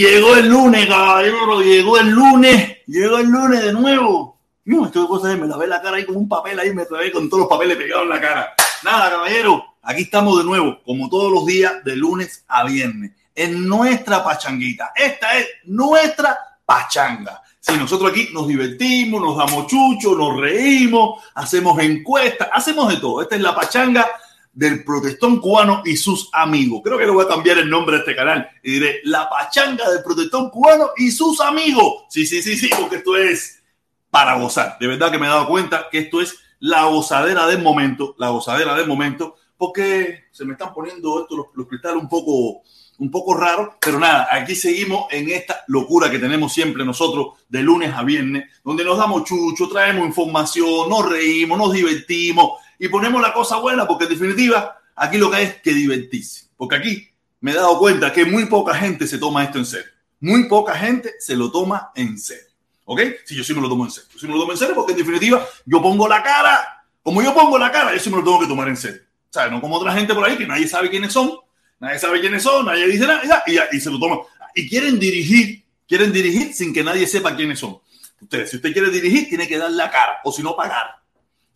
Llegó el lunes, caballero, llegó el lunes, llegó el lunes de nuevo. No, esto de cosas, me lavé la cara ahí con un papel ahí, me trae con todos los papeles pegados en la cara. Nada, caballero, aquí estamos de nuevo, como todos los días, de lunes a viernes, en nuestra pachanguita. Esta es nuestra pachanga. Si nosotros aquí nos divertimos, nos damos chucho, nos reímos, hacemos encuestas, hacemos de todo. Esta es la pachanga del protestón cubano y sus amigos. Creo que le voy a cambiar el nombre de este canal y diré La Pachanga del protestón cubano y sus amigos. Sí, sí, sí, sí, porque esto es para gozar. De verdad que me he dado cuenta que esto es la gozadera del momento, la gozadera del momento, porque se me están poniendo estos los, los cristales un poco un poco raro, pero nada, aquí seguimos en esta locura que tenemos siempre nosotros de lunes a viernes, donde nos damos chucho, traemos información, nos reímos, nos divertimos y ponemos la cosa buena, porque en definitiva, aquí lo que hay es que divertirse. Porque aquí me he dado cuenta que muy poca gente se toma esto en serio. Muy poca gente se lo toma en serio. ¿Ok? Si yo sí me lo tomo en serio. Yo sí me lo tomo en serio porque en definitiva yo pongo la cara. Como yo pongo la cara, yo sí me lo tengo que tomar en serio. ¿Sabes? No como otra gente por ahí que nadie sabe quiénes son. Nadie sabe quiénes son, nadie dice nada y, y se lo toma. Y quieren dirigir, quieren dirigir sin que nadie sepa quiénes son. Usted, si usted quiere dirigir, tiene que dar la cara o si no pagar.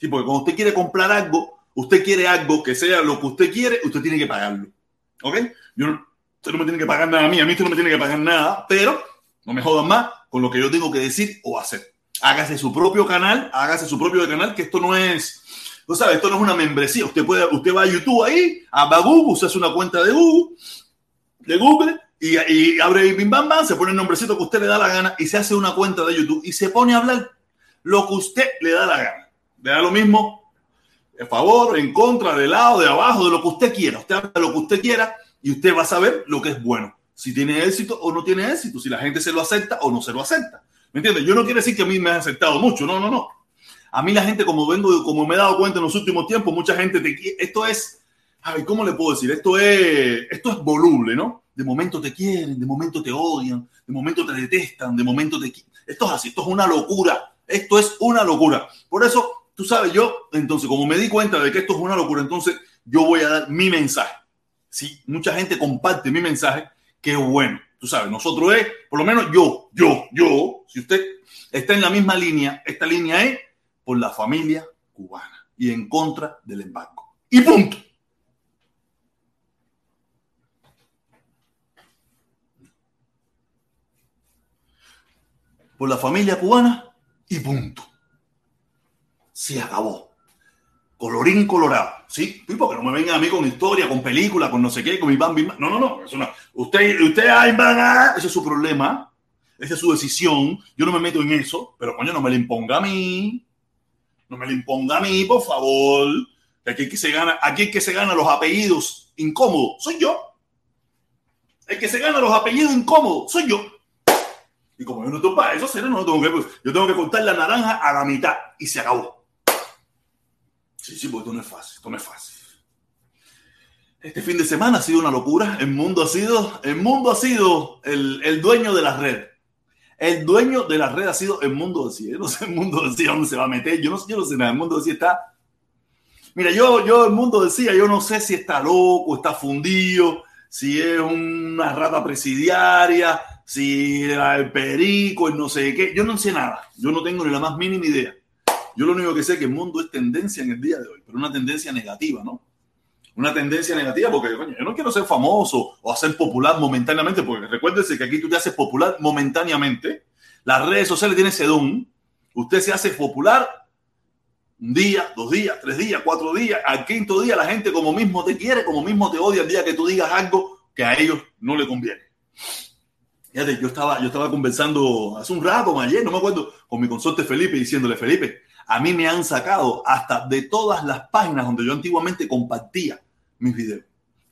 Porque cuando usted quiere comprar algo, usted quiere algo que sea lo que usted quiere, usted tiene que pagarlo. ¿Ok? Yo no, usted no me tiene que pagar nada a mí, a mí usted no me tiene que pagar nada, pero no me jodan más con lo que yo tengo que decir o hacer. Hágase su propio canal, hágase su propio canal, que esto no es, tú sabes, esto no es una membresía. Usted puede, usted va a YouTube ahí, a Google, usted hace una cuenta de Google, de Google, y, y abre Bim Bam Bam, se pone el nombrecito que usted le da la gana y se hace una cuenta de YouTube y se pone a hablar lo que usted le da la gana le da lo mismo, a favor, en contra, de lado, de abajo, de lo que usted quiera. Usted habla de lo que usted quiera y usted va a saber lo que es bueno. Si tiene éxito o no tiene éxito, si la gente se lo acepta o no se lo acepta. ¿Me entiendes? Yo no quiero decir que a mí me ha aceptado mucho, no, no, no. A mí la gente, como vengo, como me he dado cuenta en los últimos tiempos, mucha gente te quiere. Esto es, ay, ¿cómo le puedo decir? Esto es, esto es voluble, ¿no? De momento te quieren, de momento te odian, de momento te detestan, de momento te. Esto es así, esto es una locura. Esto es una locura. Por eso tú sabes, yo, entonces, como me di cuenta de que esto es una locura, entonces yo voy a dar mi mensaje. Si mucha gente comparte mi mensaje, qué bueno. Tú sabes, nosotros es, por lo menos yo, yo, yo, si usted está en la misma línea, esta línea es por la familia cubana y en contra del embargo. Y punto. Por la familia cubana y punto se acabó. Colorín colorado, ¿sí? Porque no me vengan a mí con historia, con película, con no sé qué, con mi bambi. No, no, no. Eso no. Usted, usted, ay, van ese es su problema. Esa es su decisión. Yo no me meto en eso, pero coño, no me le imponga a mí. No me le imponga a mí, por favor. Aquí que se gana, aquí el que se gana los apellidos incómodos soy yo. El que se gana los apellidos incómodos soy yo. Y como yo no tengo para eso, no pues, yo tengo que cortar la naranja a la mitad y se acabó. Sí, sí, porque esto no es fácil, esto no es fácil. Este fin de semana ha sido una locura. El mundo ha sido, el mundo ha sido el, el dueño de la red. El dueño de la red ha sido el mundo de sí. Yo no sé el mundo de sí dónde se va a meter. Yo no, yo no sé nada. El mundo de sí está. Mira, yo, yo, el mundo decía, yo no sé si está loco, está fundido, si es una rata presidiaria, si el perico, el no sé qué. Yo no sé nada. Yo no tengo ni la más mínima idea. Yo lo único que sé es que el mundo es tendencia en el día de hoy, pero una tendencia negativa, ¿no? Una tendencia negativa porque coño, yo no quiero ser famoso o hacer popular momentáneamente, porque recuérdese que aquí tú te haces popular momentáneamente. Las redes sociales tienen ese don. Usted se hace popular un día, dos días, tres días, cuatro días. Al quinto día la gente como mismo te quiere, como mismo te odia el día que tú digas algo que a ellos no le conviene. Fíjate, yo estaba, yo estaba conversando hace un rato, ayer, no me acuerdo, con mi consorte Felipe, diciéndole, Felipe, a mí me han sacado hasta de todas las páginas donde yo antiguamente compartía mis videos.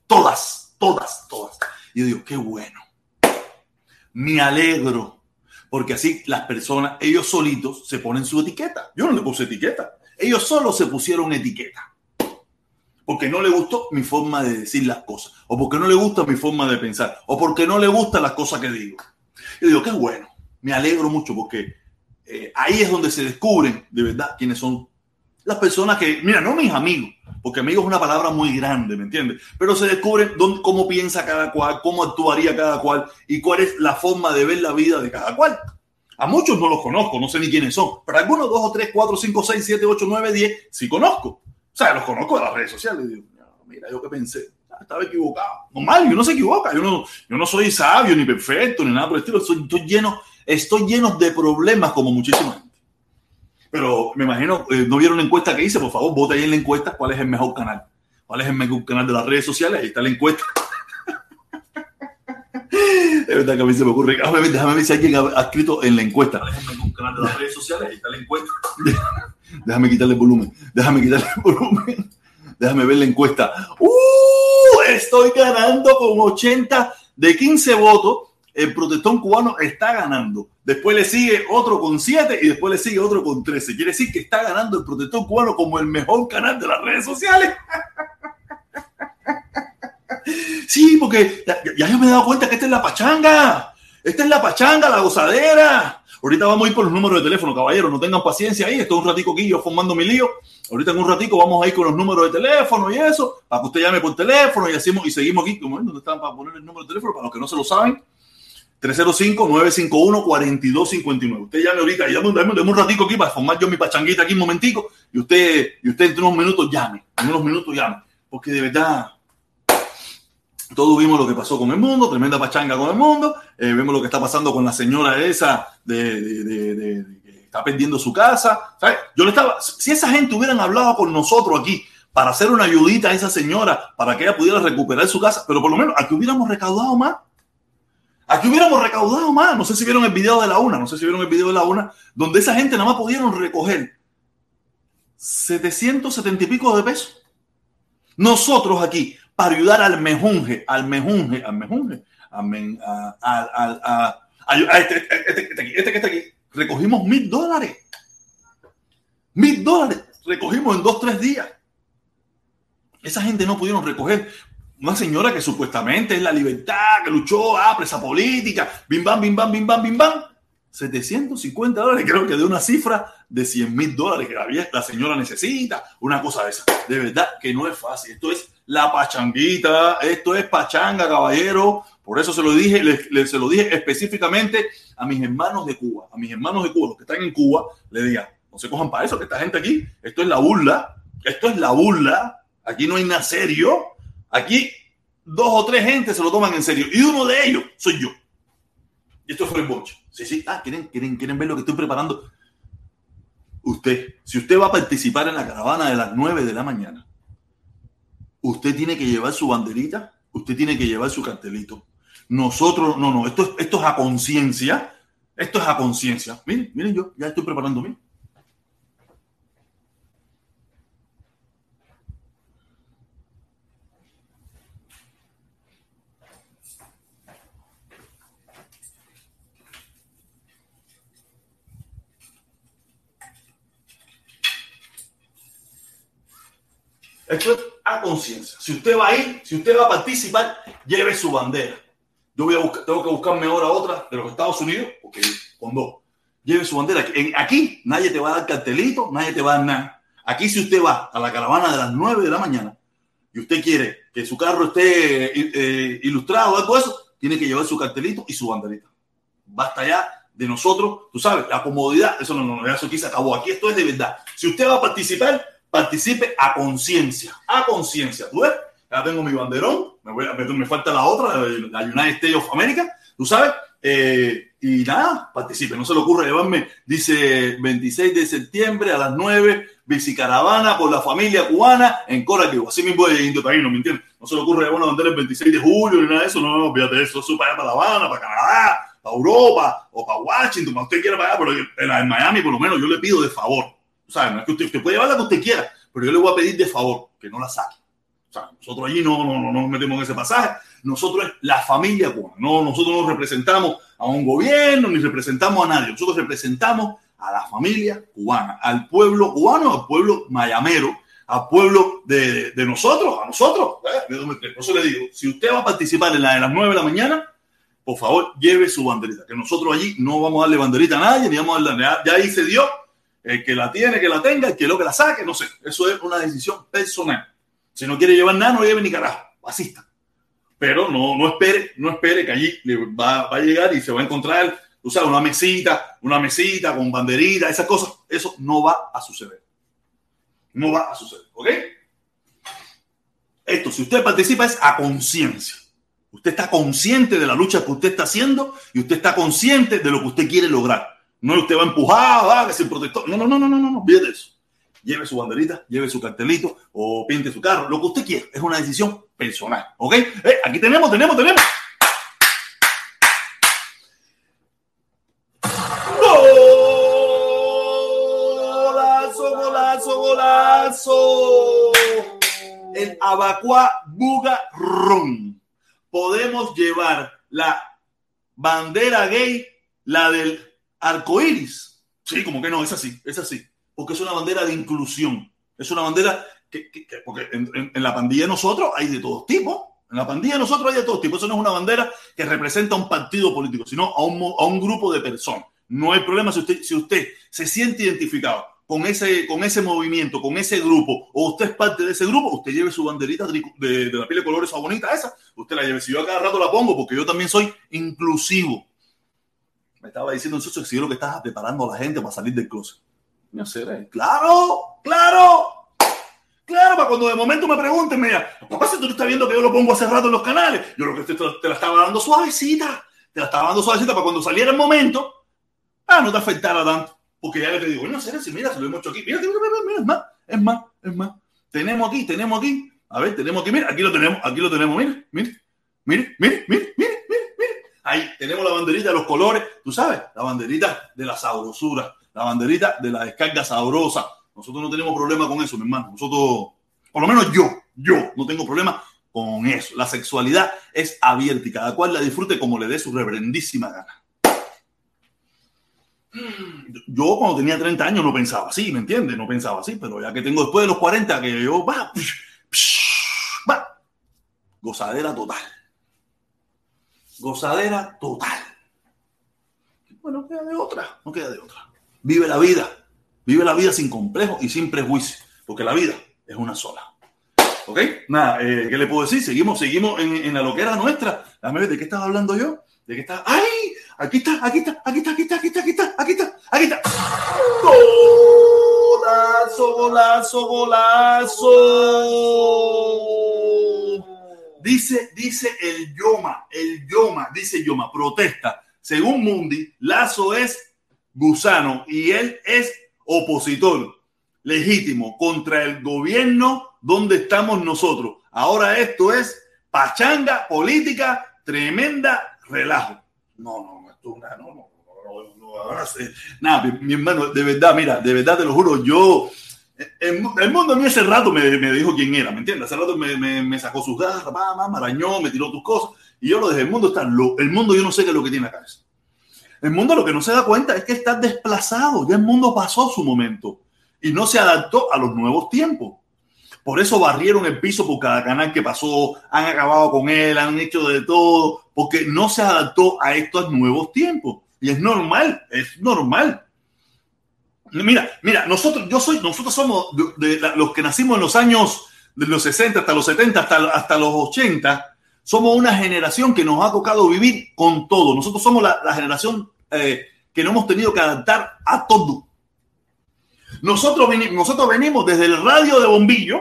Todas, todas, todas. Y yo digo, qué bueno. Me alegro. Porque así las personas, ellos solitos se ponen su etiqueta. Yo no le puse etiqueta. Ellos solo se pusieron etiqueta. Porque no le gustó mi forma de decir las cosas. O porque no le gusta mi forma de pensar. O porque no le gustan las cosas que digo. Yo digo, qué bueno. Me alegro mucho porque eh, ahí es donde se descubren de verdad quiénes son las personas que, mira, no mis amigos, porque amigo es una palabra muy grande, ¿me entiendes? Pero se descubre dónde, cómo piensa cada cual, cómo actuaría cada cual y cuál es la forma de ver la vida de cada cual. A muchos no los conozco, no sé ni quiénes son, pero algunos, dos o tres, cuatro, cinco, seis, siete, ocho, nueve, diez, sí conozco. O sea, los conozco de las redes sociales. Digo, mira, yo qué pensé, ah, estaba equivocado. Normal, yo no se equivoca, yo no, yo no soy sabio ni perfecto ni nada por el estilo, estoy, estoy lleno, estoy lleno de problemas como muchísima gente. Pero me imagino, eh, ¿no vieron la encuesta que hice? Por favor, vote ahí en la encuesta cuál es el mejor canal. ¿Cuál es el mejor canal de las redes sociales? Ahí está la encuesta. Es verdad que a mí se me ocurre. Déjame, déjame ver si alguien ha, escrito en la encuesta. ¿Cuál es el mejor canal de las redes sociales? Ahí está la encuesta. Déjame quitarle el volumen. Déjame quitarle el volumen. Déjame ver la encuesta. ¡Uh! Estoy ganando con 80 de 15 votos. El protestón cubano está ganando. Después le sigue otro con 7 y después le sigue otro con 13. Quiere decir que está ganando el protestón cubano como el mejor canal de las redes sociales. Sí, porque ya, yo me he dado cuenta que esta es la pachanga. Esta es la pachanga, la gozadera. Ahorita vamos a ir por los números de teléfono, caballeros. No tengan paciencia ahí. Estoy un ratico aquí yo formando mi lío. Ahorita en un ratico vamos a ir con los números de teléfono y eso, para que usted llame por teléfono y hacemos y seguimos aquí. Como ¿Dónde están para poner el número de teléfono? Para los que no se lo saben. 305-951-4259. Usted llame ahorita y dame, un ratico aquí para formar yo mi pachanguita aquí un momentico y usted, y usted en unos minutos llame. En unos minutos llame. Porque de verdad, todos vimos lo que pasó con el mundo, tremenda pachanga con el mundo. Eh, vemos lo que está pasando con la señora esa de, que está perdiendo su casa. ¿sabes? Yo le estaba, si esa gente hubieran hablado con nosotros aquí para hacer una ayudita a esa señora para que ella pudiera recuperar su casa, pero por lo menos aquí hubiéramos recaudado más. Aquí hubiéramos recaudado más. No sé si vieron el video de la una, no sé si vieron el video de la una, donde esa gente nada más pudieron recoger 770 y pico de pesos. Nosotros aquí, para ayudar al mejunje, al mejunje, al mejunje, a, este, que está aquí, recogimos mil dólares. Mil dólares recogimos en dos, tres días. Esa gente no pudieron recoger. Una señora que supuestamente es la libertad, que luchó, ah, presa política, bim bam, bim bam, bim bam, bim bam. 750 dólares, creo que de una cifra de 100 mil dólares que la, la señora necesita, una cosa de esa. De verdad que no es fácil. Esto es la pachanguita, esto es pachanga, caballero. Por eso se lo dije, se lo dije específicamente a mis hermanos de Cuba, a mis hermanos de Cuba, los que están en Cuba, le diga, no se cojan para eso, que esta gente aquí, esto es la burla, esto es la burla, aquí no hay nada serio, aquí dos o tres gente se lo toman en serio y uno de ellos soy yo. Y esto fue el boche. Sí, sí, ah, ¿quieren, quieren, quieren ver lo que estoy preparando. Usted, si usted va a participar en la caravana de las 9 de la mañana, usted tiene que llevar su banderita, usted tiene que llevar su cartelito. Nosotros, no, no, esto, esto es a conciencia, esto es a conciencia. Miren, miren, yo ya estoy preparándome. Esto es a conciencia. Si usted va a ir, si usted va a participar, lleve su bandera. Yo voy a buscar, tengo que buscarme ahora otra de los Estados Unidos, porque con dos. Lleve su bandera. Aquí nadie te va a dar cartelito, nadie te va a dar nada. Aquí si usted va a la caravana de las 9 de la mañana y usted quiere que su carro esté eh, ilustrado o algo eso, tiene que llevar su cartelito y su banderita. Basta ya de nosotros, tú sabes, la comodidad, eso no, no, eso aquí se acabó. Aquí esto es de verdad. Si usted va a participar, participe a conciencia, a conciencia. ¿Tú ves? Ya tengo mi banderón, me, voy a, me falta la otra, la United States of America, tú sabes. Eh, y nada, participe. No se le ocurre llevarme, dice 26 de septiembre a las 9, bicicaravana por la familia cubana en Coraqueo. Así mismo de Indio Taíno, ¿me entiendes? No se le ocurre llevar una bandera el 26 de julio ni nada de eso. No, no, fíjate eso. Eso para allá, para La Habana, para Canadá, para Europa o para Washington, para usted quiera para allá, pero en Miami por lo menos yo le pido de favor o que usted, usted puede llevar la que usted quiera, pero yo le voy a pedir de favor que no la saque. O sea, nosotros allí no, no, no nos metemos en ese pasaje. Nosotros es la familia cubana. No, nosotros no representamos a un gobierno ni representamos a nadie. Nosotros representamos a la familia cubana, al pueblo cubano, al pueblo mayamero, al pueblo de, de nosotros, a nosotros. ¿eh? Por eso le digo, si usted va a participar en la de las 9 de la mañana, por favor, lleve su banderita. Que nosotros allí no vamos a darle banderita a nadie, ni vamos a darle. Ya ahí se dio el que la tiene, que la tenga, el que lo que la saque, no sé. Eso es una decisión personal. Si no quiere llevar nada, no lleve ni carajo. Asista. Pero no, no espere, no espere que allí va, va a llegar y se va a encontrar, tú sabes, una mesita, una mesita con banderita, esas cosas. Eso no va a suceder. No va a suceder. ¿Ok? Esto, si usted participa, es a conciencia. Usted está consciente de la lucha que usted está haciendo y usted está consciente de lo que usted quiere lograr. No usted va empujado, va, que sin protector. No, no, no, no, no, no, no, de eso. Lleve su banderita, lleve su cartelito o pinte su carro, lo que usted quiera. Es una decisión personal. ¿Ok? Eh, aquí tenemos, tenemos, tenemos. Golazo, golazo. El Abacua Bugarrón podemos llevar la bandera gay, la del arco iris. Sí, como que no, es así, es así. Porque es una bandera de inclusión. Es una bandera que, porque en, la pandilla de nosotros hay de todos tipos. En la pandilla de nosotros hay de todos tipos. Eso no es una bandera que representa a un partido político, sino a un, a un grupo de personas. No hay problema si usted, si usted se siente identificado con ese, con ese movimiento, con ese grupo, o usted es parte de ese grupo, usted lleve su banderita de, la piel de colores esa bonita esa, usted la lleve. Si yo a cada rato la pongo, porque yo también soy inclusivo. Me estaba diciendo un socio que si yo lo que estaba preparando a la gente para salir del closet. No sé, claro, claro, claro, para cuando de momento me pregunten, mira, papá, si tú estás viendo que yo lo pongo hace rato en los canales, yo lo que te, te la estaba dando suavecita, te la estaba dando suavecita para cuando saliera el momento, ah, no te afectara tanto. Porque ya te digo, no sé si mira, se lo hemos hecho aquí. Mira, mira, mira, es más, es más, es más. Tenemos aquí, tenemos aquí. A ver, tenemos aquí, mira, aquí lo tenemos, aquí lo tenemos, mira, mira, mira, mira, mira, mira, mira, Ahí tenemos la banderita de los colores, tú sabes, la banderita de la sabrosura, la banderita de la descarga sabrosa. Nosotros no tenemos problema con eso, mi hermano. Nosotros, por lo menos yo, yo no tengo problema con eso. La sexualidad es abierta y cada cual la disfrute como le dé su reverendísima gana. Yo cuando tenía 30 años no pensaba así, ¿me entiendes? No pensaba así, pero ya que tengo después de los 40 que yo, va, va, gozadera total. Gozadera total. Bueno, no queda de otra, no queda de otra. Vive la vida, vive la vida sin complejo y sin prejuicio, porque la vida es una sola. ¿Ok? Nada, eh, ¿qué le puedo decir? Seguimos, seguimos en, en la loquera nuestra. Dame ¿de qué estaba hablando yo? ¿De qué está? ¡Ay! Aquí está, aquí está, aquí está, aquí está, aquí está, aquí está, aquí está, aquí está. Golazo, golazo, golazo. Dice, dice el Yoma, el Yoma, dice Yoma, protesta. Según Mundi, Lazo es gusano y él es opositor legítimo contra el gobierno donde estamos nosotros. Ahora esto es pachanga política tremenda relajo. No, no, esto no, no, no, Nada, mi, hermano, de verdad, mira, de verdad te lo juro, yo. El, mundo a mí ese rato me, me, dijo quién era, ¿me entiendes? Hace rato me, me, me sacó sus garras, me marañó, me tiró tus cosas. Y yo lo dije, el mundo está lo, el mundo yo no sé qué es lo que tiene acá. El mundo lo que no se da cuenta es que está desplazado, ya el mundo pasó su momento y no se adaptó a los nuevos tiempos. Por eso barrieron el piso por cada canal que pasó, han acabado con él, han hecho de todo, porque no se adaptó a estos nuevos tiempos. Y es normal, es normal. Mira, mira, nosotros, yo soy, nosotros somos de, los que nacimos en los años de los 60 hasta los 70, hasta, hasta los 80, somos una generación que nos ha tocado vivir con todo. Nosotros somos la, generación eh, que no hemos tenido que adaptar a todo. Nosotros, nosotros venimos desde el radio de bombillo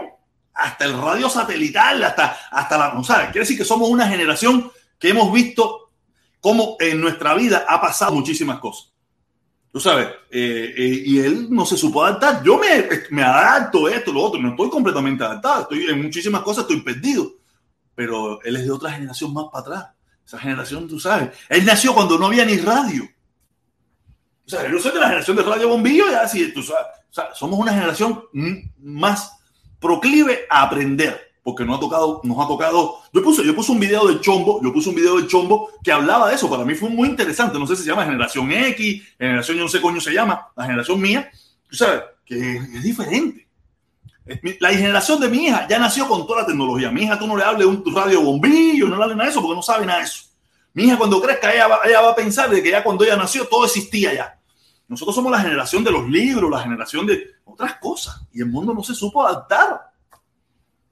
hasta el radio satelital, hasta, hasta la... O sea, quiere decir que somos una generación que hemos visto cómo en nuestra vida ha pasado muchísimas cosas. Tú sabes, eh, eh, y él no se supo adaptar. Yo me, me adapto esto, lo otro, no estoy completamente adaptado. Estoy en muchísimas cosas, estoy perdido. Pero él es de otra generación más para atrás. Esa generación, tú sabes. Él nació cuando no había ni radio. O sea, yo soy de la generación de radio bombillo, ya así, tú sabes. O sea, somos una generación más proclive a aprender, porque nos ha tocado, nos ha tocado. Yo puse, yo puse un video del Chombo, yo puse un video del Chombo que hablaba de eso. Para mí fue muy interesante. No sé si se llama generación X, generación yo no sé coño se llama, la generación mía. Tú sabes que es diferente. La generación de mi hija ya nació con toda la tecnología. Mi hija, tú no le hables un radio bombillo, no le hables nada de eso porque no sabe nada de eso. Mi hija, cuando crezca, ella va, ella va a pensar de que ya cuando ella nació todo existía ya. Nosotros somos la generación de los libros, la generación de otras cosas. Y el mundo no se supo adaptar.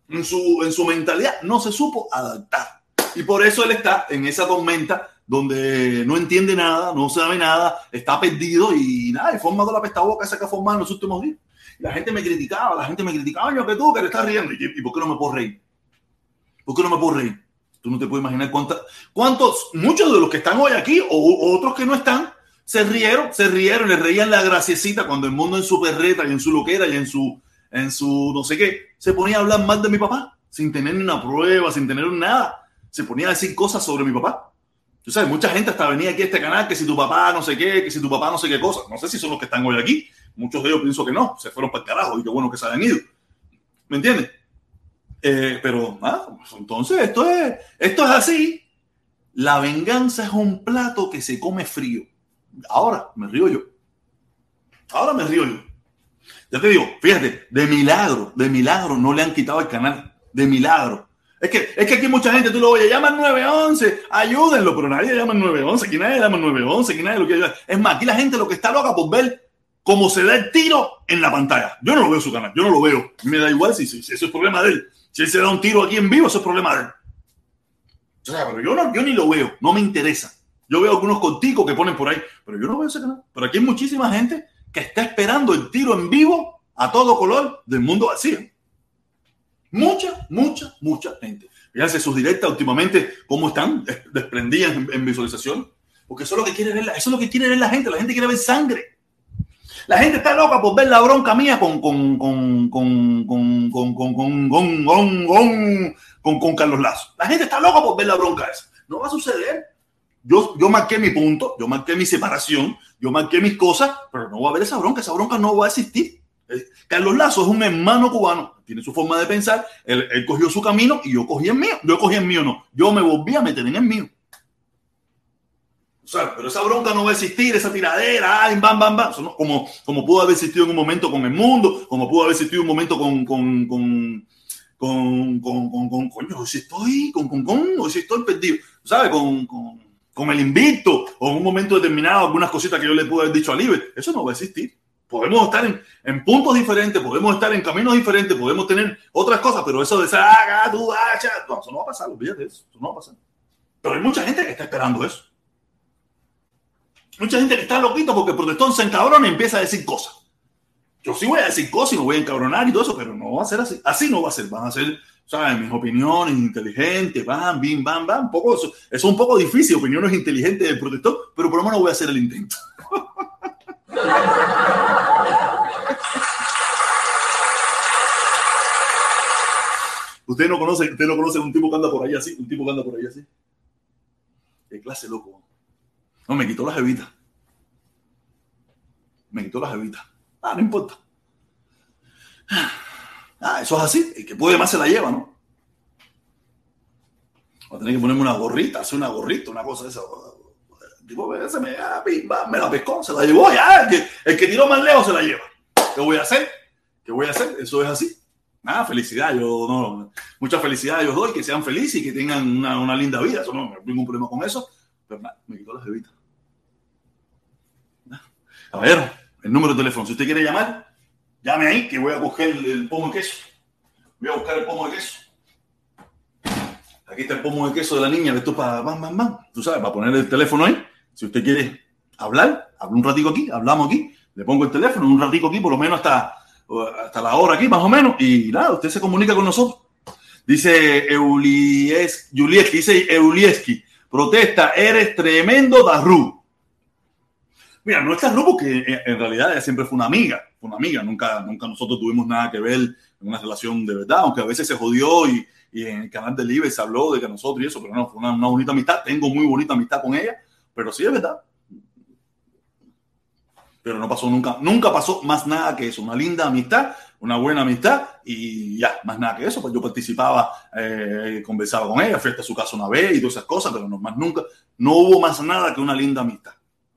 En su, en su mentalidad, no se supo adaptar. Y por eso él está en esa tormenta donde no entiende nada, no sabe nada, está perdido y nada, y formado la pesta boca esa que ha formado en los últimos días. La gente me criticaba, la gente me criticaba, yo que tú, que te estás riendo. ¿Y, por qué no me puedo reír? ¿Por qué no me puedo reír? Tú no te puedes imaginar cuántos, cuántos, muchos de los que están hoy aquí o, otros que no están, se rieron, se rieron, le reían la graciecita cuando el mundo en su perreta y en su loquera y en su, en su no sé qué, se ponía a hablar mal de mi papá, sin tener ni una prueba, sin tener nada. Se ponía a decir cosas sobre mi papá. Tú sabes, mucha gente hasta venía aquí a este canal que si tu papá no sé qué, que si tu papá no sé qué cosa. No sé si son los que están hoy aquí. Muchos de ellos pienso que no, se fueron para el carajo y qué bueno que se hayan ido. ¿Me entiendes? Eh, pero, ah, pues entonces esto es, esto es así. La venganza es un plato que se come frío. Ahora me río yo. Ahora me río yo. Ya te digo, fíjate, de milagro, de milagro no le han quitado el canal. De milagro. Es que, es que aquí mucha gente, tú lo oyes, llaman 911, ayúdenlo, pero nadie llama 911, aquí nadie llama 911, aquí nadie lo quiere Es más, aquí la gente lo que está loca por ver cómo se da el tiro en la pantalla. Yo no lo veo su canal, yo no lo veo. Me da igual si, si, eso es problema de él. Si él se da un tiro aquí en vivo, eso es problema de él. O sea, pero yo, no, yo ni lo veo, no me interesa. Yo veo algunos contigos que ponen por ahí, pero yo no veo ese canal. Pero aquí hay muchísima gente que está esperando el tiro en vivo a todo color del mundo vacío. Mucha, mucha, mucha gente. Fíjense sus directas últimamente, cómo están desprendidas en, visualización. Porque eso es lo que quiere ver la, eso es lo que quiere ver la gente. La gente quiere ver sangre. La gente está loca por ver la bronca mía con, con, con, con, con, con, con, con, con, con, con Carlos Lazo. La gente está loca por ver la bronca esa. No va a suceder. Yo, yo marqué mi punto, yo marqué mi separación, yo marqué mis cosas, pero no va a haber esa bronca. Esa bronca no va a existir. Carlos Lazo es un hermano cubano, tiene su forma de pensar, él, cogió su camino y yo cogí el mío. Yo cogí el mío, no. Yo me volví a meter en el mío. O sea, pero esa bronca no va a existir, esa tiradera, ay, bam, bam, bam. como, como pudo haber existido en un momento con el mundo, como pudo haber existido en un momento con, con, con, con, con, con, con coño, si estoy, con, con, con, si estoy perdido, ¿sabes? Con, con, con el invicto, o en un momento determinado, algunas cositas que yo le pude haber dicho a Libre, eso no va a existir. Podemos estar en, en, puntos diferentes, podemos estar en caminos diferentes, podemos tener otras cosas, pero eso de esa, ah, tú, ah, no, eso no va a pasar, olvídate eso, eso no va a pasar. Pero hay mucha gente que está esperando eso. Mucha gente que está loquito porque el protestón se encabrona y empieza a decir cosas. Yo sí voy a decir cosas y me voy a encabronar y todo eso, pero no va a ser así. Así no va a ser. Van a ser, ¿sabes? Mis opiniones inteligentes, bam, bim, bam. Un poco, eso, es un poco difícil, opiniones inteligentes del protestón, pero por lo menos voy a hacer el intento. Usted no conoce, usted no conoce un tipo que anda por ahí así, un tipo que anda por ahí así. Qué clase loco. No, me quitó la jevita. Me quitó la jevita. Ah, no importa. Ah, eso es así. El que puede más se la lleva, ¿no? Voy a tener que ponerme una gorrita, hacer una gorrita, una cosa de esa tipo se me, ah, me la pescó, se la llevó, ya, el que, el tiró más lejos se la lleva. ¿Qué voy a hacer? ¿Qué voy a hacer? Eso es así. Nada, felicidad, yo no, mucha felicidad yo doy, que sean felices y que tengan una, una linda vida, eso no, no ningún problema con eso, pero nada, me quitó la jevita. A ver, el número de teléfono, si usted quiere llamar, llame ahí que voy a coger el, el pomo de queso. Voy a buscar el pomo de queso. Aquí está el pomo de queso de la niña, esto para, bam, bam, bam. Tú sabes, para poner el teléfono ahí si usted quiere hablar, habla un ratico aquí, hablamos aquí, le pongo el teléfono un ratico aquí, por lo menos hasta, hasta la hora aquí, más o menos, y nada, usted se comunica con nosotros. Dice Eulieski, dice Eulieski, protesta, eres tremendo Darru. Mira, no es Darru porque en realidad ella siempre fue una amiga, fue una amiga, nunca, nunca nosotros tuvimos nada que ver en una relación de verdad, aunque a veces se jodió y, y en el canal de Libre se habló de que nosotros y eso, pero no, fue una, una bonita amistad, tengo muy bonita amistad con ella pero sí es verdad. Pero no pasó nunca, nunca pasó más nada que eso. Una linda amistad, una buena amistad y ya, más nada que eso. Pues yo participaba, eh, conversaba con ella, fui hasta su casa una vez y todas esas cosas, pero no, más nunca, no hubo más nada que una linda amistad.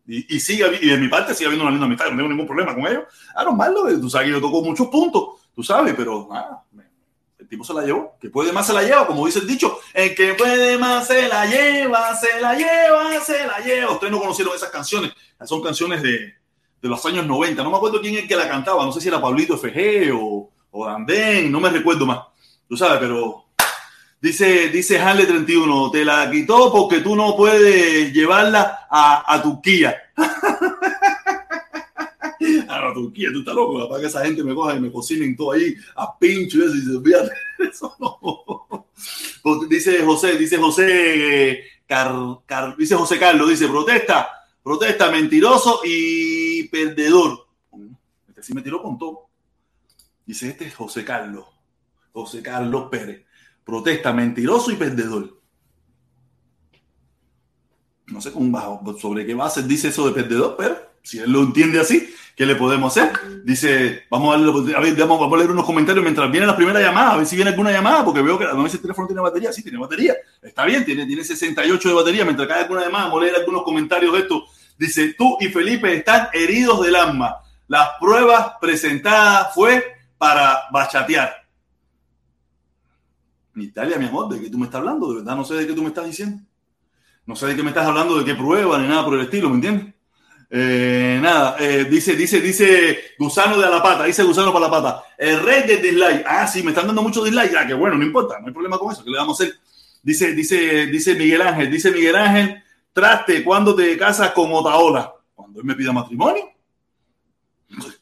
Y, sigue, y de mi parte sigue habiendo una linda amistad, no tengo ningún problema con ellos. Ah, normal, tú sabes que yo toco muchos puntos, tú sabes, pero nada, tipo se la llevó. Que puede más se la lleva, como dice el dicho. El que puede más se la lleva, se la lleva, se la lleva. Ustedes no conocieron esas canciones. Son canciones de, de los años 90. No me acuerdo quién es el que la cantaba. No sé si era Pablito FG o, o. No me recuerdo más. tú sabes, pero dice, dice Hanley 31, te la quitó porque tú no puedes llevarla a, Turquía. a Turquía, tú estás loco, para que esa gente me coja y me cocinen todo ahí a pincho y eso, y se eso no. Dice José, dice José, Car, Car, dice José Carlos, dice, protesta, protesta, mentiroso y perdedor. Este sí me tiró con todo. Dice, este es José Carlos, José Carlos Pérez. Protesta, mentiroso y perdedor. No sé sobre qué base dice eso de perdedor, pero si él lo entiende así, ¿qué le podemos hacer? Dice, vamos a, darle, a ver, vamos, a leer unos comentarios mientras viene la primera llamada, a ver si viene alguna llamada, porque veo que no ese teléfono tiene batería, sí, tiene batería, está bien, tiene, tiene 68 de batería, mientras cae alguna llamada, vamos a leer algunos comentarios de esto. Dice, tú y Felipe están heridos del alma. Las pruebas presentadas fue para bachatear. Italia, mi amor, ¿de qué tú me estás hablando? De verdad no sé de qué tú me estás diciendo. No sé de qué me estás hablando, de qué prueba, ni nada por el estilo, ¿me entiendes? Eh, nada, eh, dice, dice, dice Gusano de la pata, dice Gusano para la pata. El rey del dislike. Ah, sí, me están dando mucho dislike. Ah, que bueno, no importa, no hay problema con eso. ¿Qué le vamos a hacer? Dice, dice, dice Miguel Ángel, dice Miguel Ángel, traste cuando te casas con Otaola. Cuando él me pida matrimonio.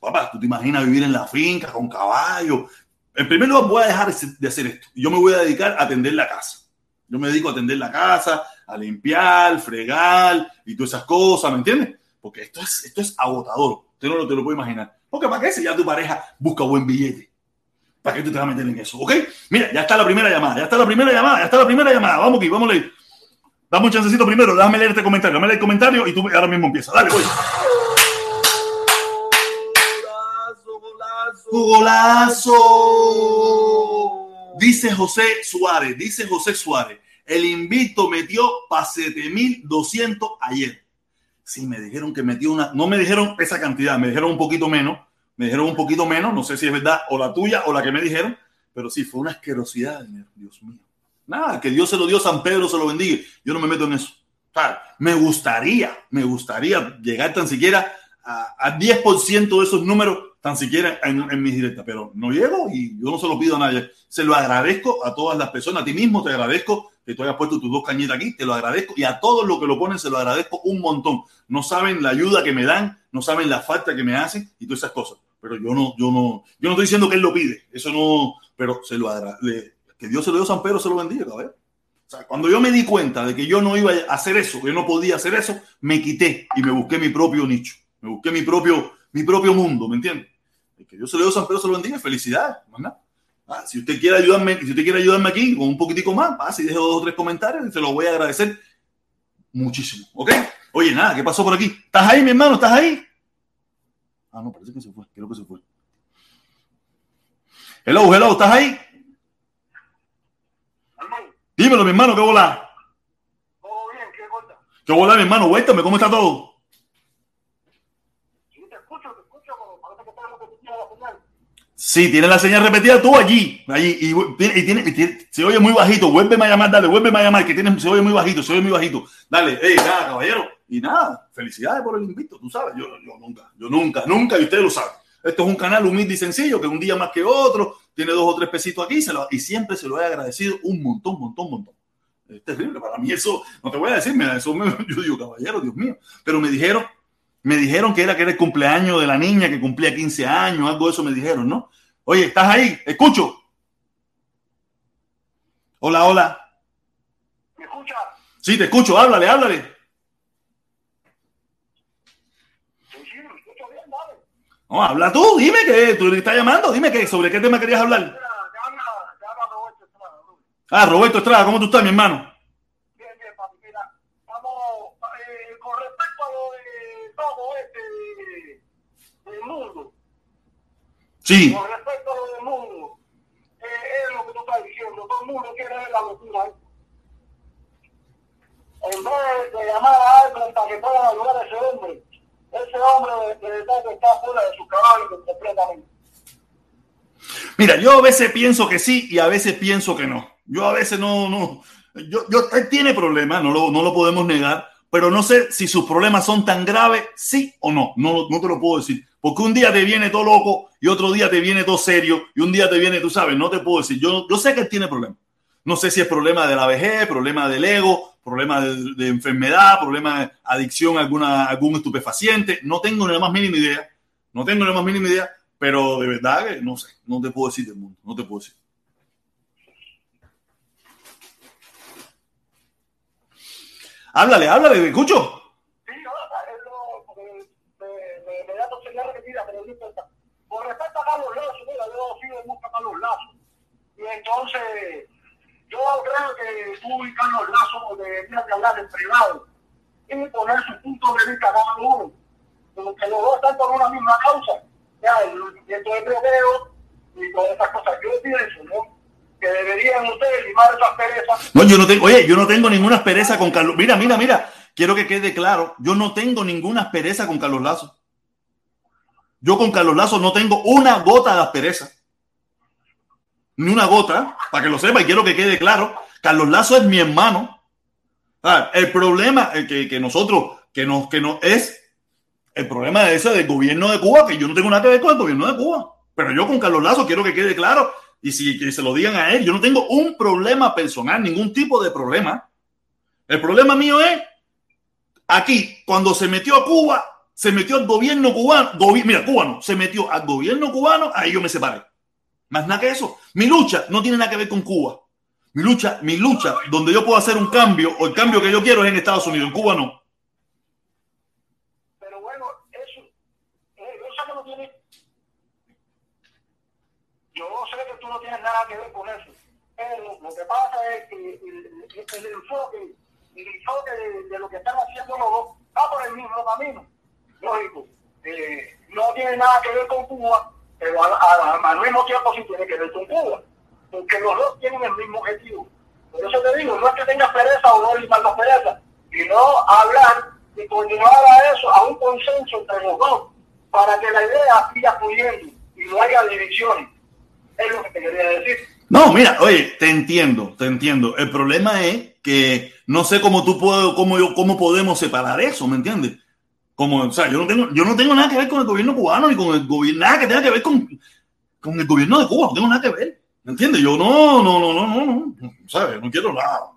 Papá, tú te imaginas vivir en la finca con caballo. En primer lugar, voy a dejar de hacer esto. Yo me voy a dedicar a atender la casa. Yo me dedico a atender la casa, a limpiar, fregar y todas esas cosas, ¿me entiendes? Porque esto es, esto es agotador. Usted no te lo puede imaginar. Porque para qué si ya tu pareja busca buen billete. ¿Para qué tú te vas a meter en eso? ¿Ok? Mira, ya está la primera llamada, ya está la primera llamada, ya está la primera llamada. Vamos aquí, vamos a leer. Dame un chancecito primero, déjame leer este comentario, leer el comentario y tú ahora mismo empieza. Dale, voy. Golazo, golazo. Dice José Suárez, dice José Suárez. El invito metió para 7200 ayer. Sí, me dijeron que metió una, no me dijeron esa cantidad, me dijeron un poquito menos, me dijeron un poquito menos, no sé si es verdad o la tuya o la que me dijeron, pero sí, fue una asquerosidad, Dios mío. Nada, que Dios se lo dio, San Pedro se lo bendiga. Yo no me meto en eso. Me gustaría, me gustaría llegar tan siquiera a, a 10% de esos números, tan siquiera en, mis directas, pero no llego y yo no se lo pido a nadie. Se lo agradezco a todas las personas, a ti mismo te agradezco que tú hayas puesto tus dos cañitas aquí, te lo agradezco y a todos los que lo ponen se lo agradezco un montón. No saben la ayuda que me dan, no saben la falta que me hacen y todas esas cosas. Pero yo no, yo no, yo no estoy diciendo que él lo pide, eso no, pero se lo agradezco que Dios se lo dio a San Pedro, se lo bendiga, cabrón. O sea, cuando yo me di cuenta de que yo no iba a hacer eso, que yo no podía hacer eso, me quité y me busqué mi propio nicho, me busqué mi propio, mi propio mundo, ¿me entiendes? Que Dios se lo dio a San Pedro, se lo bendiga, felicidades, ¿verdad? Ah, si usted quiere ayudarme, si usted quiere ayudarme aquí con un poquitico más, ah, si dejo dos o tres comentarios, y se lo voy a agradecer muchísimo, ¿ok? Oye, nada, ¿qué pasó por aquí? ¿Estás ahí, mi hermano? ¿Estás ahí? Ah, no, parece que se fue, creo que se fue. Hello, hello, ¿estás ahí? Dímelo, mi hermano, ¿qué bola? Todo bien, ¿qué cosa? ¿Qué bola, mi hermano? Cuéntame, ¿cómo está todo? Sí, te escucho, te escucho, pero parece que estás repetida la señal. Sí, tiene la señal repetida tú allí, allí, y, y tiene, y tiene- se oye muy bajito, vuélveme a llamar, dale, vuélveme a llamar, que tiene, se oye muy bajito, se oye muy bajito. Dale, hey, nada, caballero. Y nada, felicidades por el invito, tú sabes, yo, yo nunca, yo nunca, nunca, y ustedes lo saben. Esto es un canal humilde y sencillo, que un día más que otro, tiene dos o tres pesitos aquí, se lo- y siempre se lo he agradecido un montón, montón, montón. Es terrible, para mí eso, no te voy a decir, mira, eso me, yo digo, caballero, Dios mío. Pero me dijeron, me dijeron que era que era el cumpleaños de la niña que cumplía 15 años, algo de eso me dijeron, ¿no? Oye, ¿estás ahí? Escucho. Hola, hola. ¿Me escucha? Sí, te escucho, háblale, háblale. Sí, sí, me escucho bien, dale. No, habla tú, dime que tú le estás llamando, dime que sobre qué tema querías hablar. Mira, te habla, te habla Roberto Estrada, Rubén. Ah, Roberto Estrada, ¿cómo tú estás, mi hermano? Bien, bien, papi, mira, vamos, eh, con respecto a lo de todo este del mundo, Sí, con respecto a lo del mundo, eh, es lo que tú estás diciendo, todo el mundo quiere ver la locura. ¿eh? En vez de llamar a alguien para que puedan ayudar a ese hombre, ese hombre de verdad que está fuera de su caballo completamente. mira, yo a veces pienso que sí y a veces pienso que no. Yo a veces no, no, yo, yo, él tiene problemas, no lo, no lo podemos negar, pero no sé si sus problemas son tan graves, sí o no, no, no te lo puedo decir. Porque un día te viene todo loco y otro día te viene todo serio y un día te viene, tú sabes, no te puedo decir. Yo, yo sé que él tiene problemas. No sé si es problema de la vejez, problema del ego, problema de, enfermedad, problema de adicción a alguna, algún estupefaciente. No tengo ni la más mínima idea. No tengo ni la más mínima idea, pero de verdad que no sé. No te puedo decir del mundo. No te puedo decir. Háblale, háblale, ¿me escucho? Sí, no, es lo, porque me, me, me da señal repetida, pero no importa. Con respecto a Carlos Lazo, mira, yo sigo mucho a Carlos Lazo. Y entonces, yo creo que tú y Carlos Lazo deberían de hablar en privado y poner su punto de vista cada uno. Porque los dos están por una misma causa. Ya, el movimiento de y todas esas cosas. Yo pienso, ¿no? Que deberían ustedes limar esas perezas. No, yo no tengo, oye, yo no tengo ninguna aspereza con Carlos. Mira, mira, mira. Quiero que quede claro, yo no tengo ninguna aspereza con Carlos Lazo. Yo con Carlos Lazo no tengo una gota de aspereza. Ni una gota, para que lo sepa y quiero que quede claro. Carlos Lazo es mi hermano. El problema que, que nosotros, que nos, que nos es el problema de ese del gobierno de Cuba, que yo no tengo nada que ver con el gobierno de Cuba. Pero yo con Carlos Lazo quiero que quede claro y si se lo digan a él, yo no tengo un problema personal, ningún tipo de problema. El problema mío es aquí, cuando se metió a Cuba, se metió al gobierno cubano, gobi mira, cubano, se metió al gobierno cubano, ahí yo me separé. Más nada que eso. Mi lucha no tiene nada que ver con Cuba. Mi lucha, mi lucha, donde yo puedo hacer un cambio o el cambio que yo quiero es en Estados Unidos, en Cuba no. Pero bueno, eso, sé que no tiene, yo sé que tú no tienes nada que ver con eso, pero lo que pasa es que el, el, el enfoque, el enfoque de, de, lo que están haciendo los dos va por el mismo camino, lógico, eh, no tiene nada que ver con Cuba, pero al, al, mismo tiempo sí tiene que ver con Cuba, porque los dos tienen el mismo objetivo. Por eso te digo, no es que tengas pereza o no limar las pereza, sino hablar y continuar a eso, a un consenso entre los dos, para que la idea siga fluyendo y no haya divisiones. Es lo que te quería decir. No, mira, oye, te entiendo, te entiendo. El problema es que no sé cómo tú puedo, cómo yo, cómo podemos separar eso, ¿me entiendes? Como, o sea, yo no tengo, yo no tengo nada que ver con el gobierno cubano ni con el gobierno, nada que tenga que ver con, con el gobierno de Cuba, no tengo nada que ver. ¿Me entiendes? Yo no, no, no, no, no, no, ¿sabes? No quiero nada.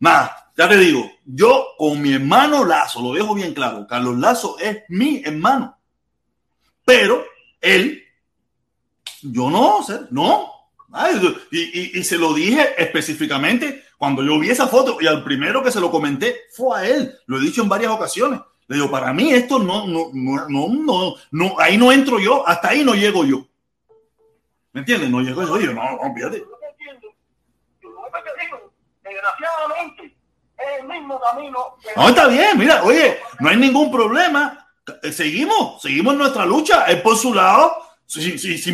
Nada, ya te digo, yo con mi hermano Lazo, lo dejo bien claro, Carlos Lazo es mi hermano. Pero él, yo no, no. Y, y, se lo dije específicamente cuando yo vi esa foto y al primero que se lo comenté fue a él. Lo he dicho en varias ocasiones. Le digo, para mí esto no, no, no, no, no, no ahí no entro yo, hasta ahí no llego yo. ¿Me entiendes? No llego yo, yo no, no, fíjate. Desgraciadamente, es el mismo camino. No, está bien, mira, oye, no hay ningún problema. Eh, Seguimos, seguimos nuestra lucha. Él por su lado, si, si, si,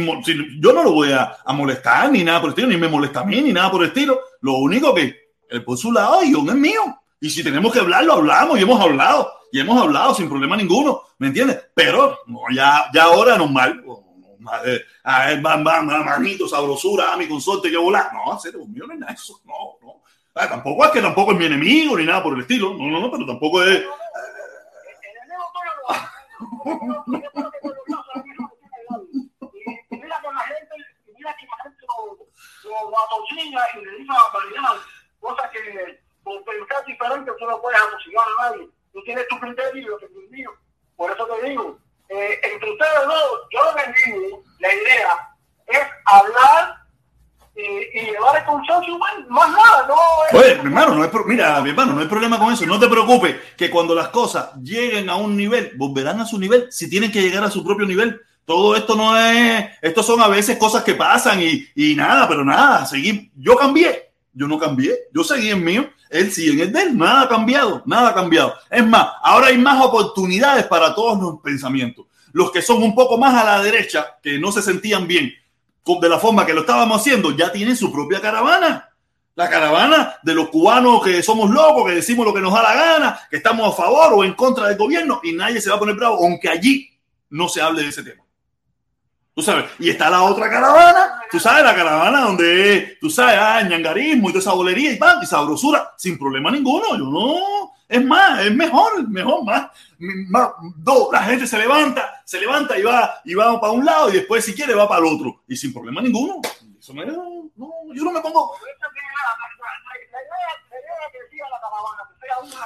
yo no lo voy a, a, molestar ni nada por el estilo, ni me molesta a mí, ni nada por el estilo. Lo único que él por su lado y yo es mío. Y si tenemos que hablar, lo hablamos y hemos hablado. Y hemos hablado sin problema ninguno, ¿me entiendes? Pero no, ya, ya ahora normal. A ver, bam, bam, manito, sabrosura, a mi consorte que volar. No, hacer mío no es nada eso. No, no. Ah, tampoco es que tampoco es mi enemigo ni nada por el estilo. No, no, no, pero tampoco es. mira que la gente, lo, lo atosiga y le dice barbaridad, cosas que por pensar diferente tú no puedes atosigar a nadie. Tú tienes tu criterio y yo tengo el mío. Por eso te digo, eh, entre ustedes dos, yo lo que digo, la idea es hablar y, y llevar el consenso igual, más nada, no es... Oye, mi hermano, no hay pro... mira, mi hermano, no hay problema con eso. No te preocupes, que cuando las cosas lleguen a un nivel, volverán a su nivel, si tienen que llegar a su propio nivel. Todo esto no es, estos son a veces cosas que pasan y, y nada, pero nada, seguí. Yo cambié, yo no cambié, yo seguí en mío, él sigue en el él, nada ha cambiado, nada ha cambiado. Es más, ahora hay más oportunidades para todos los pensamientos. Los que son un poco más a la derecha, que no se sentían bien de la forma que lo estábamos haciendo, ya tienen su propia caravana. La caravana de los cubanos que somos locos, que decimos lo que nos da la gana, que estamos a favor o en contra del gobierno y nadie se va a poner bravo, aunque allí no se hable de ese tema. Tú sabes, y está la otra caravana, tú sabes, la caravana donde, tú sabes, ah, ñangarismo y toda esa bolería y pan, y sabrosura, sin problema ninguno. Yo no, Es más, es mejor, mejor, más, más dos, la gente se levanta, se levanta y va, y va para un lado y después si quiere va para el otro y sin problema ninguno. Eso me, no, yo no me pongo.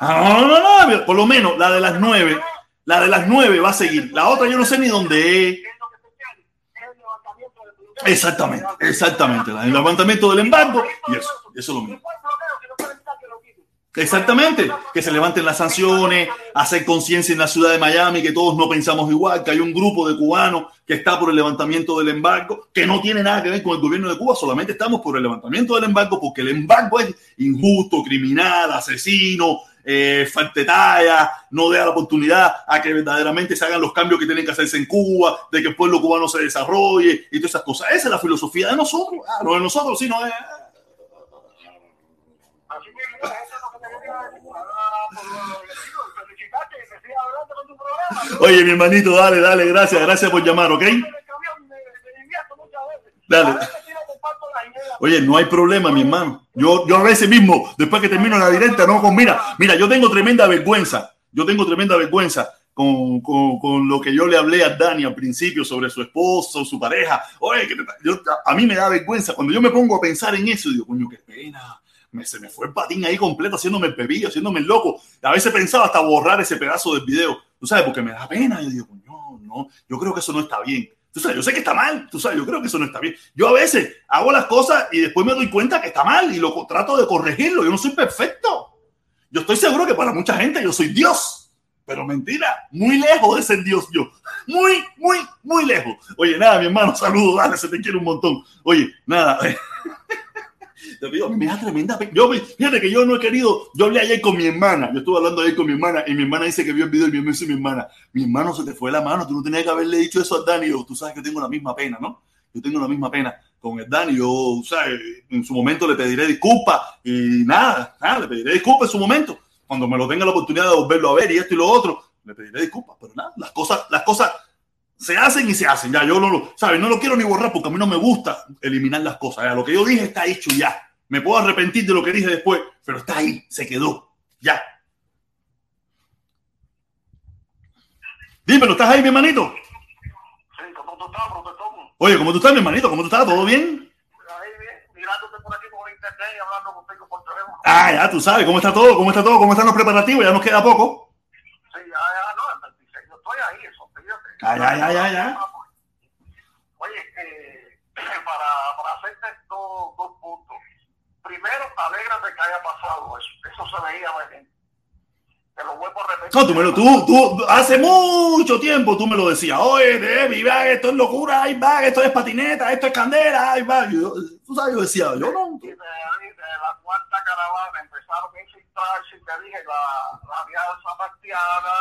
Ah, no, no, no, por lo menos la de las nueve, la de las nueve va a seguir. La otra yo no sé ni dónde es. Exactamente, exactamente. El levantamiento del embargo y eso, eso es lo mismo. Exactamente, que se levanten las sanciones, hacer conciencia en la ciudad de Miami, que todos no pensamos igual, que hay un grupo de cubanos que está por el levantamiento del embargo, que no tiene nada que ver con el gobierno de Cuba, solamente estamos por el levantamiento del embargo porque el embargo es injusto, criminal, asesino, eh, talla, no da la oportunidad a que verdaderamente se hagan los cambios que tienen que hacerse en Cuba, de que el pueblo cubano se desarrolle y todas esas cosas. Esa es la filosofía de nosotros. Ah, lo de nosotros sí no es. Oye, mi hermanito, dale, dale, gracias, gracias por llamar, ¿ok? Dale. Oye, no hay problema, mi hermano. Yo, yo a veces mismo, después que termino la directa, no con, mira, mira, yo tengo tremenda vergüenza. Yo tengo tremenda vergüenza con, con, con, lo que yo le hablé a Dani al principio sobre su esposo, su pareja. Oye, que yo, a mí me da vergüenza. Cuando yo me pongo a pensar en eso, digo, coño, qué pena se me fue el patín ahí completo, haciéndome el haciéndome loco. A veces pensaba hasta borrar ese pedazo del video, tú sabes, porque me da pena. Yo digo, no, no, yo creo que eso no está bien. Tú sabes, yo sé que está mal, tú sabes, yo creo que eso no está bien. Yo a veces hago las cosas y después me doy cuenta que está mal y lo trato de corregirlo. Yo no soy perfecto. Yo estoy seguro que para mucha gente yo soy Dios, pero mentira, muy lejos de ser Dios yo. Muy, muy, muy lejos. Oye, nada, mi hermano, saludos, dale, se te quiere un montón. Oye, nada. me da tremenda Yo, fíjate que yo no he querido. Yo hablé ayer con mi hermana. Yo estuve hablando ayer con mi hermana y mi hermana dice que vio el video y me dice mi hermana, mi hermano se te fue la mano. Tú no tenías que haberle dicho eso a Dani. Yo, tú sabes que tengo la misma pena, ¿no? Yo tengo la misma pena con el Dani. Yo, ¿sabes? En su momento le pediré disculpas y nada, nada, le pediré disculpas en su momento. Cuando me lo tenga la oportunidad de volverlo a ver y esto y lo otro, le pediré disculpas. Pero nada, las cosas, las cosas se hacen y se hacen. Ya, yo no lo, ¿sabes? No lo quiero ni borrar porque a mí no me gusta eliminar las cosas. Ya, lo que yo dije está hecho ya. Me puedo arrepentir de lo que dije después, pero está ahí, se quedó. Ya. Dímelo, ¿estás ahí, mi hermanito? Sí, ¿cómo tú estás, profesor? Oye, ¿cómo tú estás, mi hermanito? ¿Cómo tú estás? ¿Todo bien? Ahí bien, mirándote por aquí por internet y hablando contigo por teléfono. Ah, ya, tú sabes, ¿cómo está todo? ¿Cómo está todo? ¿Cómo están los preparativos? Ya nos queda poco. Sí, ya, ya, no, el 26, yo estoy ahí, eso, fíjate. Ah, ya, ya, ya, ya. Oye, eh, para, para hacerte dos, dos puntos primero, alégrate que haya pasado eso. Eso se veía venir. Te lo vuelvo a repetir. No, tú, me lo, tú, tú, hace mucho tiempo tú me lo decías. Oye, Debbie, va, esto es locura, ahí va, esto es patineta, esto es candela, ahí va. Yo, tú sabes, yo decía, yo no. Y de, de la cuarta caravana empezaron a infiltrarse, te dije, la, la alianza martiana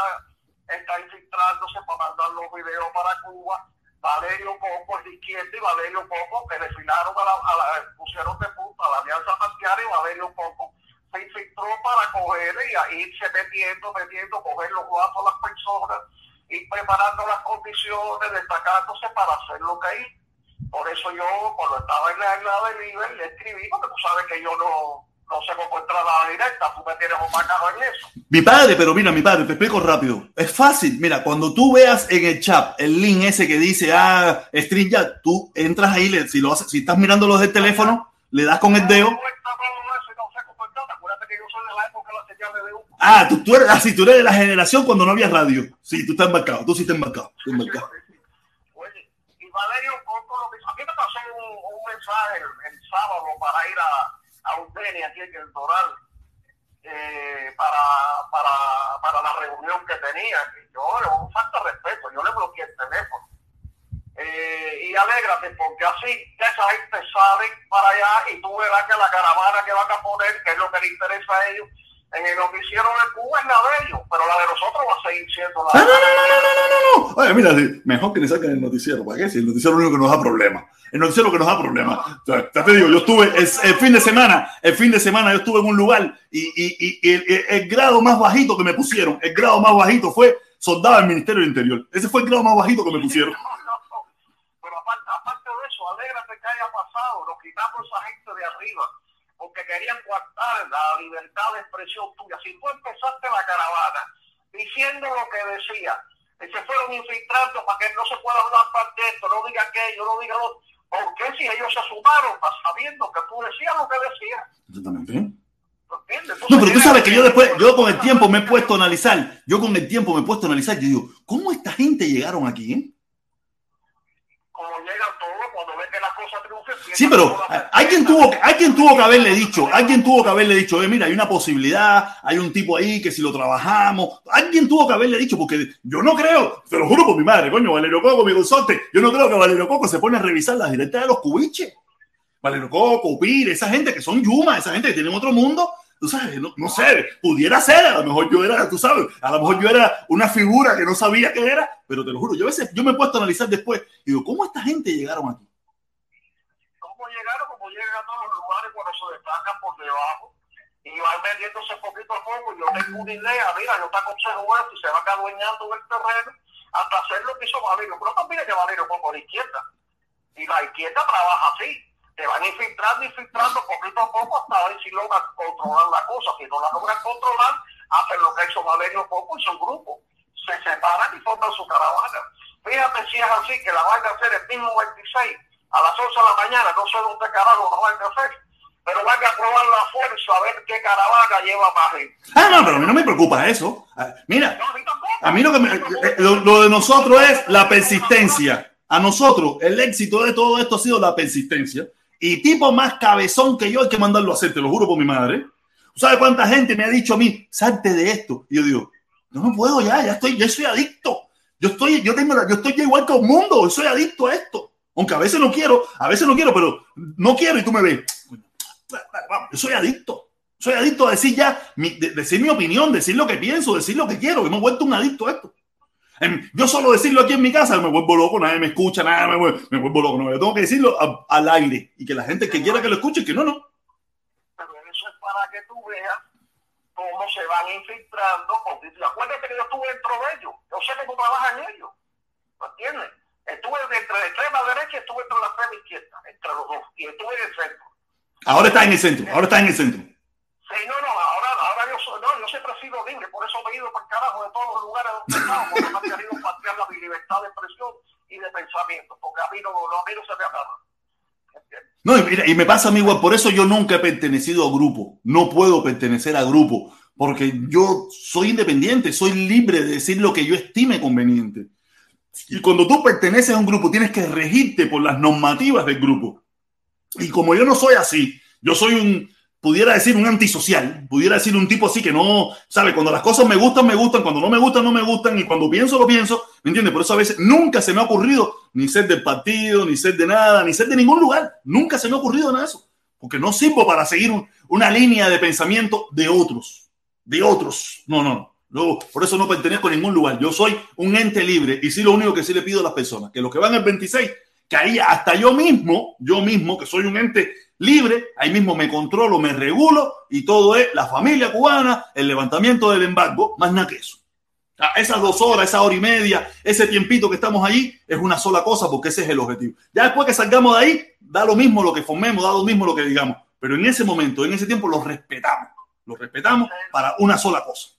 está infiltrándose para mandar los videos para Cuba Valerio Coco de izquierda y Valerio Coco que desfilaron a la, a la pusieron de punta a la Alianza Marcial y Valerio Coco se infiltró para coger y irse metiendo, metiendo, coger los guapos a las personas y preparando las condiciones, destacándose para hacer lo que hay. Por eso yo, cuando estaba en la isla de le escribí, porque tú sabes que yo no, no sé cómo entrar a la directa, tú me tienes un marcado en eso. Mi padre, pero mira, mi padre, te explico rápido. Es fácil, mira, cuando tú veas en el chat el link ese que dice, ah, StreamYard, tú entras ahí, si, lo haces, si estás mirando los del teléfono, le das con el dedo. Ah, tú, tú eres así, tú eres de la generación cuando no había radio. Sí, tú estás embarcado, tú sí estás embarcado. Tú embarcado. Oye, y Valerio a mí me pasó un, un mensaje el sábado para ir a a Udeni aquí en el Doral eh, para, para, para la reunión que tenía. Yo, un falta de respeto, yo le bloqueé el teléfono. Eh, y alégrate porque así esa gente sale para allá y tú verás que la caravana que van a poner, que es lo que le interesa a ellos, en que hicieron en Cuba es la de ellos, pero la de nosotros va a seguir siendo la de no, no, no, no, no, no. Oye, mira, mejor que le saquen el noticiero, ¿para qué? Si el noticiero es lo único que nos da problemas. El noticiero que nos da problemas. O sea, te digo, yo estuve el, fin de semana, el fin de semana yo estuve en un lugar y, y, y el, grado más bajito que me pusieron, el grado más bajito fue soldado del Ministerio del Interior. Ese fue el grado más bajito que me pusieron. Pero aparte, aparte de eso, alégrate que haya pasado, nos quitamos a gente de arriba porque que querían coartar la libertad de expresión tuya. Si tú empezaste la caravana diciendo lo que decía, se fueron infiltrando para que no se pueda hablar de esto, no diga aquello, no diga lo ¿Por qué si ellos se sumaron sabiendo que tú decías lo que decías? Exactamente. No, pero tú sabes que yo después, yo con el tiempo me he puesto a analizar, yo con el tiempo me he puesto a analizar, yo digo, ¿cómo esta gente llegaron aquí? Eh? Como llegan todos cuando ven que las cosas triunfan. Sí, pero hay quien, tuvo, hay quien tuvo que haberle dicho, hay quien tuvo que haberle dicho, eh, mira, hay una posibilidad, hay un tipo ahí que si lo trabajamos, alguien tuvo que haberle dicho, porque yo no creo, te lo juro por mi madre, coño, Valerio Coco, mi consorte, yo no creo que Valerio Coco se pone a revisar las directas de los cubiches. Valerio Coco, Pire, esa gente que son Yuma, esa gente que tienen otro mundo, tú sabes, no, no, sé, pudiera ser, a lo mejor yo era, tú sabes, a lo mejor yo era una figura que no sabía qué era, pero te lo juro, yo a veces, yo me he puesto a analizar después y digo, ¿cómo esta gente llegaron aquí? ¿Cómo llegaron? Como llegan a los lugares cuando se destacan por debajo y van vendiéndose poquito a poco, yo tengo una idea, mira, yo te aconsejo esto y se van adueñando del terreno hasta hacer lo que hizo Valerio, pero también que Valerio fue por izquierda y la izquierda trabaja así te van infiltrando, infiltrando poquito a poco hasta ver si logran controlar la cosa. Si no la logran controlar, hacen lo que hecho Valerio Poco y su grupo. Se separan y forman su caravana. Fíjate si es así, que la van a hacer el mismo 26 a las 11 de la mañana, no sé dónde carajo la van a hacer, pero van a probar la fuerza a ver qué caravana lleva más gente. Ah, no, pero a mí no me preocupa eso. Ah, mira, a mí lo que me, eh, lo de nosotros es la persistencia. A nosotros, el éxito de todo esto ha sido la persistencia. Y tipo más cabezón que yo hay que mandarlo a hacer, te lo juro por mi madre. ¿Sabes cuánta gente me ha dicho a mí, salte de esto? Y yo digo, no, no puedo ya, ya estoy, ya soy adicto. Yo estoy, yo tengo, yo estoy igual que el mundo, soy adicto a esto. Aunque a veces no quiero, a veces no quiero, pero no quiero y tú me ves. Yo soy adicto. Soy adicto a decir ya, decir mi opinión, decir lo que pienso, decir lo que quiero. Que me he vuelto un adicto a esto. Yo solo decirlo aquí en mi casa me vuelvo loco, nadie me escucha, nada, me vuelvo, me vuelvo loco. No, yo tengo que decirlo al aire y que la gente que quiera que lo escuche, que no, no. Pero eso es para que tú veas cómo se van infiltrando. Acuérdate que yo estuve dentro de ellos. Yo sé cómo trabajan ellos. ¿Me entiendes? Estuve entre la extrema derecha y estuve entre la extrema izquierda, entre los dos. Y estuve en el centro. Ahora está en el centro, ahora está en el centro. Sí, no, no, ahora, ahora yo, soy, no, yo siempre he sido libre, por eso me he ido para el carajo de todos los lugares donde he estado, porque me han querido patear la libertad de expresión y de pensamiento, porque a mí no, no, a mí no se me acaba. No, y, mira, y me pasa a mí igual, por eso yo nunca he pertenecido a grupo, no puedo pertenecer a grupo, porque yo soy independiente, soy libre de decir lo que yo estime conveniente. Y cuando tú perteneces a un grupo, tienes que regirte por las normativas del grupo. Y como yo no soy así, yo soy un, pudiera decir un antisocial, pudiera decir un tipo así que no, sabe, cuando las cosas me gustan, me gustan, cuando no me gustan, no me gustan, y cuando pienso, lo pienso, ¿me entiendes? Por eso a veces nunca se me ha ocurrido ni ser del partido, ni ser de nada, ni ser de ningún lugar, nunca se me ha ocurrido nada de eso, porque no sirvo para seguir una línea de pensamiento de otros, de otros, no, no, no, por eso no pertenezco a ningún lugar, yo soy un ente libre, y sí lo único que sí le pido a las personas, que los que van el 26, que ahí hasta yo mismo, yo mismo, que soy un ente libre, ahí mismo me controlo, me regulo y todo es la familia cubana, el levantamiento del embargo, más nada que eso. esas dos horas, esa hora y media, ese tiempito que estamos allí es una sola cosa porque ese es el objetivo. Ya después que salgamos de ahí, da lo mismo lo que formemos, da lo mismo lo que digamos, pero en ese momento, en ese tiempo lo respetamos, lo respetamos para una sola cosa.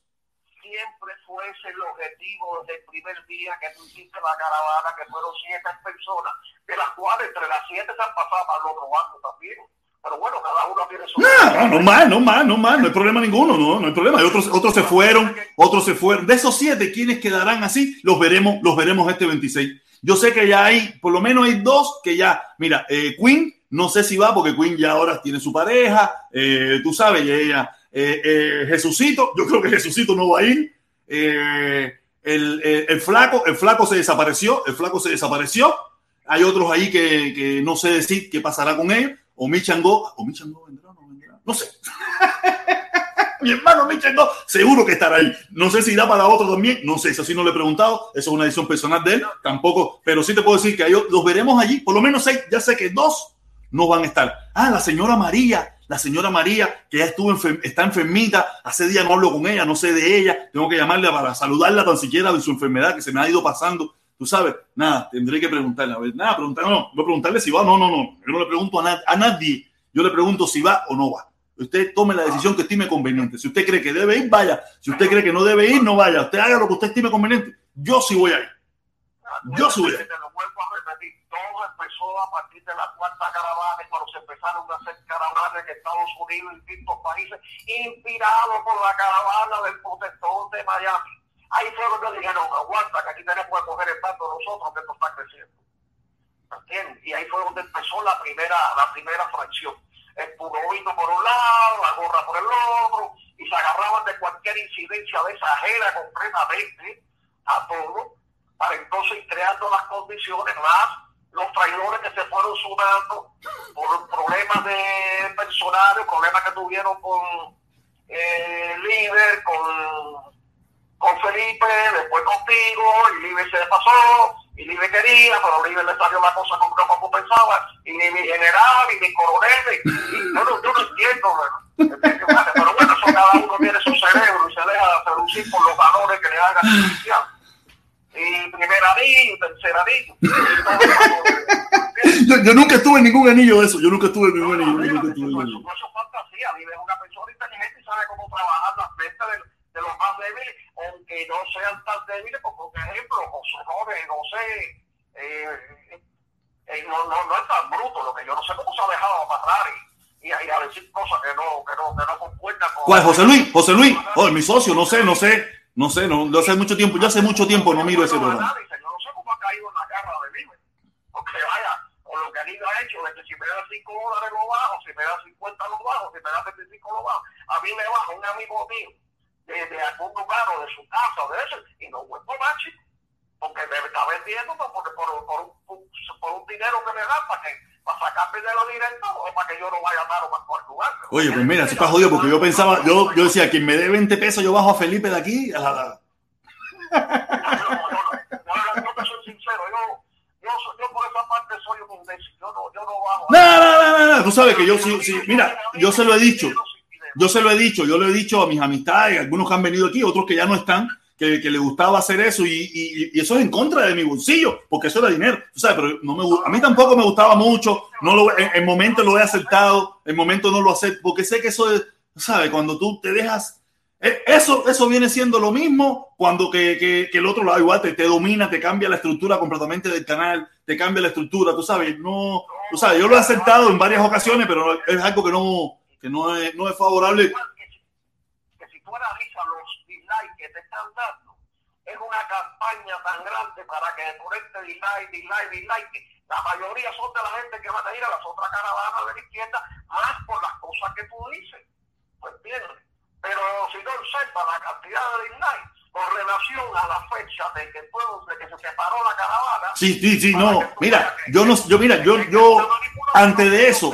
Ese el objetivo desde el primer día que tú hiciste la caravana, que fueron siete personas de las cuales entre las siete se han pasado para el otro bando también. Pero bueno, cada uno tiene su... No, no, más, no más, no más, no hay problema ninguno, no, no hay problema. Hay otros, otros se fueron, otros se fueron. De esos siete, ¿quiénes quedarán así? Los veremos, los veremos este 26. Yo sé que ya hay, por lo menos hay dos que ya, mira, eh, Queen, no sé si va porque Queen ya ahora tiene su pareja, eh, tú sabes, y ella, eh, eh, Jesucito, yo creo que Jesucito no va a ir. Eh, el, el, el, flaco, el flaco se desapareció, el flaco se desapareció. Hay otros ahí que, que no sé decir qué pasará con ellos. O Michango, o Michango vendrá no vendrá. No sé. Mi hermano Michango seguro que estará ahí. No sé si irá para otro también. No sé, eso sí no le he preguntado. Eso es una decisión personal de él. Tampoco, pero sí te puedo decir que hay, los veremos allí. Por lo menos seis. Ya sé que dos no van a estar. Ah, la señora María. La señora María, que ya estuvo enfer está enfermita, hace días no hablo con ella, no sé de ella, tengo que llamarle para saludarla tan siquiera de su enfermedad que se me ha ido pasando tú sabes, nada, tendré que preguntarle, a ver, nada, preguntar, no, voy preguntarle si va, no, no, no, yo no le pregunto a, a nadie, yo le pregunto si va o no va. Usted tome la decisión que estime conveniente. Si usted cree que debe ir, vaya. Si usted cree que no debe ir, no vaya. Usted haga lo que usted estime conveniente. Yo sí voy a ir. Yo sí voy a ir. Empezó a partir de la cuarta caravana, cuando se empezaron a hacer caravanas en Estados Unidos y distintos países, inspirados por la caravana del protector de Miami. Ahí fue donde dijeron, aguanta, que aquí tenemos que coger el pato nosotros, que esto está creciendo. ¿Entiendes? Y ahí fue donde empezó la primera, la primera fracción el purovito por un lado, la gorra por el otro, y se agarraban de cualquier incidencia de esa ajena completamente a todo, para entonces ir creando las condiciones más los traidores que se fueron sumando por problemas de personales, problemas que tuvieron con eh, líder, con, con Felipe, después contigo, y Libre se pasó, y Libre quería, pero Libre le salió la cosa como no pensaba, y ni mi general, ni mi coronel, y, yo, no, yo no entiendo, ¿verdad? pero bueno, eso cada uno tiene su cerebro y se deja seducir por los valores que le hagan oficial. Y primer anillo, tercer anillo. yo, yo nunca estuve en ningún anillo de eso. Yo nunca estuve en ningún anillo. Yo nunca estuve en eso, ningún eso, anillo. eso es fantasía. Vive una persona inteligente y sabe cómo trabajar las ventas de, de los más débiles, aunque no sean tan débiles, porque, por ejemplo, José Jorge, no sé, eh, eh, no, no, no es tan bruto, lo que yo no sé cómo se ha dejado amarrar y, y, a, y a decir cosas que no, que no, que no concuerdan con. ¿Cuál? José Luis, José Luis. Oh, mi socio, no sé, no sé. No sé, no, no hace mucho tiempo, yo hace mucho tiempo no miro ese programa. No sé cómo ha caído en la garra de Libre. Porque vaya, con lo que Libre ha hecho, de que si me da 5 dólares lo bajo, si me da 50 lo bajo, si me da 25 lo bajo, a mí me baja un amigo mío de, de algún lugar o de su casa o de eso, y no. Porque me está vendiendo por, por, por, un, por un dinero que me da para que para sacarme de lo directo o para que yo no vaya a dar por lugar. Oye, pues mira, eso está jodido porque yo pensaba, yo, yo decía, quien me dé 20 pesos, yo bajo a Felipe de aquí. A la... Yo te soy sincero, yo, yo, yo por esa parte soy un imbécil, yo no, yo no bajo. No, no, no, no, no, tú sabes que yo sí, sí, mira, yo se lo he dicho, yo se lo he dicho, yo lo he dicho a mis amistades, algunos que han venido aquí, otros que ya no están, que, que le gustaba hacer eso y, y- y eso es en contra de mi bolsillo, porque eso era dinero, sabes, pero no me, a mí tampoco me gustaba mucho, no lo, en, en momento lo he aceptado, en momento no lo acepto, porque sé que eso es, sabes, cuando tú te dejas, eh, eso, eso viene siendo lo mismo cuando que, que, que el otro lado igual te, te domina, te cambia la estructura completamente del canal, te cambia la estructura, tú sabes, no, tú sabes, yo lo he aceptado en varias ocasiones, pero es algo que no, que no es, no es favorable. Que si, que si tú analizas es una campaña tan grande para que por este dislike, dislike, dislike, la mayoría son de la gente que van a ir a las otras caravanas de la izquierda, más por las cosas que tú dices. ¿Me entiendes? Pero si no observa la cantidad de dislikes con relación a la fecha de que, puedo, de que se separó la caravana. Sí, sí, sí, no, mira, yo no, yo, mira, yo, yo, antes de eso,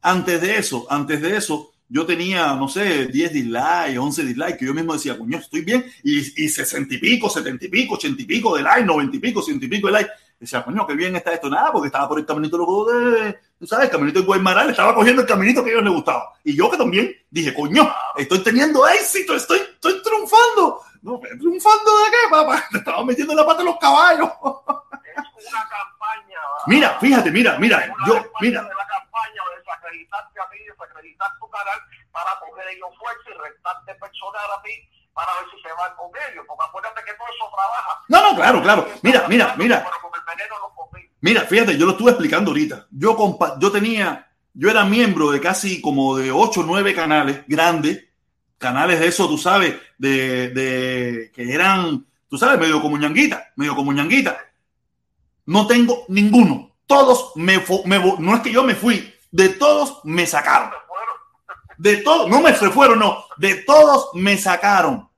antes de eso, antes de eso, yo tenía, no sé, 10 dislikes, 11 dislikes, que yo mismo decía, coño, estoy bien, y, y 60 y pico, 70 y pico, 80 y pico de like, 90 y pico, 100 y pico de like. Decía, coño, qué bien está esto, nada, porque estaba por el caminito loco de, sabes, el caminito de Guaymaral, estaba cogiendo el caminito que a ellos les gustaba. Y yo que también dije, coño, estoy teniendo éxito, estoy, estoy triunfando. No, pero triunfando de qué, papá? Te estaba metiendo la pata a los caballos. Es una campaña. Mira, fíjate, mira, mira, yo, mira, Mira, mira, mira. Mira, fíjate, yo lo estuve explicando ahorita. Yo, compa yo tenía, yo era miembro de casi como de 8 o 9 canales grandes, canales de eso, tú sabes, de, de que eran, tú sabes, medio como ñanguita, medio como ñanguita. No tengo ninguno. Todos me, me no es que yo me fui, de todos me sacaron. De todos, no me se fueron, no, de todos me sacaron.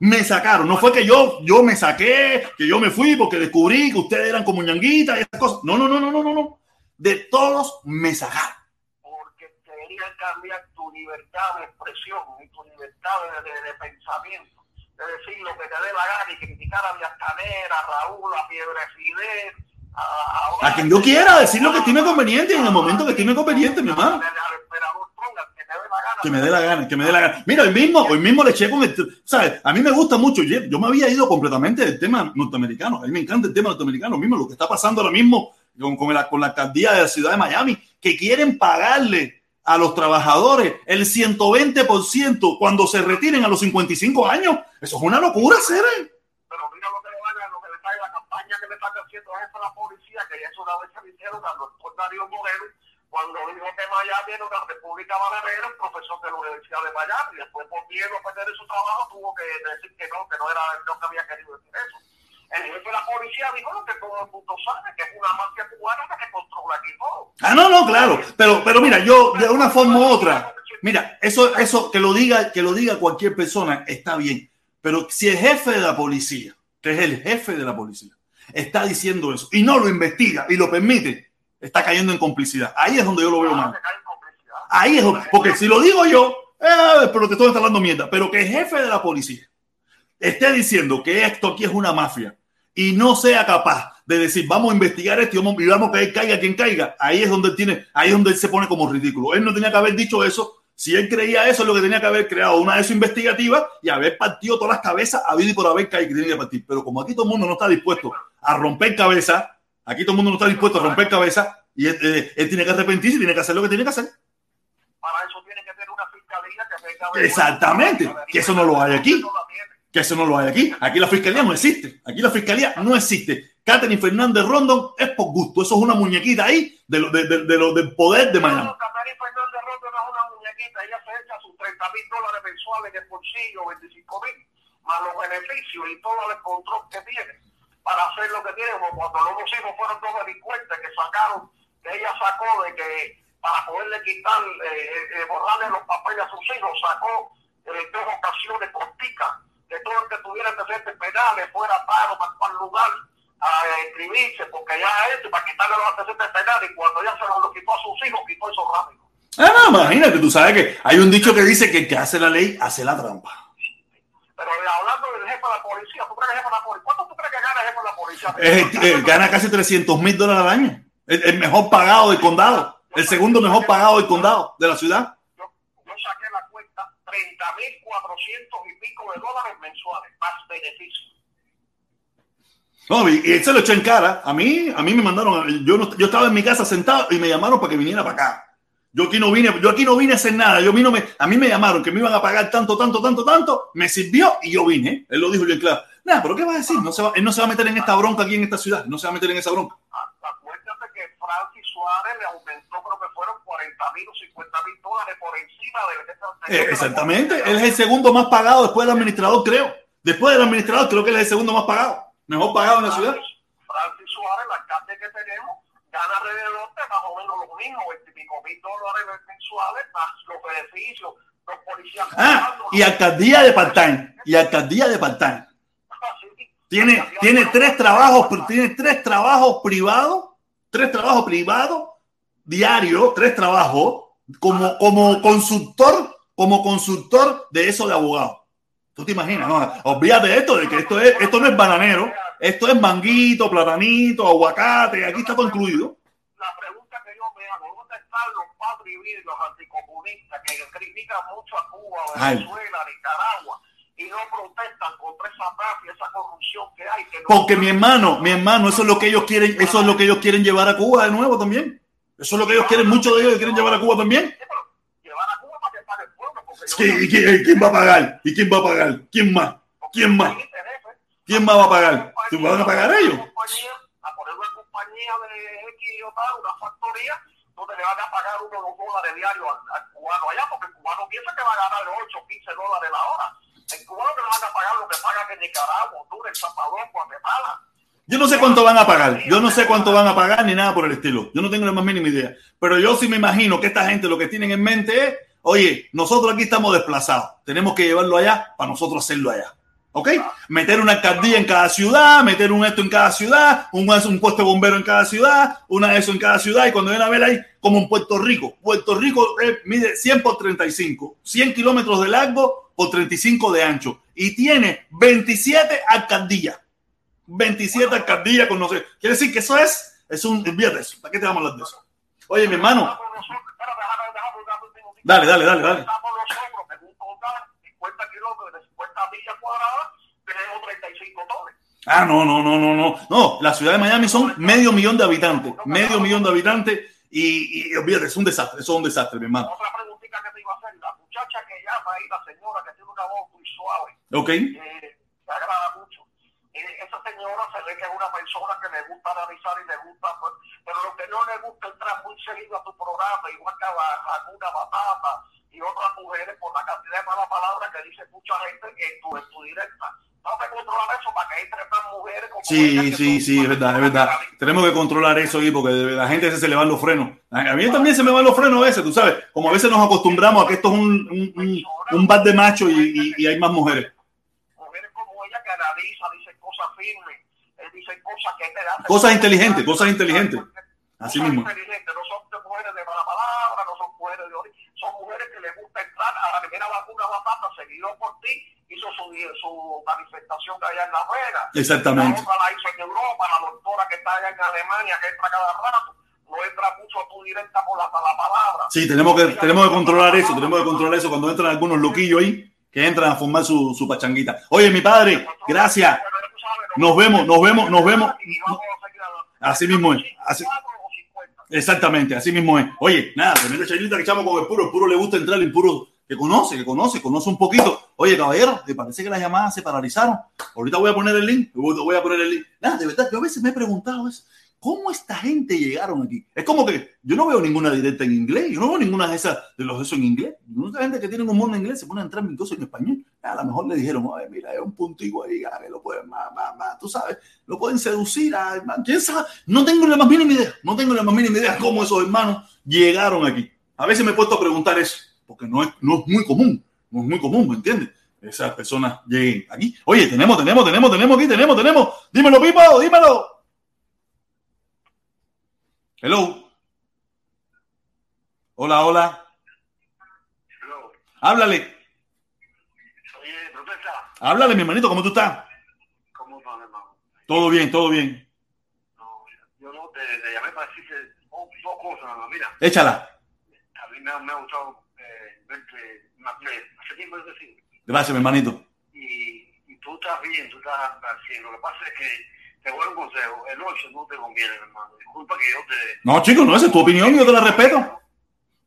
Me sacaron, no fue que yo, yo me saqué, que yo me fui porque descubrí que ustedes eran como ñanguitas y esas cosas. No, no, no, no, no, no, no. De todos me sacaron. Porque querían cambiar tu libertad de expresión y tu libertad de pensamiento. De decir lo que te dé la gana y criticar a Díaz Canera, a Raúl, a Piedra Fidel, a, quien yo quiera decir lo que estime conveniente en el momento que estime conveniente, mi hermano. Que me dé la gana, que me dé la gana. Mira, hoy mismo, hoy mismo le eché con el, ¿sabes? A mí me gusta mucho, yo me había ido completamente del tema norteamericano. A mí me encanta el tema norteamericano, mismo lo que está pasando ahora mismo con, con la, con la alcaldía de la ciudad de Miami, que quieren pagarle a los trabajadores el 120% cuando se retiren a los 55 años. Eso es una locura, Cere. Es la policía, que ya eso una vez se lo hicieron Moreno, cuando dijo que Miami era una república bananera, el profesor de la Universidad de Miami, y después por miedo a perder su trabajo tuvo que decir que no, que no era, no que había querido decir eso. El jefe de la policía dijo lo que todo el mundo sabe, que es una mafia cubana que controla aquí todo. Ah, no, no, claro. Pero, pero mira, yo de una forma u otra, mira, eso, eso que lo diga, que lo diga cualquier persona está bien. Pero si el jefe de la policía, que es el jefe de la policía, está diciendo eso y no lo investiga y lo permite, está cayendo en complicidad. Ahí es donde yo lo veo mal. Ahí es donde, porque si lo digo yo, eh, pero te estoy hablando mierda. Pero que el jefe de la policía esté diciendo que esto aquí es una mafia y no sea capaz de decir vamos a investigar esto y vamos, y vamos a que caiga quien caiga, ahí es donde él tiene, ahí es donde él se pone como ridículo. Él no tenía que haber dicho eso. Si él creía eso, es lo que tenía que haber creado una de esas investigativas y haber partido todas las cabezas a vida y por haber caído que tiene que partir. Pero como aquí todo el mundo no está dispuesto a romper cabezas, aquí todo el mundo no está dispuesto a romper cabezas y él, él, tiene que arrepentirse y tiene que hacer lo que tiene que hacer. Para eso tiene que tener una fiscalía que Exactamente, que eso no lo hay aquí. Que eso no lo hay aquí. Aquí la fiscalía no existe. Aquí la fiscalía no existe. Catherine Fernández Rondon es por gusto. Eso es una muñequita ahí de lo, de, de, de lo del poder de Miami. Catherine Fernández Rondon no es una muñequita. Ella se echa sus 30 mil dólares mensuales en el bolsillo, 25 mil, más los beneficios y todo el control que tiene para hacer lo que tiene. Como cuando los hijos fueron dos delincuentes que sacaron, que ella sacó de que para poderle quitar, eh, eh, borrarle los papeles a sus hijos, sacó eh, dos ocasiones con tica que todo el que tuviera antecedentes penales fuera paro para cual lugar a inscribirse, porque ya eso, para quitarle los antecedentes penales, y cuando ya se lo quitó a sus hijos, quitó eso rápido. Ah, no, imagínate, tú sabes que hay un dicho que dice que el que hace la ley hace la trampa. Pero hablando del jefe de la policía, ¿tú crees que el jefe de la policía? ¿Cuánto tú crees que gana el jefe de la policía? Eh, eh, gana casi 300 mil dólares al año. El, el, mejor pagado del condado. El segundo mejor pagado del condado, de la ciudad. Yo, yo saqué la cuenta, 30 mil 400 y pico de dólares mensuales, más beneficios. No, y, y él se lo echó en cara. A mí, a mí me mandaron, yo, no, yo estaba en mi casa sentado y me llamaron para que viniera para acá. Yo aquí no vine, yo aquí no vine a hacer nada. Yo vino, me, a mí me llamaron que me iban a pagar tanto, tanto, tanto, tanto. Me sirvió y yo vine. Él lo dijo bien claro. Nada, pero ¿qué va a decir? No se va, él no se va a meter en esta bronca aquí en esta ciudad. No se va a meter en esa bronca. Acuérdate que Francis Suárez le aumentó, creo que fueron 40 mil o 50 mil dólares por encima del eh, Exactamente. Él es el segundo más pagado después del administrador, creo. Después del administrador, creo que él es el segundo más pagado. Mejor pagado en la ciudad. Francis Suárez, la alcalde que tenemos, gana alrededor de más o menos lo mismo, 20 mil dólares mensuales, más los beneficios, los policías. Ah, y alcaldía de part-time. Y alcaldía de part-time. Tiene, tiene tres trabajos, tiene tres trabajos privados, tres trabajos privados diarios, tres trabajos como, como consultor, como consultor de eso de abogado. ¿Tú te imaginas? No, olvídate de esto, de que esto, es, esto no es bananero, esto es manguito, platanito, aguacate, aquí está todo incluido. La pregunta que yo me hago, ¿dónde están los y los anticomunistas que critican mucho a Cuba, Venezuela, Ay. Nicaragua? y no protestan contra esa mafia, esa corrupción que hay. Que no Porque mi hermano, mi hermano, eso es lo que ellos quieren, eso es lo que ellos quieren llevar a Cuba de nuevo también. Eso es lo que ellos quieren, muchos de ellos quieren llevar a Cuba también. Sí, ¿y quién, quién, va a pagar? ¿Y quién va a pagar? ¿Quién más? ¿Quién más? ¿Quién más va a pagar? ¿Tú van a pagar ellos? A poner una compañía de X o tal, una factoría, donde le van a pagar uno dos dólares diarios al, al cubano allá, porque el cubano piensa que va a ganar 8 15 dólares la hora. El cubano que le van a pagar lo que paga en Nicaragua, Honduras, El Salvador, Guatemala. Yo no sé cuánto van a pagar, yo no sé cuánto van a pagar ni nada por el estilo. Yo no tengo la más mínima idea. Pero yo sí me imagino que esta gente lo que tienen en mente es, oye, nosotros aquí estamos desplazados, tenemos que llevarlo allá para nosotros hacerlo allá. ¿Ok? Meter una alcaldía en cada ciudad, meter un esto en cada ciudad, un, un puesto de bombero en cada ciudad, una de eso en cada ciudad, y cuando viene a ver ahí, como en Puerto Rico. Puerto Rico eh, mide 100 por 35, 100 kilómetros de largo por 35 de ancho, y tiene 27 alcaldías. 27 bueno, alcaldías con no sé. Quiere decir que eso es, es un, olvídate eso. ¿Para qué te vamos a hablar de eso? Oye, mi hermano. Dale, dale, dale, dale. Ah, no, no, no, no, no. No, la ciudad de Miami son medio millón de habitantes. Medio millón de habitantes. Y, y olvídate, es un desastre, eso es un desastre, mi hermano. Otra preguntita que te iba a hacer, la muchacha que llama ahí, la señora que tiene una voz muy suave, Ok, eh, me agrada mucho. Esa señora se ve que es una persona que le gusta analizar y le gusta, pues, pero lo que no le gusta entrar muy seguido a tu programa, igual que a alguna batata y otras mujeres por la cantidad de malas palabras que dice mucha gente en tu, en tu directa. No te controlar eso para que entre más mujeres como Sí, sí, sí, es verdad, es verdad. Tenemos que controlar eso ahí porque la gente a veces se le van los frenos. A mí también se me van los frenos a veces, tú sabes. Como a veces nos acostumbramos a que esto es un, un, un, un bar de machos y, y- y hay más mujeres como ella que analiza, dice cosas firmes, eh, dice cosas que. Cosas inteligentes, cosas inteligentes. Así mismo. inteligentes, no son mujeres de mala palabra, no son mujeres de ori- son mujeres que les gusta entrar a la primera vacuna batata, seguido por ti, hizo su, su manifestación allá en Las Vegas. Exactamente. La la hizo en Europa, la doctora que está allá en Alemania, que entra cada rato, no entra mucho a tu directa por la, la palabra. Sí, tenemos que, tenemos que controlar eso, tenemos que controlar eso cuando entran algunos loquillos ahí que entran a formar su, su pachanguita. Oye, mi padre, gracias. Nos vemos, nos vemos, nos vemos. Así mismo es. Así- 54 o 50. Exactamente, así mismo es. Oye, nada, tremenda chaylita que echamos con el puro. El puro le gusta entrar, el puro que conoce, que conoce, conoce un poquito. Oye, caballero, me parece que las llamadas se paralizaron. Ahorita voy a poner el link, voy a poner el link. Nada, de verdad, yo a veces me he preguntado eso. ¿Cómo esta gente llegaron aquí? Es como que yo no veo ninguna directa en inglés, yo no veo ninguna de esas de los esos en inglés. Mucha gente que tiene un mundo en inglés se pone a entrar en cosas en español. A lo mejor le dijeron, oye, mira, hay un puntico ahí, ah, que lo pueden, más, más, tú sabes, lo pueden seducir a hermano. ¿Quién sabe? No tengo la más mínima idea, no tengo la más mínima idea cómo esos hermanos llegaron aquí. A veces me he puesto a preguntar eso, porque no es, no es muy común, no es muy común, ¿me entiendes? Esas personas lleguen aquí. Oye, tenemos, tenemos, tenemos, tenemos aquí, tenemos, tenemos. Dímelo, Pipo, dímelo. Hello. Hola, hola. Hello. Háblale, háblale, mi hermanito, ¿cómo tú estás? ¿cómo estás, hermano? Todo bien, todo bien. No, yo no te, te llamé para decirte dos, dos cosas, más. Mira, Échala. a mí me, ha- me ha gustado eh, verte. Hace tiempo que sí. Gracias, mi hermanito. Y, y tú estás bien, tú estás así. Lo que pasa es que te voy a dar un consejo. El 8 no te conviene, hermano. Disculpa que yo te... No, chico, no, esa es tu opinión y yo te la respeto.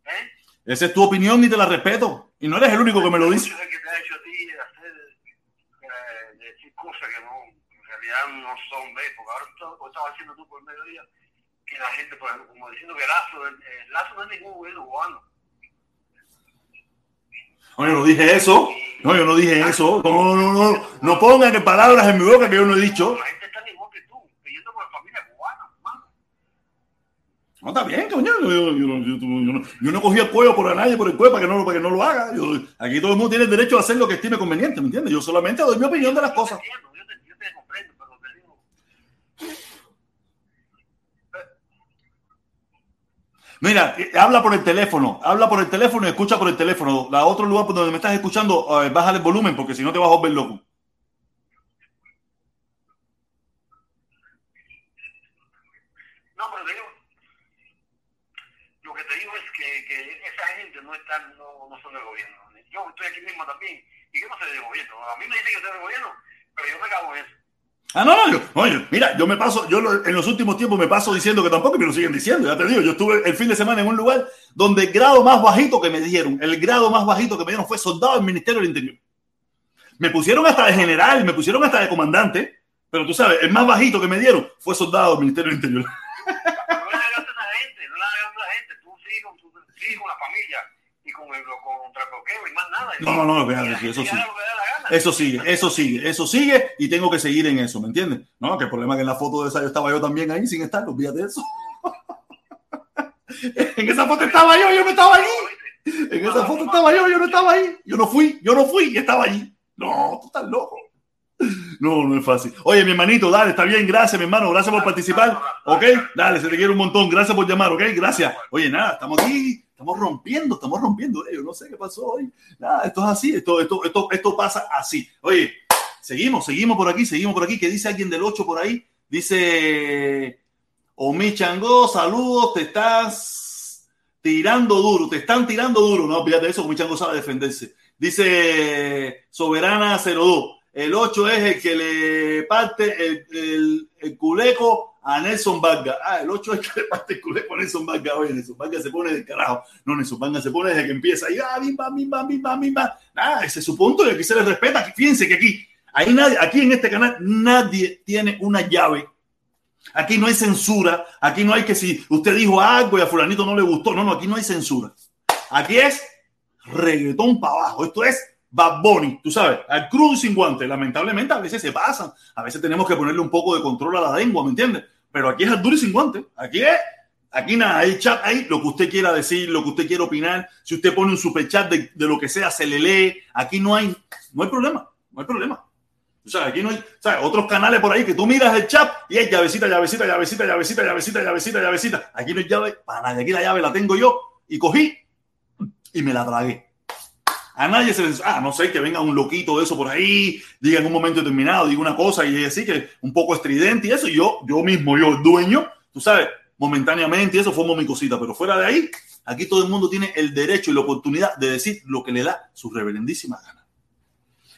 ¿Eh? Esa es tu opinión y te la respeto. Y no eres el único que me lo dice. Que te ha hecho a ti eh, cosas que no, en realidad no son de, porque ahora tú estabas haciendo tú por el mediodía, que la gente, por ejemplo, como diciendo que Lazo, el, el Lazo no es ningún gobierno cubano. No, yo no dije eso. No, yo no dije eso. No, no, no, no. No pongan palabras en mi boca que yo no he dicho. La gente está igual que tú, pidiendo por la familia cubana, hermano. No, está bien, coño. Yo, yo- yo no- yo- yo no, cogí el cuello por a nadie por el cuello para que no, para que no lo haga. Yo- aquí todo el mundo tiene el derecho a hacer lo que estime conveniente, ¿me entiendes? Yo solamente doy mi opinión de las cosas. Mira, habla por el teléfono, habla por el teléfono y escucha por el teléfono. La otro lugar donde me estás escuchando, eh, bájale el volumen porque si no te vas a volver loco. no, pero te digo, lo que te digo es que, que esa gente no está, no, no son del gobierno. Yo estoy aquí mismo también, y yo no soy del gobierno. A mí me dicen que soy del gobierno, pero yo me cago en eso. Ah, no, no, yo, oye, mira, yo me paso, yo lo- en los últimos tiempos me paso diciendo que tampoco me lo siguen diciendo, ya te digo, yo estuve el fin de semana en un lugar donde el grado más bajito que me dieron, el grado más bajito que me dieron fue soldado del Ministerio del Interior. Me pusieron hasta de general, me pusieron hasta de comandante, pero tú sabes, el más bajito que me dieron fue soldado del Ministerio del Interior. No le hagas a esa gente, no le hagas a esa gente. Tú sigues con, tu, con la familia con el, y más nada. No, no, no, sí, eso sí. Eso sigue, eso sigue, eso sigue y tengo que seguir en eso, ¿me entiendes? No, que el problema es que en la foto de esa yo estaba yo también ahí sin estar, olvídate de eso. en esa foto estaba yo, yo no estaba allí. En esa foto estaba yo, yo no estaba ahí. Yo no fui, yo no fui y estaba allí. No, tú estás loco. No, no es fácil. Oye, mi hermanito, dale, está bien, gracias, mi hermano, gracias por participar. Ok, dale, se te quiere un montón, gracias por llamar, ok, gracias. Oye, nada, estamos aquí, estamos rompiendo, estamos rompiendo. Eh, yo no sé qué pasó hoy. Nada, esto es así, esto, esto, esto, esto pasa así. Oye, seguimos, seguimos por aquí, seguimos por aquí. ¿Qué dice alguien del 8 por ahí? Dice Omi Chango, saludos, te estás tirando duro, te están tirando duro. No, fíjate eso, Omi Chango sabe defenderse. Dice Soberana 02. El 8 es el que le parte el, el- el culeco a Nelson Vargas. Ah, el 8 es que le parte culé con Nelson Vargas. Oye, Nelson Vargas se pone del carajo. No, Nelson Vargas se pone desde que empieza. Y ah, bimba, bimba, bimba, bimba. Nada, ese es su punto y aquí se le respeta. Fíjense que aquí, ahí nadie, aquí en este canal, nadie tiene una llave. Aquí no hay censura. Aquí no hay que si usted dijo algo y a fulanito no le gustó. No, no, aquí no hay censura. Aquí es reggaetón para abajo. Esto es Bad Bunny, tú sabes, al cruz sin guante. Lamentablemente a veces se pasan, a veces tenemos que ponerle un poco de control a la lengua, ¿me entiendes? Pero aquí es al duro y sin guante. Aquí es, aquí nada, hay chat ahí, lo que usted quiera decir, lo que usted quiera opinar. Si usted pone un super chat de, de lo que sea, se le lee. Aquí no hay, no hay problema, no hay problema. O sea, aquí no hay, ¿sabes? Otros canales por ahí que tú miras el chat y hay llavecita, llavecita, llavecita, llavecita, llavecita, llavecita, llavecita. Aquí no hay llave para nadie. Aquí la llave la tengo yo y cogí y me la tragué. A nadie se le ah, no sé, que venga un loquito de eso por ahí, diga en un momento determinado, diga una cosa y así que un poco estridente y eso. Yo, yo mismo, yo, el dueño, tú sabes, momentáneamente y eso formo mi cosita, pero fuera de ahí, aquí todo el mundo tiene el derecho y la oportunidad de decir lo que le da su reverendísima gana.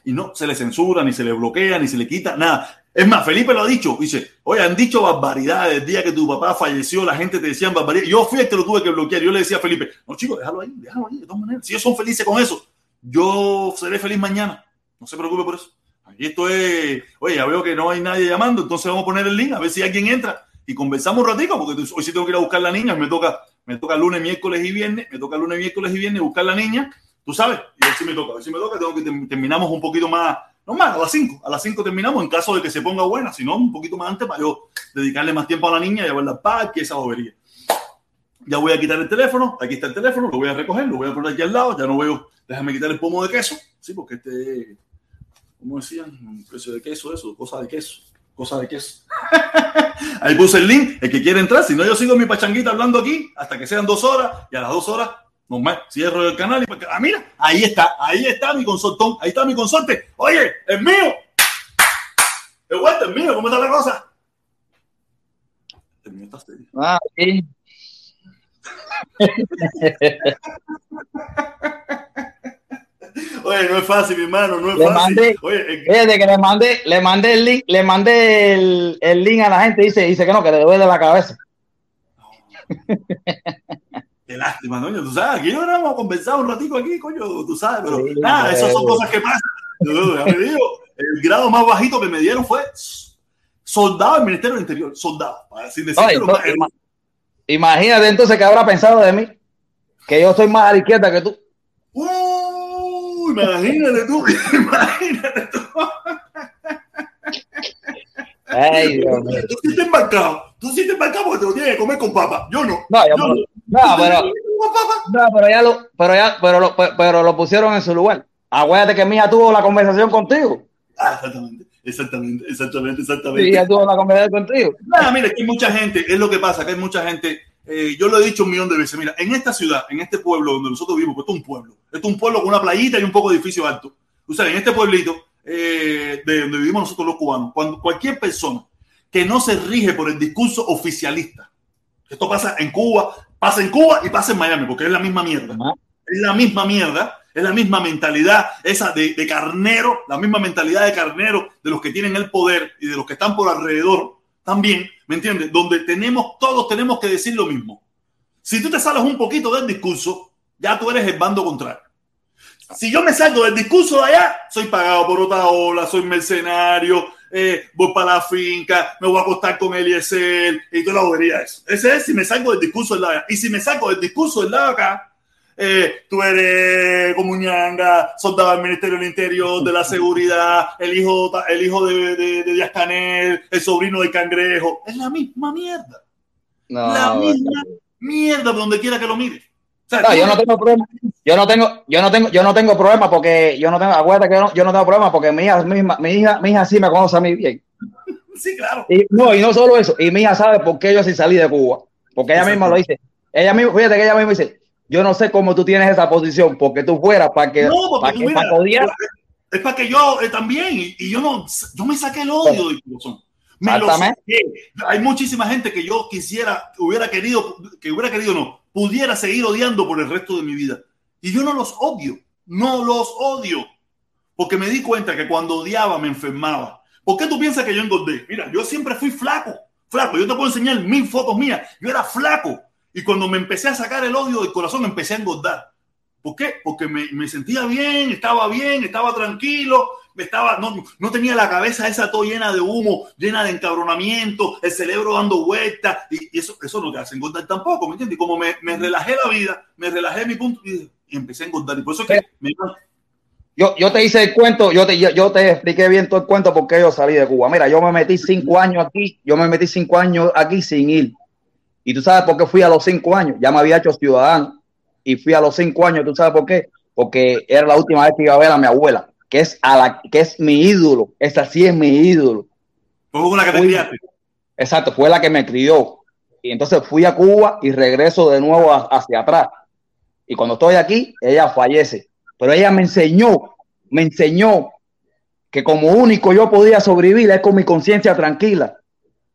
Y no se le censura, ni se le bloquea, ni se le quita, nada. Es más, Felipe lo ha dicho, dice, oye, han dicho barbaridades, el día que tu papá falleció, la gente te decía barbaridades. Yo fui el que lo tuve que bloquear, yo le decía a Felipe, no chicos, déjalo ahí, déjalo ahí, de todas maneras. Si ellos son felices con eso, yo seré feliz mañana. No se preocupe por eso. Aquí esto es, oye, ya veo que no hay nadie llamando, entonces vamos a poner el link a ver si alguien entra y conversamos un ratito, porque hoy sí tengo que ir a buscar la niña, me toca, me toca lunes, miércoles y viernes, me toca lunes, miércoles y viernes buscar la niña, tú sabes, y a ver si me toca, a ver si me toca, tengo que terminamos un poquito más, no más, a las 5, a las 5 terminamos en caso de que se ponga buena, si no, un poquito más antes para yo dedicarle más tiempo a la niña, llevarla al parque, esa bobería. Ya voy a quitar el teléfono, aquí está el teléfono, lo voy a recoger, lo voy a poner aquí al lado, ya no veo déjame quitar el pomo de queso, sí, porque este, ¿cómo decían? Un precio de queso, eso, cosa de queso, cosa de queso. Ahí puse el link, el que quiere entrar, si no yo sigo mi pachanguita hablando aquí hasta que sean dos horas y a las dos horas, normal, cierro el canal y pues, ah, mira, ahí está, ahí está mi consortón, ahí está mi consorte, oye, es mío, el vuelta es mío, ¿cómo está la cosa? El mío está. Ah, sí. Oye, no es fácil, mi hermano, no es Le fácil. Oye, fíjate que le mandé, le mandé el link, le mandé el, el link a la gente y dice, dice que no, que le duele la cabeza. Qué lástima, doña, tú sabes, aquí no vamos a conversar un ratito aquí, coño, tú sabes, pero Sí, nada, esas son cosas que pasan. Yo, ya me digo, el grado más bajito que me dieron fue soldado del Ministerio del Interior, soldado, para decir Oye, lo más- imagínate entonces que habrá pensado de mí, que yo soy más a la izquierda que tú. Uy, imagínate tú, imagínate tú. Ay, Dios mío. Tú sí te embarcado, tú sí te embarcado porque te lo tienes que comer con papa. Yo no. No, yo Yo no. no. No, ¿Tú te pero, no, pero ya lo, pero ya, pero lo, pero lo pusieron en su lugar. Acuérdate que Mija tuvo la conversación contigo. Ah, exactamente, exactamente, exactamente, exactamente. Sí, ella tuvo la conversación contigo. Nada, mira, que hay mucha gente, es lo que pasa, que hay mucha gente. eh, yo lo he dicho un millón de veces. Mira, en esta ciudad, en este pueblo donde nosotros vivimos, pues esto es un pueblo, esto es un pueblo con una playita y un poco de edificio alto. O sea, en este pueblito eh, de donde vivimos nosotros los cubanos, cuando cualquier persona que no se rige por el discurso oficialista, esto pasa en Cuba, pasa en Cuba y pasa en Miami, porque es la misma mierda es la misma mierda, es la misma mentalidad esa de, de carnero, la misma mentalidad de carnero de los que tienen el poder y de los que están por alrededor también, ¿me entiendes? Donde tenemos, todos tenemos que decir lo mismo. Si tú te sales un poquito del discurso, ya tú eres el bando contrario. Si yo me salgo del discurso de allá, soy pagado por otra ola, soy mercenario, eh, voy para la finca, me voy a acostar con Eliezer y toda la bobería eso. Ese es si me salgo del discurso del lado de allá. Y si me saco del discurso del lado de acá, eh, tú eres comuñanga, soldado del Ministerio del Interior, de la Seguridad, el hijo, el hijo de, de, de Díaz Canel, el sobrino del cangrejo. Es la misma mierda. No, la misma mierda por donde quiera que lo mires. O sea, No, tú- yo no tengo problema. Yo no tengo, yo no tengo, yo no tengo problema porque yo no tengo, acuérdate que yo no, yo no tengo problema porque mi hija, misma, mi hija, mi hija sí me conoce a mí bien. Sí, claro. Y no, y no solo eso, y mi hija sabe por qué yo sí salí de Cuba. Porque ella misma lo dice. Ella misma, fíjate que ella misma dice, yo no sé cómo tú tienes esa posición, porque tú fueras para que, No, porque para tú que, mira, para es para que yo eh, también, y, y yo no, yo me saqué el odio del corazón. Me lo saqué. Hay muchísima gente que yo quisiera, hubiera querido, que hubiera querido no, pudiera seguir odiando por el resto de mi vida. Y yo no los odio, no los odio. Porque me di cuenta que cuando odiaba me enfermaba. ¿Por qué tú piensas que yo engordé? Mira, yo siempre fui flaco, flaco. Yo te puedo enseñar mil fotos mías. Yo era flaco. Y cuando me empecé a sacar el odio del corazón, empecé a engordar. ¿Por qué? Porque me, me sentía bien, estaba bien, estaba tranquilo, estaba, no, no tenía la cabeza esa todo llena de humo, llena de encabronamiento, el cerebro dando vueltas, y, y eso, eso no te hace engordar tampoco, ¿me entiendes? Y como me, me, relajé la vida, me relajé mi punto y, y empecé a engordar. Y por eso es que me, yo, yo te hice el cuento, yo te, yo te expliqué bien todo el cuento porque yo salí de Cuba. Mira, yo me metí cinco años aquí, yo me metí cinco años aquí sin ir. Y tú sabes por qué fui a los cinco años. Ya me había hecho ciudadano y fui a los cinco años. ¿Tú sabes por qué? Porque era la última vez que iba a ver a mi abuela, que es a la que es mi ídolo. Esa sí es mi ídolo. Fue la que te criaste. Exacto, fue la que me crió. Y entonces fui a Cuba y regreso de nuevo a, hacia atrás. Y cuando estoy aquí, ella fallece. Pero ella me enseñó, me enseñó que como único yo podía sobrevivir es con mi conciencia tranquila.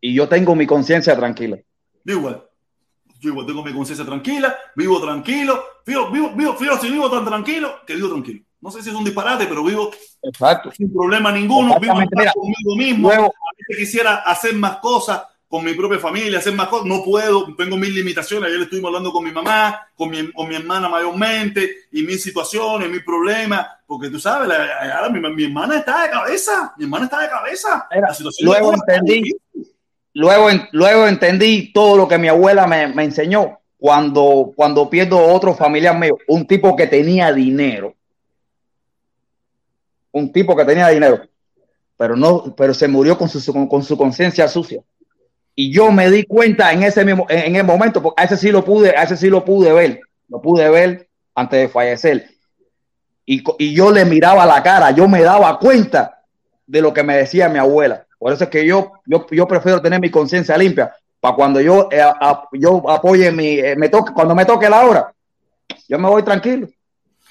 Y yo tengo mi conciencia tranquila. Igual. Yo igual tengo mi conciencia tranquila, vivo tranquilo, vivo, vivo, vivo, vivo, si vivo tan tranquilo que vivo tranquilo. No sé si es un disparate, pero vivo Exacto. sin problema ninguno, vivo en paz conmigo mismo. Luego, a veces quisiera hacer más cosas con mi propia familia, hacer más cosas, no puedo, tengo mil limitaciones. Ayer estuvimos hablando con mi mamá, con mi, con mi hermana mayormente, y mis situaciones, mis problemas, porque tú sabes, la, ahora mi, mi, hermana está de cabeza, mi hermana está de cabeza. Era, luego entendí, luego, luego entendí todo lo que mi abuela me, me enseñó cuando, cuando pierdo otro familiar mío, un tipo que tenía dinero. Un tipo que tenía dinero, pero no, pero se murió con su, con, su conciencia sucia. Y yo me di cuenta en ese mismo, en el momento, porque a ese sí lo pude, a ese sí lo pude ver, lo pude ver antes de fallecer. Y, y yo le miraba la cara, yo me daba cuenta de lo que me decía mi abuela. Por eso es que yo, yo, yo prefiero tener mi conciencia limpia para cuando yo, eh, a, yo apoye mi, eh, me toque, cuando me toque la hora, yo me voy tranquilo.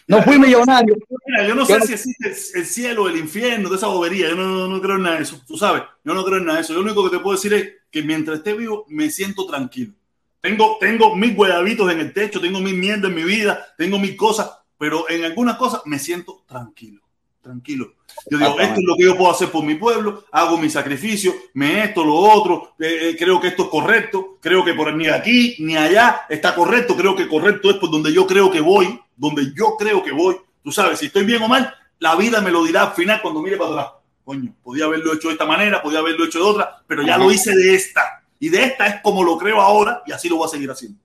No fui millonario. Mira, yo no sé yo, si existe el cielo, el infierno, de esa bobería. Yo no, no, creo en nada de eso. Tú sabes, yo no creo en nada de eso. Yo lo único que te puedo decir es que mientras esté vivo, me siento tranquilo. Tengo, tengo mis huevabitos en el techo, tengo mis mierda en mi vida, tengo mis cosas, pero en algunas cosas me siento tranquilo. Tranquilo. Yo digo, esto es lo que yo puedo hacer por mi pueblo, hago mi sacrificio, me esto, lo otro, eh, eh, creo que esto es correcto, creo que por ni aquí ni allá está correcto, creo que correcto es por donde yo creo que voy, donde yo creo que voy. Tú sabes, si estoy bien o mal, la vida me lo dirá al final cuando mire para atrás. Coño, podía haberlo hecho de esta manera, podía haberlo hecho de otra, pero ya lo hice de esta. Y de esta es como lo creo ahora y así lo voy a seguir haciendo.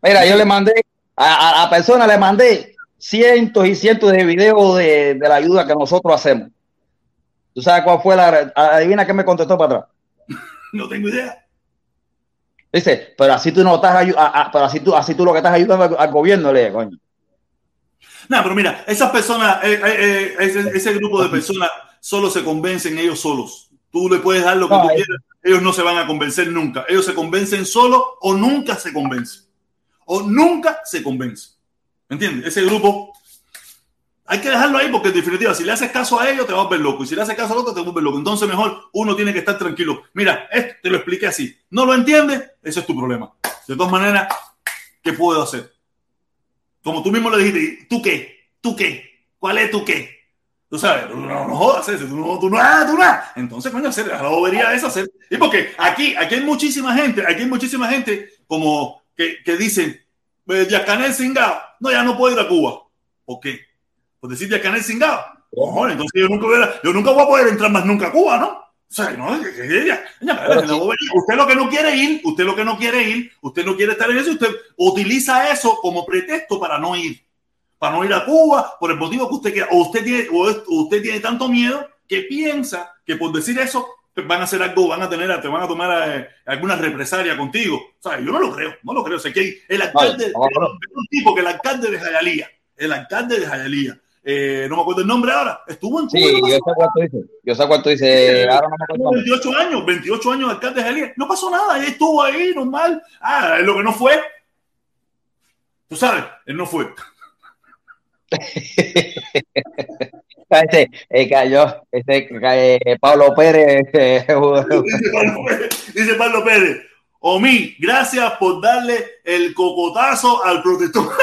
Mira, yo le mandé, a, a, persona le mandé cientos y cientos de videos de, de, la ayuda que nosotros hacemos. ¿Tú sabes cuál fue la adivina que me contestó para atrás? no tengo idea. Dice, pero así tú no estás ayudando, pero así tú, así tú lo que estás ayudando al, al gobierno, le coño. No, pero mira, esas personas, eh, eh, ese, ese, grupo de personas solo se convencen ellos solos. Tú le puedes dar lo que no, tú quieras, ellos no se van a convencer nunca. Ellos se convencen solos o nunca se convencen. O nunca se convencen. ¿Entiendes? Ese grupo hay que dejarlo ahí porque en definitiva, si le haces caso a ellos, te vas a ver loco. Y si le haces caso al otro, te vas a ver loco. Entonces, mejor uno tiene que estar tranquilo. Mira, esto te lo expliqué así. ¿No lo entiendes? Ese es tu problema. De todas maneras, ¿qué puedo hacer? Como tú mismo le dijiste, ¿tú qué? ¿Tú qué? ¿Cuál es tu qué? Tú sabes, no, no, jodas eso, tú no, tú no, tú no. Entonces, coño, hacer la bobería es hacer. Y porque aquí, aquí hay muchísima gente, aquí hay muchísima gente como que, que dicen, Yacanel Singao, no, ya no puedo ir a Cuba. ¿Por qué? Por decir Yacanel Singao. Ojo, entonces yo nunca, voy a, yo nunca voy a poder entrar más nunca a Cuba, ¿no? O sea, no, que, usted lo que no quiere ir, usted lo que no quiere ir, usted no quiere estar en eso, usted utiliza eso como pretexto para no ir, para no ir a Cuba, por el motivo que usted quiera, o usted tiene, o usted tiene tanto miedo que piensa que por decir eso van a hacer algo, van a tener, te van a tomar eh, alguna represalia contigo. O sea, yo no lo creo, no lo creo. O sea, que el alcalde, no, no. un tipo que el alcalde de Jayalía, el alcalde de Jayalía, eh, no me acuerdo el nombre ahora, estuvo en Cuba. Sí, yo sé cuánto dice, yo sé cuánto dice, ahora no me acuerdo. 28 años, 28 años de alcalde de Jalía, no pasó nada, él estuvo ahí normal, ah, lo que no fue, tú sabes, él no fue. este, eh, cayó, este, eh, Pablo Pérez. dice, Pablo Pérez dice Pablo Pérez, Omi, gracias por darle el cocotazo al protector.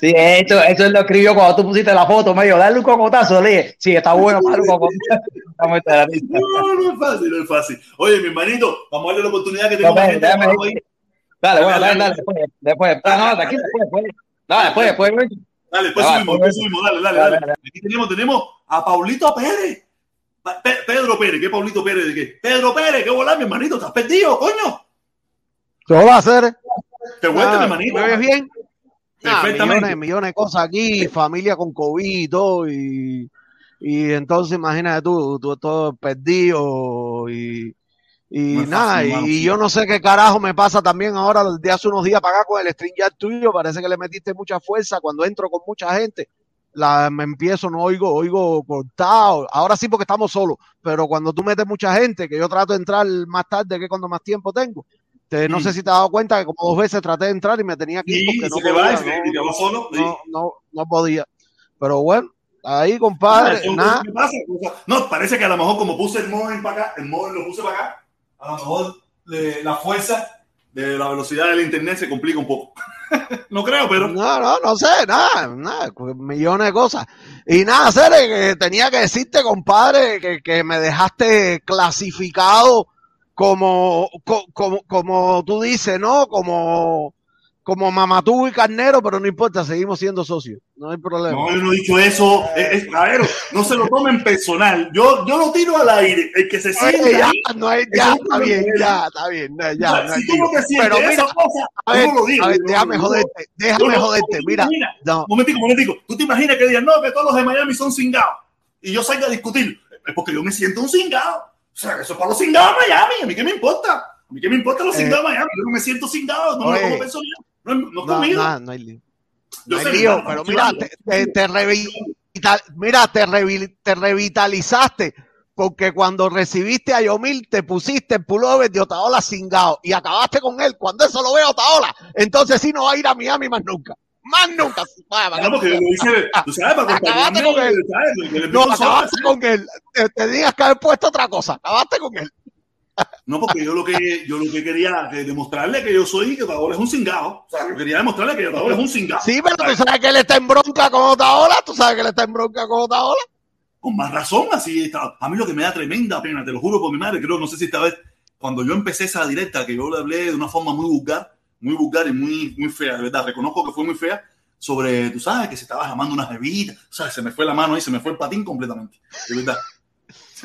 Sí, eso, eso lo escribió cuando tú pusiste la foto, medio, darle un cocotazo, le Sí, está bueno, un cocotazo. No, no es fácil, no es fácil. Oye, mi hermanito, vamos a darle la oportunidad que tengo ahí. Dale, Dale, dale, dale. después, después. No, aquí después, después. Después, después. Dale, después va, subimos, pues, después subimos, dale, dale, dale. Aquí tenemos, tenemos a Paulito Pérez. Pe- Pedro Pérez, ¿qué Paulito Pérez de qué? Pedro Pérez, ¿qué volá, mi hermanito? ¿Estás perdido, coño? ¿Qué va a hacer? Te vuelve, mi Ah, hermanito. ¿Me ves bien? Ah, Perfectamente. millones, millones de cosas aquí, familia con COVID y todo, y, y entonces imagínate tú, tú todo perdido y, y nada, fácil, y, mano. y yo no sé qué carajo me pasa también ahora, de hace unos días para acá con el StreamYard tuyo, parece que le metiste mucha fuerza cuando entro con mucha gente. La, me empiezo, no oigo, oigo cortado. Ahora sí porque estamos solos, pero cuando tú metes mucha gente, que yo trato de entrar más tarde que cuando más tiempo tengo, te- no Mm. sé si te has dado cuenta que como dos veces traté de entrar y me tenía que ir porque no podía, y no, sí. no, podía. Pero bueno, ahí, Ah, compadre, nada. No, parece que a lo mejor como puse el modem para acá, el modem lo puse para acá, a lo mejor la fuerza de la velocidad del internet se complica un poco. no creo, pero No, no, no sé, nada, nada, pues, millones de cosas. Y nada, Cere, que tenía que decirte, compadre, que, que me dejaste clasificado como, co- como, como tú dices, ¿no? Como, como mamatú y carnero, pero no importa, seguimos siendo socios, no hay problema. no, yo no he dicho eso. Es, es- a ver, no se lo tomen personal. Yo, yo lo tiro al aire. El que se Oye, siente ya, ahí, no hay, ya, es está bien, ya, está bien, ya, ya, no si tú no te sientes Pero mira, esa cosa, a ver, no lo digas. a ver, déjame joderte, déjame joderte, ¿tú te mira, no, Momentico, momentico. ¿Tú te imaginas que digan, no, que todos los de Miami son cingados? Y yo salga a discutir. Es porque yo me siento un cingado. O sea, eso es para los cingados de Miami. ¿A mí qué me importa? ¿A mí qué me importa los Eh, cingados de Miami? Yo no me siento cingado. No me lo oye, tomo personal. No, no no, conmigo. nada, no hay lío. No hay lío, pero mira, te, te, te revitalizaste, mira, te, revi- te revitalizaste porque cuando recibiste a Yomil te pusiste el pullover de Otaola cingado y acabaste con él. Cuando eso lo ve Otaola, entonces sí no va a ir a Miami más nunca. Más nunca. Vaya, Claro, porque lo hice, tú sabes, para Acabaste con él. ¿sabes? No, acabaste con él. Te, tenías que haber puesto otra cosa. Acabaste con él. No, porque yo lo que yo lo que quería que demostrarle que yo soy que Otaola es un cingado. O sea, yo quería demostrarle que Otaola es un cingado. Sí, pero tú sabes que él está en bronca con Otaola. Tú sabes que él está en bronca con Otaola. Con más razón, así está. A mí lo que me da tremenda pena, te lo juro por mi madre, creo, no sé si esta vez, cuando yo empecé esa directa, que yo le hablé de una forma muy vulgar, muy vulgar y muy, muy fea, de verdad, reconozco que fue muy fea, sobre, tú sabes, que se estaba llamando unas bebidas, o sea, se me fue la mano ahí, se me fue el patín completamente, de verdad.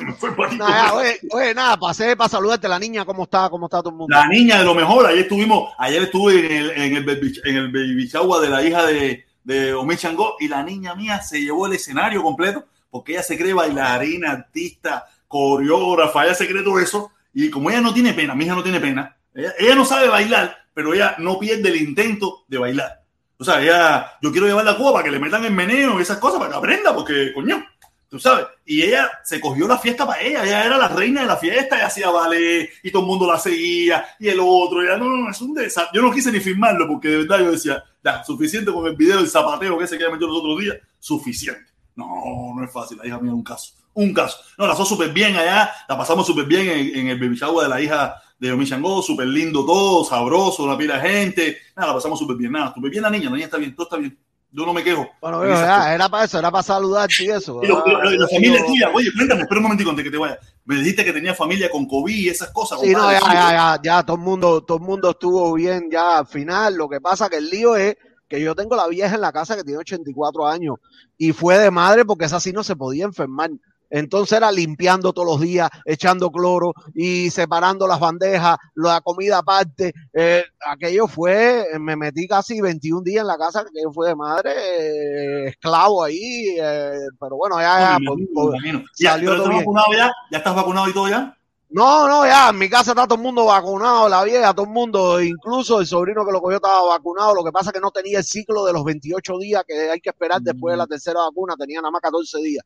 Se me fue el Nada, oye, oye, nada, pasé para saludarte la niña, ¿cómo está? ¿Cómo está todo el mundo? La niña de lo mejor, ayer estuvimos, ayer estuve en el, en el, baby, en el baby shower de la hija de, de Omi Changó y la niña mía se llevó el escenario completo porque ella se cree bailarina, artista, coreógrafa, ella se cree todo eso y como ella no tiene pena, mi hija no tiene pena, ella, ella no sabe bailar, pero ella no pierde el intento de bailar. O sea, ella, yo quiero llevarla a Cuba para que le metan el meneo y esas cosas para que aprenda, porque coño, tú sabes. Y ella se cogió la fiesta para ella, ella era la reina de la fiesta y hacía ballet y todo el mundo la seguía y el otro, y ella, no, no, es un desastre. Yo no quise ni filmarlo porque de verdad yo decía, ya, suficiente con el video del zapateo que se queda metido los otros días, suficiente. No, no es fácil, la hija mía, un caso, un caso. No, la pasó súper bien allá, la pasamos súper bien en, el baby de la hija de Yomi Changó, súper lindo todo, sabroso, una pila de gente, nada, la pasamos súper bien, nada, súper bien la niña, la niña está bien, todo está bien, yo no me quejo. Bueno, cosas. era para eso, era para saludarte y eso. Y lo- lo- la familia tuya, oye, cuéntame, espera un momentico antes que te vaya. Me dijiste que tenía familia con COVID y esas cosas. Sí, no, ya, ya, ya, todo el mundo, todo el mundo estuvo bien ya al final. Lo que pasa que el lío es que yo tengo la vieja en la casa que tiene 84 años y fue de madre porque esa sí no se podía enfermar. Entonces era limpiando todos los días, echando cloro y separando las bandejas, la comida aparte. Eh, aquello fue, me metí casi 21 días en la casa, que aquello fue de madre, eh, esclavo ahí. eh, pero bueno, ya, ya, Me por- imagino, por- me imagino. Ya, salió todo ¿estás bien. vacunado ya? ¿Ya estás vacunado y todo ya? No, no, ya, en mi casa está todo el mundo vacunado, la vieja, todo el mundo, incluso el sobrino que lo cogió estaba vacunado, lo que pasa es que no tenía el ciclo de los 28 días que hay que esperar después de la tercera vacuna, tenía nada más 14 días.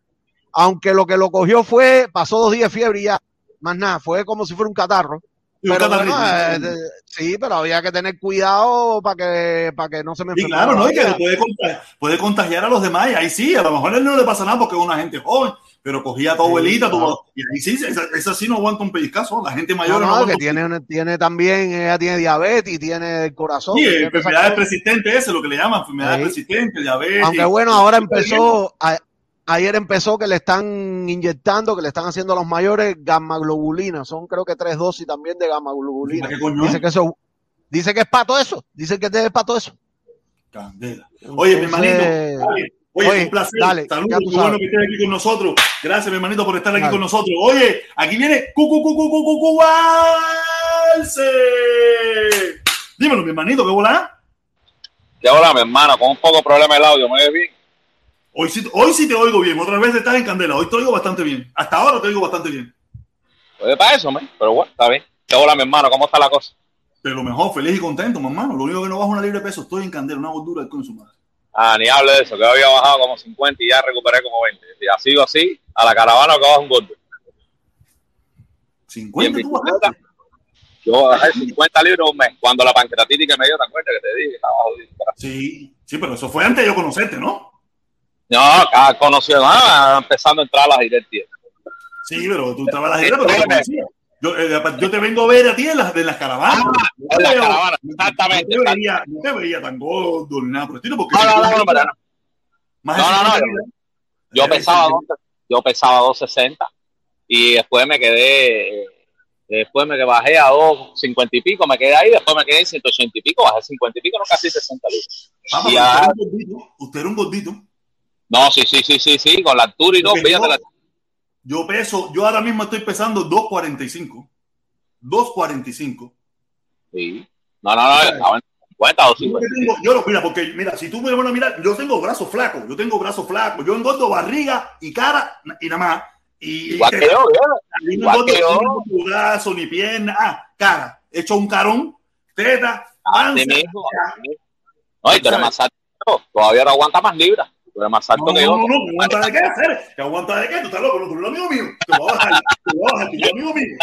Aunque lo que lo cogió fue, pasó dos días de fiebre y ya, más nada, fue como si fuera un catarro. Pero bueno, eh, sí, pero había que tener cuidado para que, para que no se me Sí, enfermara. claro, la ¿no? Y que puede contagiar, puede contagiar a los demás. Y ahí sí, a lo mejor a él no le pasa nada porque es una gente joven, pero cogía a tu Sí, abuelita, tu- claro. y ahí sí, esa, esa sí no aguanta un pellizcazo. La gente No, mayor no, no, aguanta que tiene, tiene también, ella tiene diabetes y tiene el corazón. Sí, enfermedades persistentes, eso es lo que le llaman, enfermedades Sí. persistentes, diabetes. Aunque bueno, ahora empezó, a- ayer empezó que le están inyectando, que le están haciendo a los mayores gamma globulina. Son creo que tres dosis también de gamma globulina. ¿Qué coño Dice que eso, dice que es para todo eso. Dice que es para todo eso. Candela. Oye, mi hermanito, Entonces. Oye, oye, un placer. dale, Saludos, qué bueno que estés aquí con nosotros. Gracias, mi hermanito, por estar aquí Dale. con nosotros. Oye, aquí viene Cucu Cucu Cucu Cucu. Dímelo, mi hermanito, ¿qué volá? Ya hola, mi hermano, con un poco de problema el audio, ¿me oyes bien? Hoy sí, hoy sí te oigo bien. Otras veces estás en candela. Hoy te oigo bastante bien. Hasta ahora te oigo bastante bien. Oye, para eso, man. Pero bueno, está bien. Ya hola, mi hermano, ¿cómo está la cosa? De lo mejor, feliz y contento, mamá. Lo único que no bajo una libre de peso. Estoy en candela, una gordura con su madre. Ah, ni hable de eso, que yo había bajado como 50 y ya recuperé como 20. Si ha sido así, a la caravana que baja un gordo. 50 Bien, tú bajaste. Yo bajé 50 libras un mes. Cuando la pancreatitis que me dio, ¿te acuerdas que te dije? Estaba jodido. Sí, sí, pero eso fue antes de yo conocerte, ¿no? No, acá conocido, ah, empezando a entrar a las directas. Sí, pero tú estabas en la gira, pero no. Yo, eh, yo te vengo a ver a ti en las, en las caravanas. Ah, No en las caravanas, no exactamente, te veía, no te veía tan gordo ni nada por el estilo, porque No, no, no, no, no. más No, no, no, 50 yo-. Yo pesaba, sí, dos- yo pesaba 260 y después me quedé, después me bajé a 250 y pico, me quedé ahí, después me quedé en 180 y pico, bajé 50 y pico, no casi 60 libras. Papá, Y pero ya- usted era un gordito, usted era un gordito. No, sí, sí, sí, sí, sí, con la altura y fíjate yo, la- yo peso, yo ahora mismo estoy pesando 245. 245. sí. No, no, no, estaba en 50 o Yo, 50. que tengo- yo lo mira, porque mira, si tú me vas a mirar, yo tengo brazos flacos, yo tengo brazos flacos, yo engordo barriga y cara y nada más. Y, Igual y- que yo, no que yo. no brazo ni pierna, ah, cara, hecho un carón, teta, panza. No, y tú eres más alto todavía no aguanta más libras. Tú eres más alto No, que no, yo. no, no, ¿qué aguanta de qué hacer? ¿Qué aguanta de qué? Tú estás loco, no, tú eres amigo mío. Te voy a bajar, te voy a bajar, tú eres amigo mío.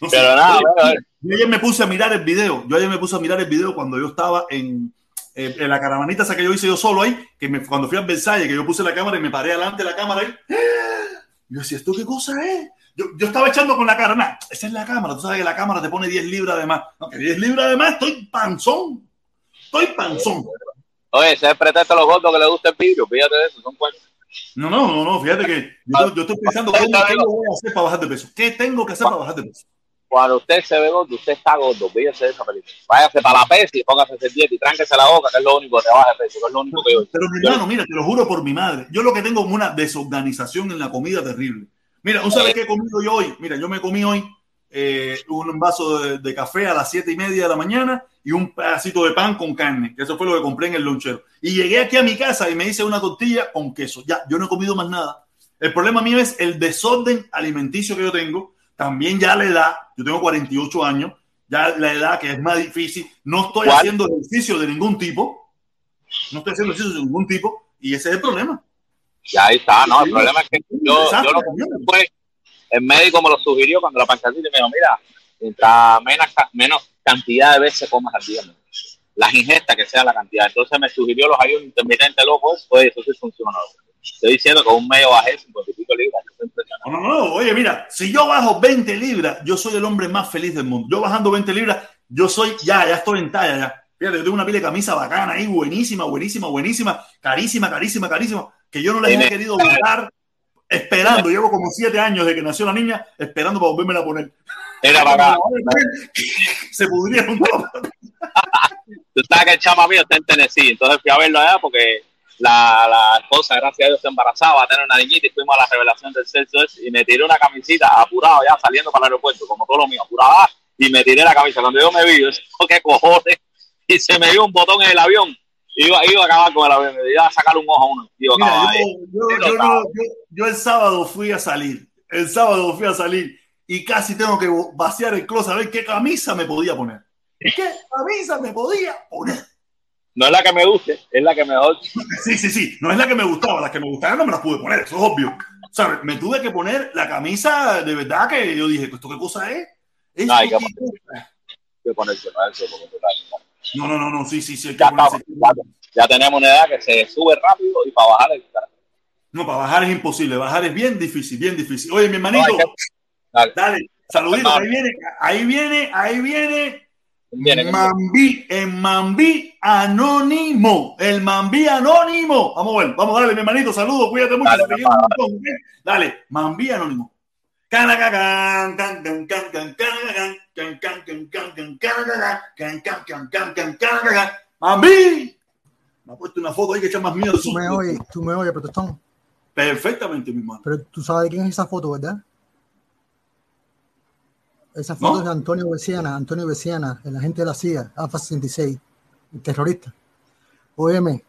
No sé, Pero nada. Yo ayer me puse a mirar el video. Yo ayer me puse a mirar el video cuando yo estaba en, eh, en la caravanita esa que yo hice yo solo ahí, que me, cuando fui a Versalles, que yo puse la cámara y me paré delante de la cámara ahí. Yo decía, ¿esto qué cosa es? Yo, yo estaba echando con la cara, nah, esa es la cámara. Tú sabes que la cámara te pone 10 libras de más. No, que 10 libras de más, estoy panzón. Estoy panzón. Oye, ese es pretexto a los gordos que les gusta el vidrio, fíjate de eso, son cuentos. No, no, no, no, fíjate que yo, yo estoy pensando cómo, qué lo voy a hacer para bajar de peso. ¿Qué tengo que hacer para bajar de peso? Cuando usted se ve gordo, usted está gordo, de esa película. Váyase para la pez y póngase hacer dieta y tránquese la boca, que es lo único que te baja de peso, que es lo único que yo. Pero mi hermano, mira, te lo juro por mi madre. Yo lo que tengo es una desorganización en la comida terrible. Mira, ¿tú sabes qué he comido yo hoy? Mira, yo me comí hoy eh, un vaso de, de café a las siete y media de la mañana y un pedacito de pan con carne, que eso fue lo que compré en el lonchero. Y llegué aquí a mi casa y me hice una tortilla con queso. Ya, yo no he comido más nada. El problema mío es el desorden alimenticio que yo tengo. También ya la edad, yo tengo 48 años, ya la edad que es más difícil. No estoy ¿Cuál? haciendo ejercicio de ningún tipo. No estoy haciendo ejercicio de ningún tipo. Y ese es el problema. Ya ahí está, no, el Sí, problema es que yo, exacto, yo lo que hice fue, el médico me lo sugirió cuando la pancreatitis me dijo, mira, mientras menos cantidad de veces comas al día, las ingestas que sea la cantidad. Entonces me sugirió los ayunos intermitentes locos, pues eso sí funcionó. Estoy diciendo que un medio bajé 50 y pico libras. No, no, no. Oye, mira, si yo bajo 20 libras, yo soy el hombre más feliz del mundo. Yo bajando 20 libras, yo soy, ya, ya estoy en talla, ya. Fíjate, yo tengo una pila de camisa bacana ahí, buenísima, buenísima, buenísima, carísima, carísima, carísima, que yo no les he querido botar esperando. Llevo como siete años de que nació la niña, esperando para volverme a poner. Mira para acá, Se pudrieron todos. tú sabes que el chama mío está en Tennessee, entonces fui a verlo allá porque la, la esposa, gracias a Dios, se embarazaba, a tener una niñita y fuimos a la revelación del sexo y me tiré una camisita apurado ya saliendo para el aeropuerto, como todo lo mío, apurada, y me tiré la camisa. Cuando yo me vi, yo dije, "Oh, ¿qué cojones? Y se me dio un botón en el avión. Iba, iba a acabar con el avión, me iba a sacar un ojo a uno. Mira, yo el sábado fui a salir. El sábado fui a salir y casi tengo que vaciar el closet a ver qué camisa me podía poner. ¿Qué camisa me podía poner? No es la que me guste, es la que mejor. Sí, sí, sí. No es la que me gustaba. Las que me gustaban no me las pude poner. Eso es obvio. ¿Sabes? Me tuve que poner la camisa de verdad que yo dije, ¿esto qué cosa es? No, no, no, no. Sí, sí, sí. Hay que Ya, tenemos una edad que se sube rápido y para bajar cara. No, para bajar es imposible. Bajar es bien difícil, bien difícil. Oye, mi hermanito. No, Dale. Dale, saluditos. Ahí viene, ahí viene, ahí viene conviene. Mambí, en Mambí Anónimo. El Mambí Anónimo. Vamos a ver, vamos a darle, mi hermanito. Saludos, cuídate mucho. Dale, un montón, ¿ok? Dale, Mambí Anónimo. Canacacan, can, can, can, can, canacacan, can, can, can, can, can, canacacan, can, can, can, can, can, canacacan. Mambí. Me ha puesto una foto ahí que echa más miedo. Tú me oyes, tú me oyes, protestón. Perfectamente, mi hermano. Pero tú sabes de quién es esa foto, ¿verdad? Esa foto No. de Antonio Besiana, Antonio Besiana, el agente de la CIA, AFA 66, el terrorista. Óyeme,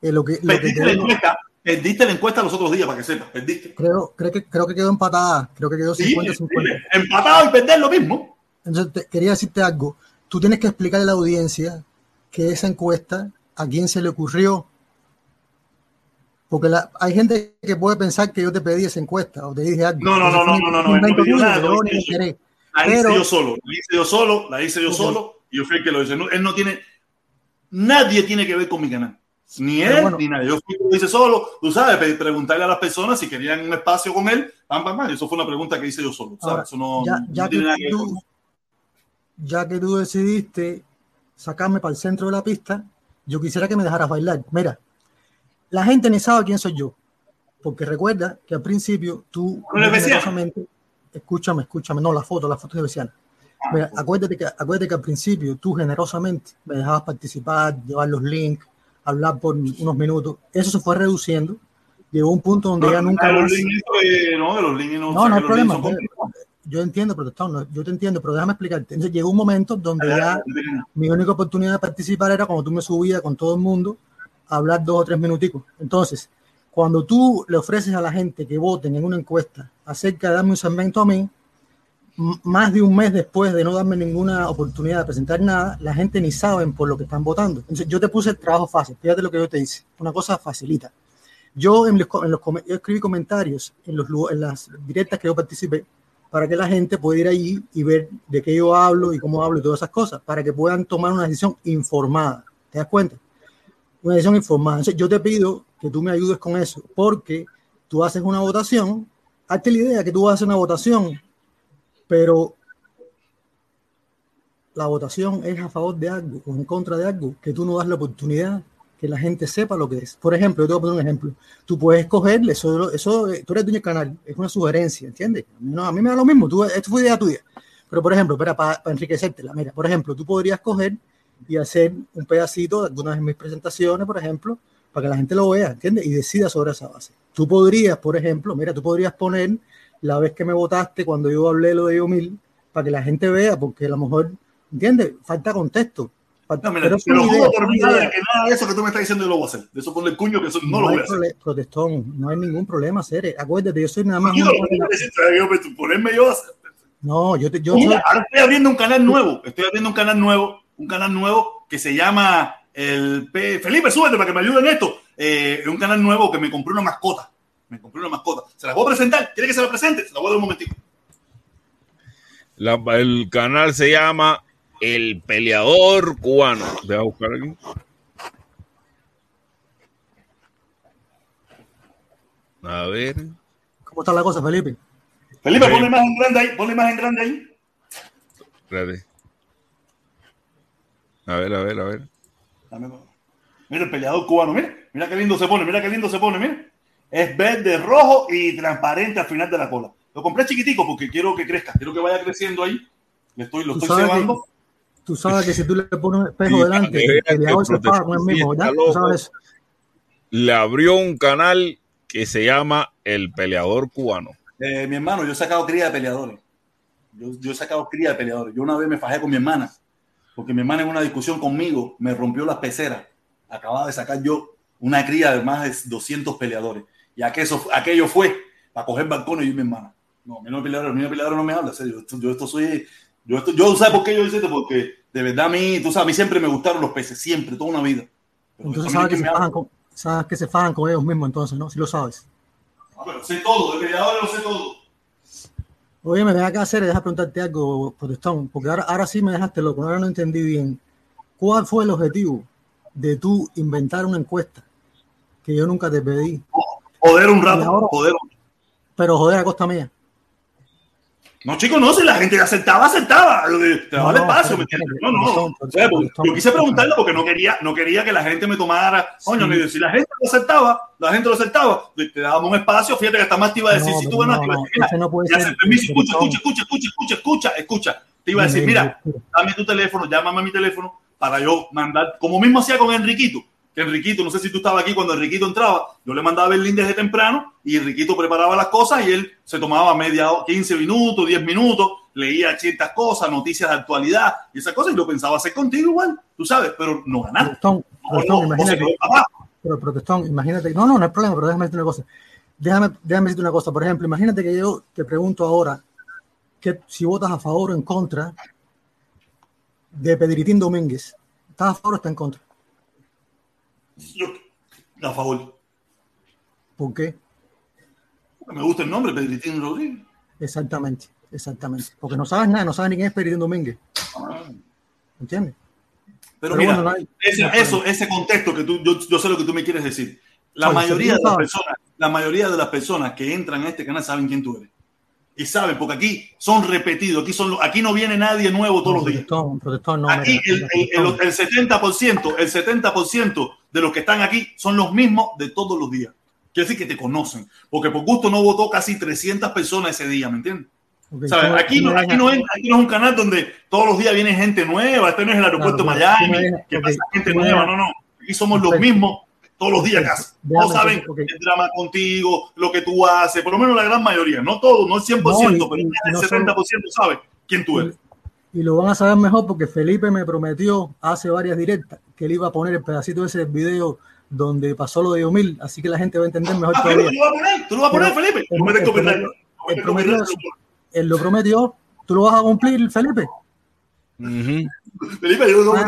eh, lo que, lo Perdiste te la encuesta. Perdiste la encuesta los otros días, para que sepas. Perdiste. creo, creo, que, creo que quedó empatada, creo que quedó Sí, 50-50. empatado y perder lo mismo. Entonces, te- quería decirte algo. Tú tienes que explicarle a la audiencia que esa encuesta, a quién se le ocurrió. Porque la- hay gente que puede pensar que yo te pedí esa encuesta o te dije algo. No, no, no, no, no, no, no, no pidió tuyo nada, yo hice. La hice yo solo, la hice yo solo, la hice yo solo, y yo fui el que lo hice. No- él no tiene, nadie tiene que ver con mi canal. Ni él, bueno. ni nadie. Yo fui lo hice solo, tú sabes, preguntarle a las personas si querían un espacio con él, pam, pam, pam. Eso fue una pregunta que hice yo solo, ¿sabes? Ahora, Eso no, ya, no ya tiene que nada que ver con ya que tú decidiste sacarme para el centro de la pista, yo quisiera que me dejaras bailar. Mira, la gente ni sabe quién soy yo, porque recuerda que al principio tú ¿No generosamente, escúchame, escúchame, no la foto, la foto de Besiana. Mira, acuérdate que, acuérdate que al principio tú generosamente me dejabas participar, llevar los links, hablar por unos minutos. Eso se fue reduciendo. Llegó un punto donde ya nunca los más. links, eh, no, los links no, No, no hay problema. Yo entiendo, protestón, no, yo te entiendo, pero déjame explicarte. Entonces llegó un momento donde ya mi única oportunidad de participar era cuando tú me subías con todo el mundo a hablar dos o tres minuticos. Entonces, cuando tú le ofreces a la gente que voten en una encuesta acerca de darme un segmento a mí, más de un mes después de no darme ninguna oportunidad de presentar nada, la gente ni saben por lo que están votando. Entonces, yo te puse el trabajo fácil. Fíjate lo que yo te hice. Una cosa facilita. Yo, en los, en los yo escribí comentarios en, los, en las directas que yo participé para que la gente pueda ir allí y ver de qué yo hablo y cómo hablo y todas esas cosas, para que puedan tomar una decisión informada. ¿Te das cuenta? Una decisión informada. Entonces, yo te pido que tú me ayudes con eso, porque tú haces una votación, hazte la idea que tú vas a hacer una votación, pero la votación es a favor de algo o en contra de algo, que tú no das la oportunidad que la gente sepa lo que es. Por ejemplo, yo te voy a poner un ejemplo. Tú puedes escogerle, eso, eso tú eres dueño del canal, es una sugerencia, ¿entiendes? No, a mí me da lo mismo, tú, esto fue idea tuya. Pero, por ejemplo, para, para, enriquecértela, mira, por ejemplo, tú podrías coger y hacer un pedacito de algunas de mis presentaciones, por ejemplo, para que la gente lo vea, ¿entiendes? Y decida sobre esa base. Tú podrías, por ejemplo, mira, tú podrías poner la vez que me votaste cuando yo hablé lo de Yomil, para que la gente vea, porque a lo mejor, ¿entiendes? Falta contexto. Falta, No, mira, pero te lo juro por mi madre que nada de eso que tú me estás diciendo yo lo voy a hacer. De eso ponle el cuño que eso no, lo hay voy a hacer. protestón, no hay ningún problema, Cere. Acuérdate, yo soy nada más Yo, ponerme yo a hacer. No, yo te, yo soy- Mira, ahora estoy abriendo un canal nuevo. Estoy abriendo un canal nuevo, un canal nuevo que se llama el P. Felipe, súbete para que me ayuden en esto. Eh, es un canal nuevo que me compré una mascota. Me compré una mascota. ¿Se la puedo presentar? ¿Quiere que se la presente? Se la voy a dar un momentito. La- el canal se llama El Peleador Cubano. Deja buscar aquí. A ver. ¿Cómo está la cosa, Felipe? Felipe, ponle más en grande ahí. Ponle más en grande ahí. Espérate. A ver, a ver, a ver. Dame- Mira el peleador cubano, mira. Mira qué lindo se pone, mira qué lindo se pone, mira. Es verde, rojo y transparente al final de la cola. Lo compré chiquitico porque quiero que crezca, quiero que vaya creciendo ahí. Le estoy, lo Tú estoy sabes que- cebando. Tú sabes que si tú le pones un espejo delante, el peleador se paga con el mismo, está ¿verdad? Tú loco. sabes. Le abrió un canal que se llama El Peleador Cubano. Eh, mi hermano, yo he sacado cría de peleadores. Yo, yo he sacado cría de peleadores. Yo una vez me fajé con mi hermana, porque mi hermana en una discusión conmigo me rompió las peceras. Acababa de sacar yo una cría de más de 200 peleadores. Y aquello, aquello fue para coger balcones y mi hermana. No, mi no peleador, mi no peleador no me habla. en serio. Esto- yo esto soy... Yo, esto, yo ¿sabes por qué yo hice esto? Porque de verdad a mí, tú sabes, a mí siempre me gustaron los peces, siempre, toda una vida. Pero Entonces sabes que, se fajan con, sabes que se fajan con ellos mismos, entonces, ¿no? Si lo sabes. Ah, pero sé todo, de peleadores lo sé todo. Oye, me deja que hacer, deja preguntarte algo, Protestón, porque ahora, ahora sí me dejaste loco, ahora no entendí bien. ¿Cuál fue el objetivo de tú inventar una encuesta que yo nunca te pedí, Joder un rato, ahora- joder pero joder a costa mía? No, chicos, no, si la gente aceptaba, aceptaba. Te daba el No, espacio, pero- ¿me No, no. O sea, yo quise preguntarle porque no quería, no quería que la gente me tomara. Coño, Sí. si la gente lo aceptaba, la gente lo aceptaba, te dábamos un espacio. Fíjate que hasta más te iba a decir, No, si tú ganas, no, te iba a no, decir, mira, no puede ser, se permiso, escucha, escucha, escucha, escucha, escucha, escucha, escucha. Te iba a decir, mira, dame tu teléfono, llámame a mi teléfono para yo mandar, como mismo hacía con Enriquito, que Enriquito, no sé si tú estabas aquí cuando Enriquito entraba, yo le mandaba el link desde temprano y Enriquito preparaba las cosas y él se tomaba media hora, 15 minutos, 10 minutos, leía ciertas cosas, noticias de actualidad y esas cosas y lo pensaba hacer contigo igual, tú sabes, pero no ganaste. Protestón, No, Protestón, no, imagínate, abajo. pero Protestón, imagínate, no, no, no hay problema, pero déjame decirte una cosa. Déjame, déjame decirte una cosa. Por ejemplo, imagínate que yo te pregunto ahora que si votas a favor o en contra de Pedritín Domínguez. ¿Estás a favor o estás en contra? Yo, a favor. ¿Por qué? Me gusta el nombre, Pedritín Rodríguez. Exactamente, exactamente. Porque no sabes nada, no sabes ni quién es Pedritín Domínguez. ¿Entiendes? Pero, Pero mira, bueno, no hay- ese, eso, ese contexto que tú, yo, yo sé lo que tú me quieres decir. La Oye, mayoría de las personas, la mayoría de las personas que entran a este canal saben quién tú eres. Y saben, porque aquí son repetidos, aquí son, aquí no viene nadie nuevo todos los días. Protestón, protestón, no. Aquí mira, el, el, el, el 70%, el 70% de los que están aquí son los mismos de todos los días. Quiere decir que te conocen, porque por gusto no votó casi 300 personas ese día, ¿me entiendes? Ok, ¿Sabes? Aquí, no, aquí, no es, aquí no es un canal donde todos los días viene gente nueva. Este no es el aeropuerto Claro, de Miami, dejas- que ok, pasa gente nueva. No, no. Aquí somos los mismos todos los días casi. Todos saben entonces, ok. el drama contigo, lo que tú haces, por lo menos la gran mayoría. No todo, no el 100%, No, y- pero y- el no 70% sabe quién tú eres. Y lo van a saber mejor porque Felipe me prometió hace varias directas que él iba a poner el pedacito de ese video donde pasó lo de Yomil, así que la gente va a entender mejor Ah, todavía. tú lo vas a poner, tú lo vas a poner, Pero- Felipe. prometió- el prometió copyright. Él lo prometió, ¿tú lo vas a cumplir, Felipe? Felipe, yo no Ah,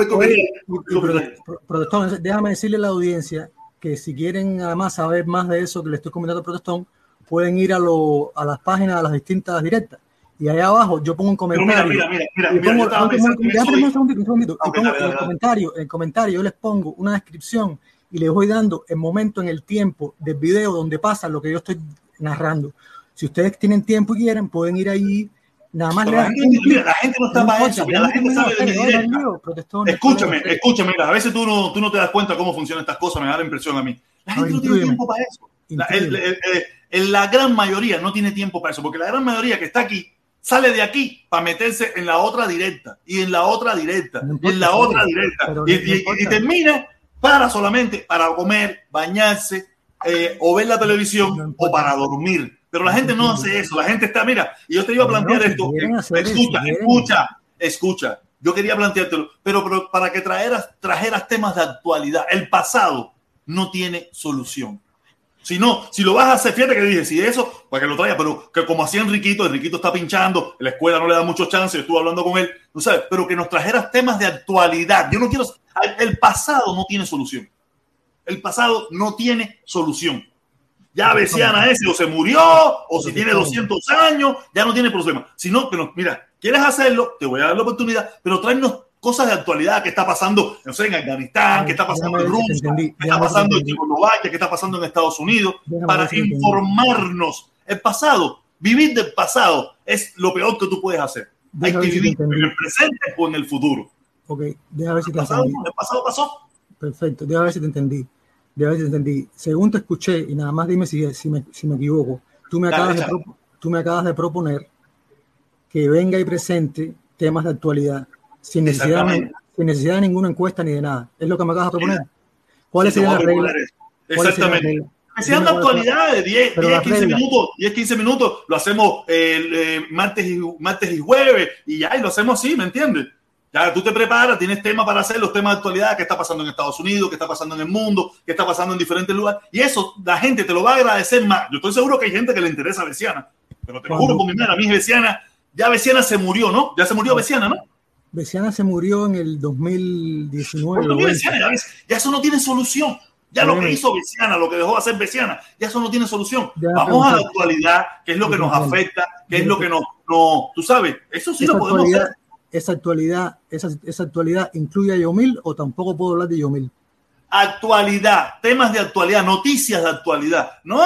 Protestón, déjame decirle a la audiencia que si quieren además saber más de eso que le estoy comentando a Protestón, pueden ir a, lo, a las páginas de las distintas directas. Y ahí abajo yo pongo un comentario. mira, mira, mira, mira, pongo, un segundito, un segundito. Y pongo el comentario, en el comentario yo les pongo una descripción y les voy dando el momento en el tiempo del video donde pasa lo que yo estoy narrando. Si ustedes tienen tiempo y quieren, pueden ir ahí, nada más le la gente, mira, la gente no está para eso. Mira, la gente sabe de Escúchame, escúchame, mira, a veces tú no, tú no te das cuenta cómo funcionan estas cosas, me da la impresión a mí. La gente no tiene tiempo para eso. La, el- el- el- la gran mayoría no tiene tiempo para eso, porque la gran mayoría que está aquí sale de aquí para meterse en la otra directa, y en la otra directa, No y en la otra directa, y, termina para solamente para comer, bañarse, eh, o ver la televisión, o para dormir. Pero la gente no hace eso, la gente está, mira, y yo te iba a plantear esto, escucha, escucha, escucha, yo quería planteártelo, pero, pero para que trajeras, trajeras temas de actualidad, el pasado no tiene solución. Si no, si lo vas a hacer, fíjate que dije, si eso, para que lo traiga, pero que como hacía Enriquito, Enriquito está pinchando, la escuela no le da muchos chances, estuve hablando con él, tú sabes, pero que nos trajeras temas de actualidad. Yo no quiero, el pasado no tiene solución. El pasado no tiene solución. Ya Besiana ese o se murió, o si tiene 200 años, ya no tiene problema. Sino que nos, mira, quieres hacerlo, te voy a dar la oportunidad, pero tráenos cosas de actualidad que está pasando, no sé, en Afganistán, que está pasando en Rusia, que está pasando en. Checoslovaquia, que está pasando en Estados Unidos, para informarnos. El pasado, vivir del pasado es lo peor que tú puedes hacer. Hay que vivir en el presente o en el futuro. Ok, déjame ver si te pasado, entendí. el pasado pasó. Perfecto, déjame ver si te entendí. Déjame ver si te entendí. Según te escuché, y nada más dime si, si, me, si me equivoco, tú me, acabas de tú me acabas de proponer que venga y presente temas de actualidad sin necesidad, sin necesidad de ninguna encuesta ni de nada. Es lo que me acabas de proponer. ¿Cuáles serían las reglas? eso. ¿Cuáles serían las Exactamente. Que sean de actualidad de 10, Pero 10 las 15 reglas. minutos, 10, 15 minutos, lo hacemos el, eh, martes, y, martes y jueves, y ya, y lo hacemos así, ¿me entiendes? Ya tú te preparas, tienes temas para hacer los temas de actualidad, qué está pasando en Estados Unidos, qué está pasando en el mundo, qué está pasando en diferentes lugares, y eso la gente te lo va a agradecer más. Yo estoy seguro que hay gente que le interesa a Besiana, pero te lo juro con mi madre, a mí Besiana, ya Besiana se murió, ¿no? Ya se murió Besiana, ¿no? Besiana se murió en el 2019. Bueno, mira, 20. Besiana, ya, eso no tiene solución. Ya lo que hizo Besiana, lo que dejó de hacer Besiana, ya eso no tiene solución. Ya Vamos a la actualidad, qué es lo que nos afecta, qué es lo que nos, no, tú sabes, eso sí esa lo podemos hacer. esa actualidad, esa, esa actualidad incluye a Yomil o tampoco puedo hablar de Yomil. Actualidad, temas de actualidad, noticias de actualidad. No,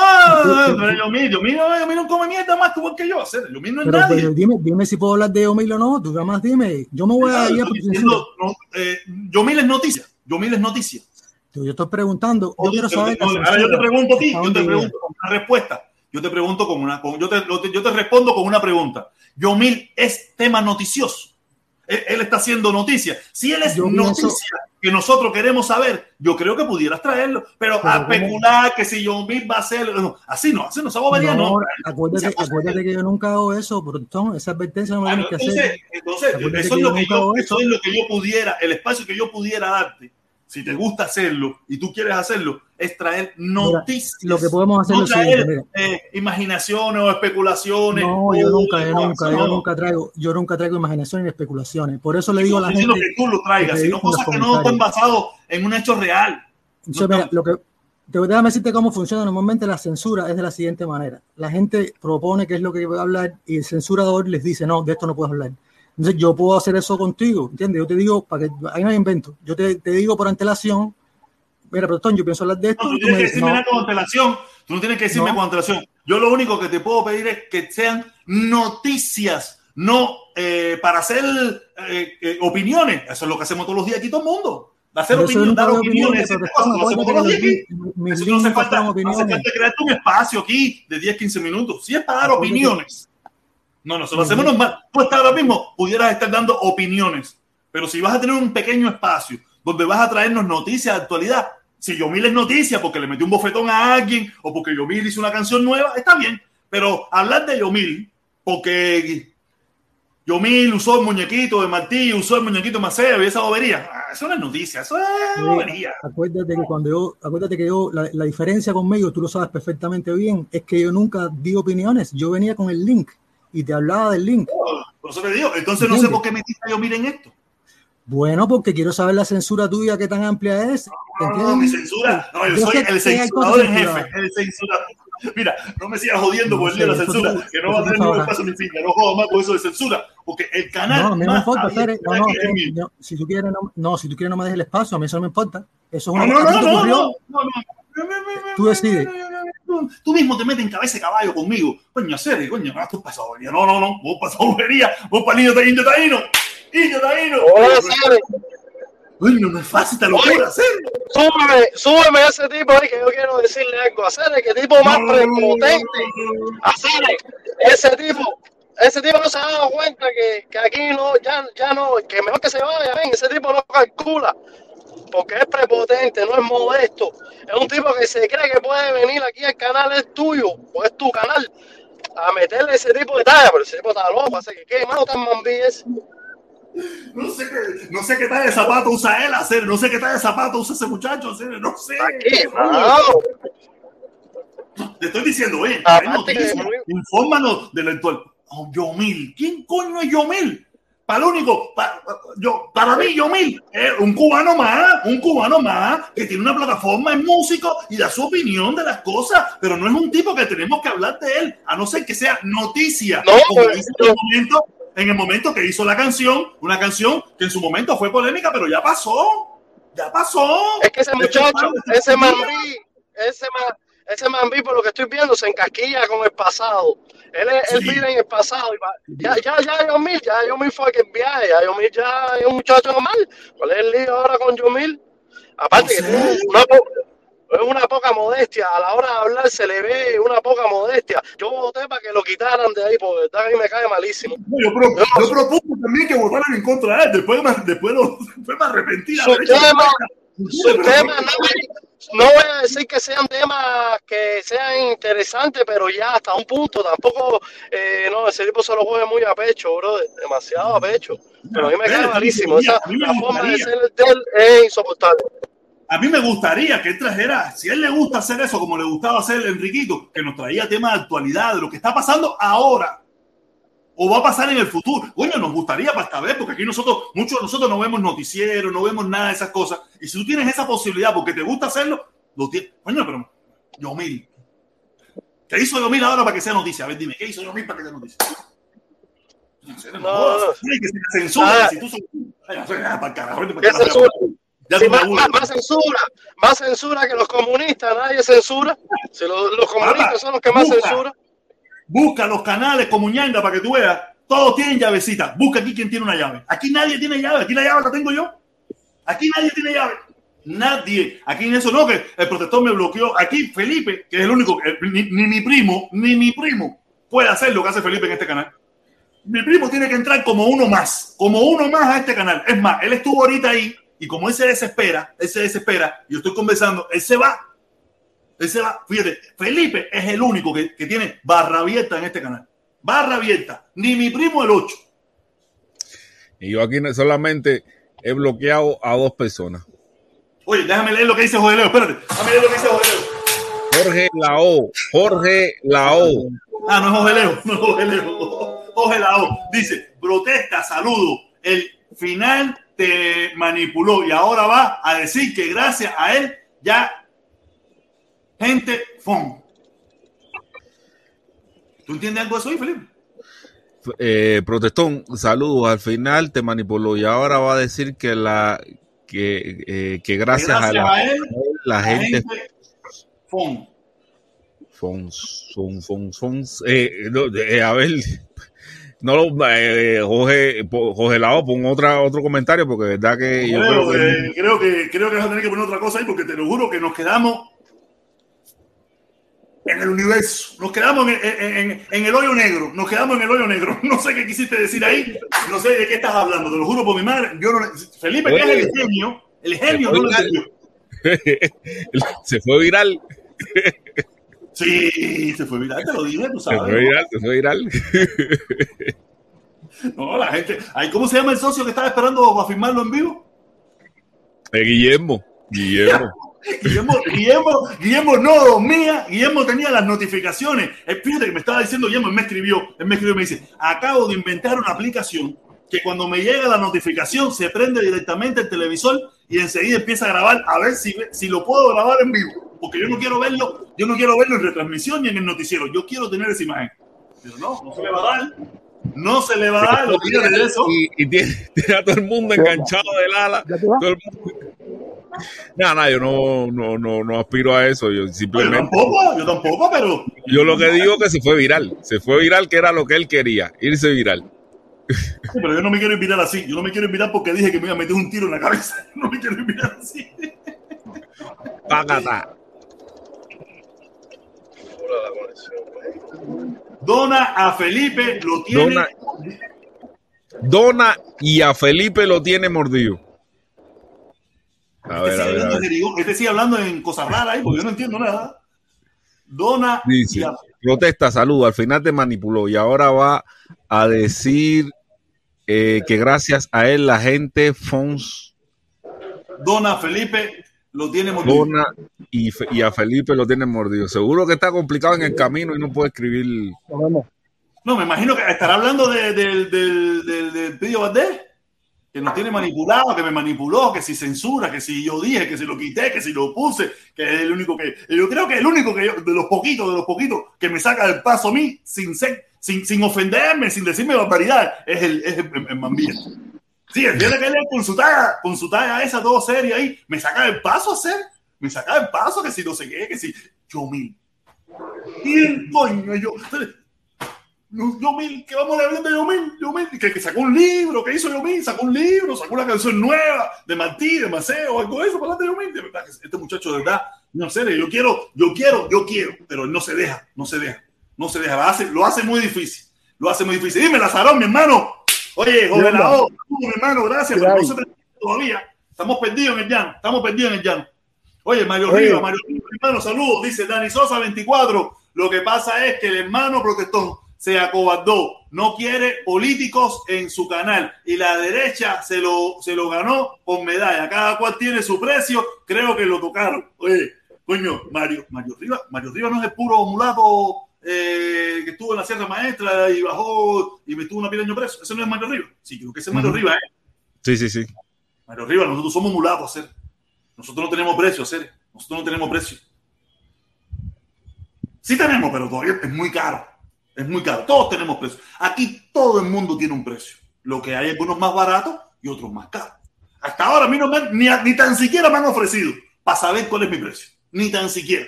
pero Yomil, Yomil, Yomil no come mierda más igual que yo. Yomil no es Pero, nadie. pero dime, dime si puedo hablar de Omil o no. Tú más dime. Yo me voy a ir a diciendo, no, eh, Yomil es noticia. Yomil es noticia. Yo estoy preguntando. Yo quiero saber. No, Ahora yo te pregunto a ti, ¿Hasta yo te pregunto con una respuesta. Yo te pregunto con una, con- yo, te, lo- yo te respondo con una pregunta. Yomil es tema noticioso. Él, él está haciendo noticia. Si él es Yo noticia pienso- que nosotros queremos saber, yo creo que pudieras traerlo. Pero, Pero a especular que si Yomil va a hacer, no, así no, así no, esa bobería no. No, acuérdate, acuérdate que yo nunca hago eso, Brutón. Esa advertencia no me Bueno, tienes que entonces, hacer. entonces Acuérdate eso, es lo que yo, eso eso. es lo que yo pudiera, el espacio que yo pudiera darte, si te gusta hacerlo y tú quieres hacerlo, es traer noticias. lo que podemos hacer no es traer eh, imaginaciones o especulaciones. No, yo nunca, yo no, nunca, yo no. nunca traigo, yo nunca traigo imaginaciones ni especulaciones. Por eso le digo a la gente. que tú lo traigas, sino cosas que no están basadas en un hecho real. Entonces, mira, lo que te déjame decirte cómo funciona normalmente la censura es de la siguiente manera. La gente propone qué es lo que va a hablar y el censurador les dice, no, de esto no puedes hablar. Entonces yo puedo hacer eso contigo, ¿entiendes? Yo te digo, para que ahí no hay invento, yo te, te digo por antelación, mira, Protón, yo pienso hablar de esto No, tú tienes que decirme no, nada con antelación. Tú no tienes que decirme No. con antelación. Yo lo único que te puedo pedir es que sean noticias, no eh, para hacer eh, eh, opiniones. Eso es lo que hacemos todos los días aquí todo el mundo. Hacer nunca dar opiniones. opiniones, cosas, lo hacemos todos los días aquí. Eso no hace falta, no hace crearte un espacio aquí de 10, 15 minutos. Si es para dar opiniones. No, no, lo hacemos normal. Tú estás ahora mismo, pudieras estar dando opiniones. Pero si vas a tener un pequeño espacio donde vas a traernos noticias de actualidad, si Yomil es noticia porque le metió un bofetón a alguien o porque Yomil hizo una canción nueva, está bien. Pero hablar de Yomil porque Yomil usó el muñequito de Martí, usó el muñequito de Maceo y esa bobería, ah, eso no es noticia, eso es Sí, bobería. Acuérdate que cuando yo, acuérdate que yo, la, la diferencia conmigo, tú lo sabes perfectamente bien, es que yo nunca di opiniones, yo venía con el link y te hablaba del link. Por eso te digo, entonces no sé por qué metiste a Yomil en esto. Bueno, porque quiero saber la censura tuya, qué tan amplia es. No, no, no, mi censura. No, yo, Yo soy el censurador en jefe. El censurador. Mira, no me sigas jodiendo por el día de la censura, tú- que no va a tener ningún espacio mi finca. No jodo más con eso de censura, porque el canal. No, a mí no me importa, Fere. No, no, eh, no, si tú quieres, no, no, si tú quieres no me dejes el espacio, a mí eso no me importa. Eso es No, una no, no, no, no, no, no. Tú decides. Tú, mismo te metes en cabeza de caballo conmigo. Coño, serio, coño, no, tú pasado. No, no, no, vos pasado. Vos para niño taíno, taíno. Niño taíno. Hola, Sare. Coño, no es fácil esta locura, serio. Súbeme, súbeme a ese tipo ahí que yo quiero decirle algo. Sare, que tipo más prepotente. Sare, ese tipo, ese tipo no se ha dado cuenta que, que aquí no, ya, ya no, que mejor que se vaya, ven, ese tipo no calcula. Porque es prepotente, no es modesto. Es un tipo que se cree que puede venir aquí al canal, es tuyo, o es tu canal, a meterle ese tipo de talla, pero ese tipo está loco, así que qué mano tan mambí es. No sé qué, no sé qué tal de zapato usa él, hacer, no sé qué tal de zapato usa ese muchacho, hacer, no sé. Te estoy diciendo, noticias, que- infórmanos del actual. Oh, Yomil, ¿quién coño es Yomil? Para lo único, para, yo, para mí Yomil es un cubano más, un cubano más que tiene una plataforma, es músico y da su opinión de las cosas, pero no es un tipo que tenemos que hablar de él, a no ser que sea noticia. No, como en el momento, en el momento que hizo la canción, una canción que en su momento fue polémica, pero ya pasó, ya pasó. Es que ese muchacho, ese mambí, ese, ma- ese mambí, por lo que estoy viendo, se encasquilla con el pasado. Él, es- él Sí. vive en el pasado. y va- Ya, ya, ya, Yomil, ya Yomil fue aquel viaje, ya Yomil ya es un muchacho normal. ¿Cuál es el lío ahora con Yomil? Aparte que No sé. una, po- es una poca modestia, a la hora de hablar se le ve una poca modestia. Yo voté para que lo quitaran de ahí, porque verdad que me cae malísimo. Yo, pro- yo también que votaran en contra de él. Después, me- después, lo- después me arrepentí. Su tema, su tema no, no voy a decir que sean temas que sean interesantes, pero ya hasta un punto tampoco, eh, no, ese tipo se lo juega muy a pecho, bro, demasiado a pecho. Pero a mí me cae malísimo, esa, la forma de ser de él es insoportable. A mí me gustaría que él trajera, si a él le gusta hacer eso como le gustaba hacer Enriquito, que nos traía temas de actualidad, de lo que está pasando ahora. O va a pasar en el futuro. Coño, nos gustaría para esta vez, porque aquí nosotros, muchos de nosotros no vemos noticieros, no vemos nada de esas cosas. Y si tú tienes esa posibilidad porque te gusta hacerlo, lo tienes. Coño, pero Yomil. ¿Qué hizo Yomil ahora para que sea noticia? A ver, dime, ¿qué hizo Yomil para que sea noticia? No, no, No. Ay, que se la censura. Ah. Si tú para carajo, para ¿Qué el carajo. Ya Sí, más, aburres. más- más censura, más censura que los comunistas, nadie censura. Si los, los comunistas son los que más Busca. censuran. Busca los canales como ñanga para que tú veas. Todos tienen llavecita. Busca aquí quién tiene una llave. Aquí nadie tiene llave. Aquí la llave la tengo yo. Aquí nadie tiene llave. Nadie. Aquí en eso no, que el protector me bloqueó. Aquí Felipe, que es el único, ni, ni mi primo, ni mi primo puede hacer lo que hace Felipe en este canal. Mi primo tiene que entrar como uno más, como uno más a este canal. Es más, él estuvo ahorita ahí y como él se desespera, él se desespera, yo estoy conversando, él se va. Él se va. Fíjate, Felipe es el único que, que tiene barra abierta en este canal. Barra abierta. Ni mi primo el 8. Y yo aquí solamente he bloqueado a dos personas. Oye, déjame leer lo que dice Jodeleo. Espérate, déjame leer lo que dice Jodeleo. Jorge Lao, Jorge Lao. Ah, no es Jogeleo, no es Jogeleo. Jogelao. Dice, protesta, saludo. El final te manipuló y ahora va a decir que gracias a él ya gente fon. ¿Tú entiendes algo de eso ahí, Felipe? Eh, protestón, saludos. Al final te manipuló y ahora va a decir que la que, eh, que gracias, Gracias a, la, a él, la La gente gente fon. Fons, fons, fons, fons. Eh, no, eh, a ver, no lo, eh, Jorge, Jorge Lao, pon otra, otro comentario porque de verdad que yo Creo, creo que que, creo que creo que vas a tener que poner otra cosa ahí porque te lo juro que nos quedamos en el universo, nos quedamos en, en- en- en el hoyo negro, nos quedamos en el hoyo negro. No sé qué quisiste decir ahí, no sé de qué estás hablando, te lo juro por mi madre. Yo no, Felipe, que es el genio, el genio no lo entendió. se fue viral, Sí, se fue viral, te lo dije, tú se sabes. fue viral, se fue viral. No, la gente. Ay, ¿Cómo se llama el socio que estaba esperando para firmarlo en vivo? Eh, Guillermo, Guillermo. Guillermo, Guillermo, Guillermo no dormía, Guillermo tenía las notificaciones. Eh, Fíjate que me estaba diciendo Guillermo, él me escribió, él me escribió y me dice, acabo de inventar una aplicación que cuando me llega la notificación se prende directamente el televisor y enseguida empieza a grabar a ver si, si lo puedo grabar en vivo. Porque yo no quiero verlo, yo no quiero verlo en retransmisión ni en el noticiero, yo quiero tener esa imagen. Pero no, no se le va a dar. No se le va a dar, olvídate de eso. Y, y tiene, tiene a todo el mundo enganchado del ala. Todo el mundo. Nada, nada, yo no, no, no, no aspiro a eso. Yo Yo simplemente, tampoco, yo tampoco, pero yo lo que digo es que se fue viral. Se fue viral, que era lo que él quería, irse viral. Sí, pero yo no me quiero invitar así. Yo no me quiero invitar porque dije que me iba a meter un tiro en la cabeza. No me quiero invitar así. Págata. Pura la conexión, pues. Dona a Felipe, lo tiene. Dona, Dona y a Felipe lo tiene mordido. A este, ver, a a este sigue hablando en cosas raras ahí porque yo no entiendo nada. Dona y Dice, a, protesta, saludo, al final te manipuló y ahora va a decir eh, que gracias a él la gente Fons Dona Felipe, lo tiene mordido. Y, a Felipe lo tiene mordido. Seguro que está complicado en el camino y no puede escribir. No, me imagino que estará hablando de- del del del- del Pidio Valdés, que nos tiene manipulado, que me manipuló, que si censura, que si yo dije, que si lo quité, que si lo puse, que es el único que. Yo creo que el único que yo, de los poquitos, de los poquitos, que me saca del paso a mí sin sin, sin ofenderme, sin decirme barbaridad, es el, es el, el. Sí, el día que él con su talla, con su talla esa todo seria ahí, me saca del paso a hacer, me saca del paso, que si no sé qué, que si yo mil. ¿Quién coño yo? Yomil, que vamos a hablar de Yomil, Yomil, que, que sacó un libro, que hizo Yomil, sacó un libro, sacó una canción nueva de Martí, de Maceo, algo de eso, para de Yomil. De verdad, que este muchacho de verdad, no sé, yo quiero, yo quiero, yo quiero, pero él no se deja, no se deja, no se deja, lo hace, lo hace muy difícil, lo hace muy difícil. Dime, Lazarón, mi hermano, oye, gobernador, mi hermano, gracias, pero no se te todavía, estamos perdidos en el llano, estamos perdidos en el llano. Oye, Mario Oye. Rivas, Mario Rivas, mi hermano, saludos, dice Dani Sosa 24. Lo que pasa es que el hermano protestón se acobardó, no quiere políticos en su canal y la derecha se lo, se lo ganó con medalla. Cada cual tiene su precio, creo que lo tocaron. Oye, coño, Mario, Mario Rivas, Mario Rivas no es el puro mulato eh, que estuvo en la Sierra Maestra y bajó y me estuvo una pila de años preso. Ese no es Mario Rivas. Sí, creo que ese es Mario. Rivas, ¿eh? Sí, sí, sí. Mario Rivas, nosotros somos mulatos, hacer. Nosotros no tenemos precio, hacer. Nosotros no tenemos precio. Sí tenemos, pero todavía es muy caro. Es muy caro. Todos tenemos precio. Aquí todo el mundo tiene un precio. Lo que hay algunos más baratos y otros más caros. Hasta ahora a mí no me han- ni, ni tan siquiera me han ofrecido para saber cuál es mi precio. Ni tan siquiera.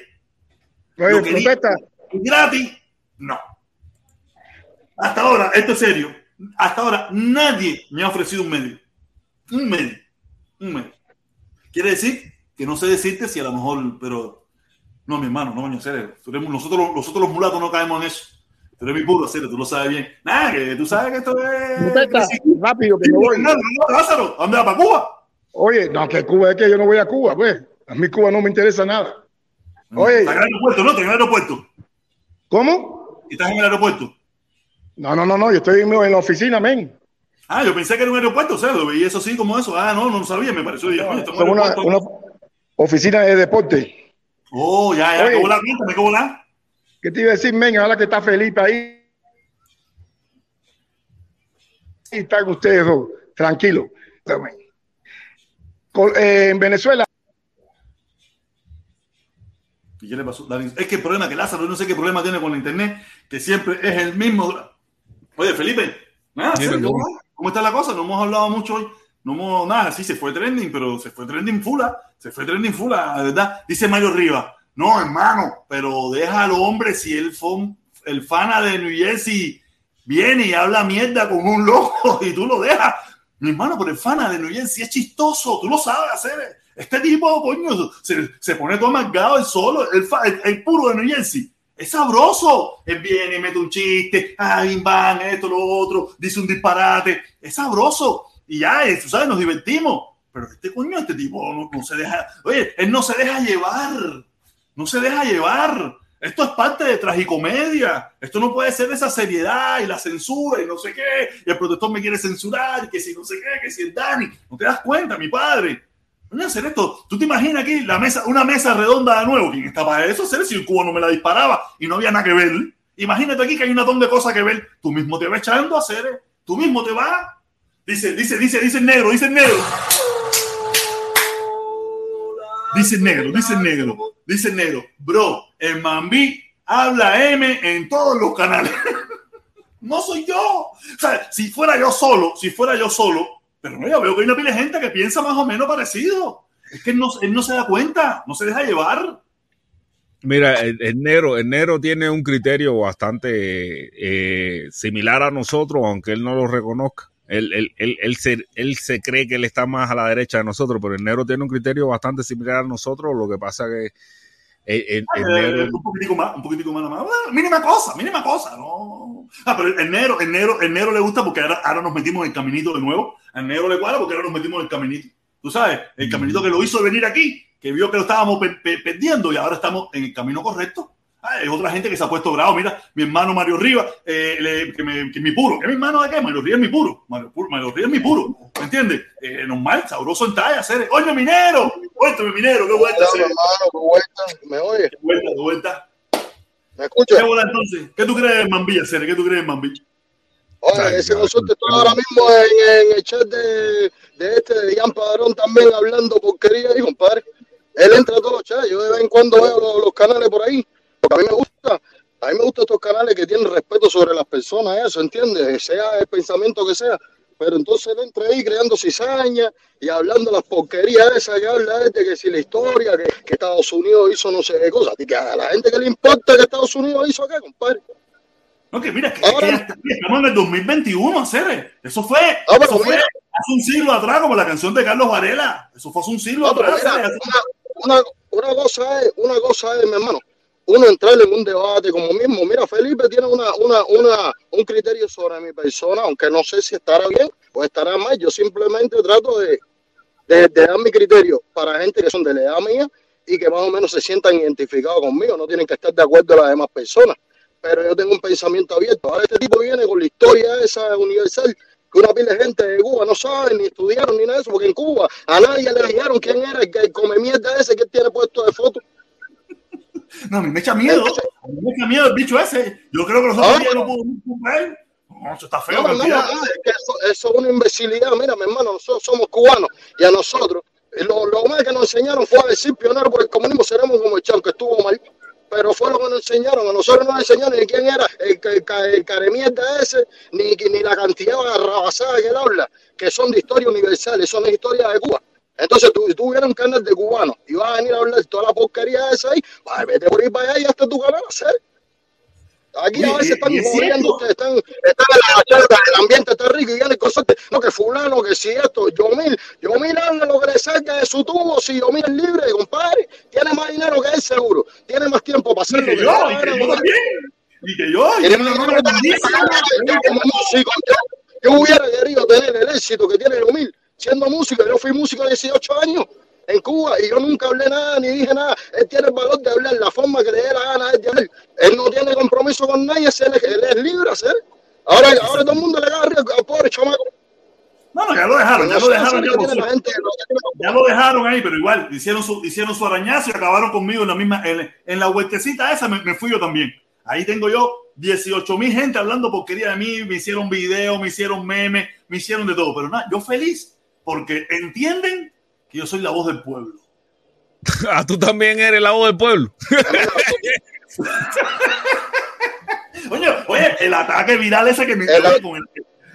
Oye, Lo quería protesta. gratis, no. Hasta ahora, esto es serio. Hasta ahora nadie me ha ofrecido un medio. Un medio. Un medio. Quiere decir que no sé decirte si a lo mejor, pero no, mi hermano, no, coño, serio. Nosotros, nosotros los mulatos no caemos en eso. Tú eres mi puro, serio, tú lo sabes bien. Nada, que tú sabes que esto es. Rápido, que me voy. No, no, Lázaro, ¿a ¿dónde va para Cuba? Oye, no, que Cuba es que yo no voy a Cuba, pues. A mí Cuba no me interesa nada. Oye. Estás en el aeropuerto, ¿no? En el aeropuerto. ¿Cómo? Estás en el aeropuerto. No, no, no, no, yo estoy en la oficina, men. Ah, yo pensé que era un aeropuerto, o sea, lo veía eso así como eso. Ah, no, no lo sabía, me pareció. Esto es una, oficina de deporte. Oh, ya, ya, Oye. bola, cuéntame, qué bola. ¿Qué te iba a decir, men? Ahora que está Felipe ahí. Y están ustedes dos, tranquilos. Eh, en Venezuela, ¿Y qué le pasó? Es que el problema que Lázaro, no sé qué problema tiene con la internet, que siempre es el mismo. Oye, Felipe, nada, Dime, serio, ¿cómo? ¿cómo, está la cosa? No hemos hablado mucho hoy. No hemos, nada, sí, se fue trending, pero se fue trending fula. Se fue trending fula, de verdad. Dice Mario Rivas, no, hermano, pero déjalo, hombre, si él fue el fana de New Jersey viene y habla mierda con un loco y tú lo dejas. Mi hermano, pero el fana de New Jersey es chistoso, tú lo sabes hacer. Este tipo, coño, se, se pone todo amargado el solo, el, el, el puro de New. Es sabroso. Él viene y mete un chiste, bim, bam, esto, lo otro, dice un disparate. Es sabroso. Y ya, eh, tú sabes, nos divertimos. Pero este coño, este tipo no, no se deja. Oye, él no se deja llevar. No se deja llevar. Esto es parte de tragicomedia. Esto no puede ser esa seriedad y la censura y no sé qué. Y el protector me quiere censurar, que si no sé qué, que si el Dani. No te das cuenta, mi padre. Voy a hacer esto. ¿Tú te imaginas aquí la mesa, una mesa redonda de nuevo? ¿Quién está para eso? Hacer si el cubo no me la disparaba y no había nada que ver. Imagínate aquí que hay un montón de cosas que ver. Tú mismo te vas echando a hacer. Tú mismo te vas. Dice, dice, dice, dice el negro, dice el negro. Dice el negro, dice el negro, dice el negro. Bro, el Mambí habla M en todos los canales. no soy yo. O sea, si fuera yo solo, si fuera yo solo, pero no, yo veo que hay una pila de gente que piensa más o menos parecido. Es que él no, él no se da cuenta, no se deja llevar. Mira, el, el tiene un criterio bastante eh, similar a nosotros, aunque él no lo reconozca. Él, él, él, él se, él se cree que él está más a la derecha de nosotros, pero el tiene un criterio bastante similar a nosotros. Lo que pasa que el, el- el negro, Eh, un poquitico más, un poquitico más, más. Mínima cosa, mínima cosa, no. Ah, pero el negro, el negro, el negro le gusta porque ahora, ahora nos metimos en el caminito de nuevo. Al negro le cuadra porque ahora nos metimos en el caminito. Tú sabes, el caminito que lo hizo venir aquí, que vio que lo estábamos pe- pe- perdiendo y ahora estamos en el camino correcto. Ah, es otra gente que se ha puesto bravo. Mira, mi hermano Mario Rivas, eh, le- que, me, que es mi puro. ¿Qué es mi hermano de qué? Mario Rivas es mi puro. Mario, Mario Rivas es mi puro. ¿Me entiendes? Eh, normal, sabroso en talla, hacer. Oye, minero, cuéntame, minero, qué vuelta, Hola, hermano, qué vuelta. ¿Me oye? Qué vuelta, qué vuelta. ¿Me escucha? ¿Qué entonces? ¿Qué tú crees en Mambí, hacer? ¿Qué tú crees en Mambí? Oye, ese está claro. ahora mismo en, en el chat de, de este de Ian Padrón también hablando porquería ahí, compadre. Él entra a todos los chats, yo de vez en cuando veo los, los canales por ahí, porque a mí me gusta, a mí me gustan estos canales que tienen respeto sobre las personas, eso, ¿entiendes? Sea el pensamiento que sea. Pero entonces él entra ahí creando cizaña y hablando las porquerías esas que habla de que si la historia, que, que Estados Unidos hizo no sé qué cosa, y que a la gente que le importa que Estados Unidos hizo qué, compadre. No, que mira, que, Ahora- estamos en el 2021, hacer. Eso fue, Ah, eso fue hace un siglo atrás, como la canción de Carlos Varela. Eso fue hace un siglo pero atrás. mira, Cere. una, una, una cosa es, una cosa es, mi hermano, uno entrar en un debate como mismo. Mira, Felipe tiene una, una, una, un criterio sobre mi persona, aunque no sé si estará bien o estará mal. Yo simplemente trato de, de, dar mi criterio para gente que son de la edad mía y que más o menos se sientan identificados conmigo. No tienen que estar de acuerdo las demás personas. Pero yo tengo un pensamiento abierto. Ahora este tipo viene con la historia esa universal que una pila de gente de Cuba no saben ni estudiaron ni nada de eso, porque en Cuba a nadie le dijeron quién era el, que- come mierda ese que tiene puesto de foto. No, a mí me echa miedo. A mí me echa miedo el bicho ese. Yo creo que nosotros no podemos ver. No, eso está feo. No, no, no, es que eso, eso es una imbecilidad. Mira, mi hermano, nosotros somos cubanos y a nosotros lo, lo más que nos enseñaron fue a decir pionero por el comunismo seremos como el Chavo, que estuvo mal. Pero fue lo que nos enseñaron. A nosotros no nos enseñaron ni quién era el, el, el, el caremierda ese, ni, ni la cantidad de rabasada que él habla, que son de historia universal, son de historia de Cuba. Entonces tú, tú hubieras un canal de cubano y vas a venir a hablar de toda la porquería esa ahí, pues vete por ahí para allá y hasta tu canal a hacer. Aquí a veces están es cierto. ustedes están, están en la charla, el ambiente está rico y vienen cosas, que- no que fulano, que si esto, yo mil, yo mirarle lo que le salga de su tubo, si yo mil libre, compadre, tiene más dinero que él seguro, tiene más tiempo para hacer Y que que yo, y que yo también. Y que yo, y que yo músico, yo, yo hubiera querido tener el éxito que tiene Yomil siendo músico, yo fui músico a 18 años en Cuba y yo nunca hablé nada ni dije nada. Él tiene el valor de hablar, la forma que le dé la gana de hablar. Él no tiene compromiso con nadie, él es, él es libre hacer. Ahora, ahora todo el mundo le agarra al pobre chamaco. No, no, ya lo dejaron, ya lo dejaron, ya lo Ya dejaron ahí, pero igual, hicieron su, hicieron su arañazo y acabaron conmigo en la misma, en, en la huertecita esa me, me fui yo también. Ahí tengo yo 18 mil gente hablando porquería de mí, me hicieron videos, me hicieron memes, me hicieron de todo, pero nada, yo feliz porque entienden que yo soy la voz del pueblo. Ah, tú también eres la voz del pueblo. Oye, oye, el ataque viral ese que me El- con el,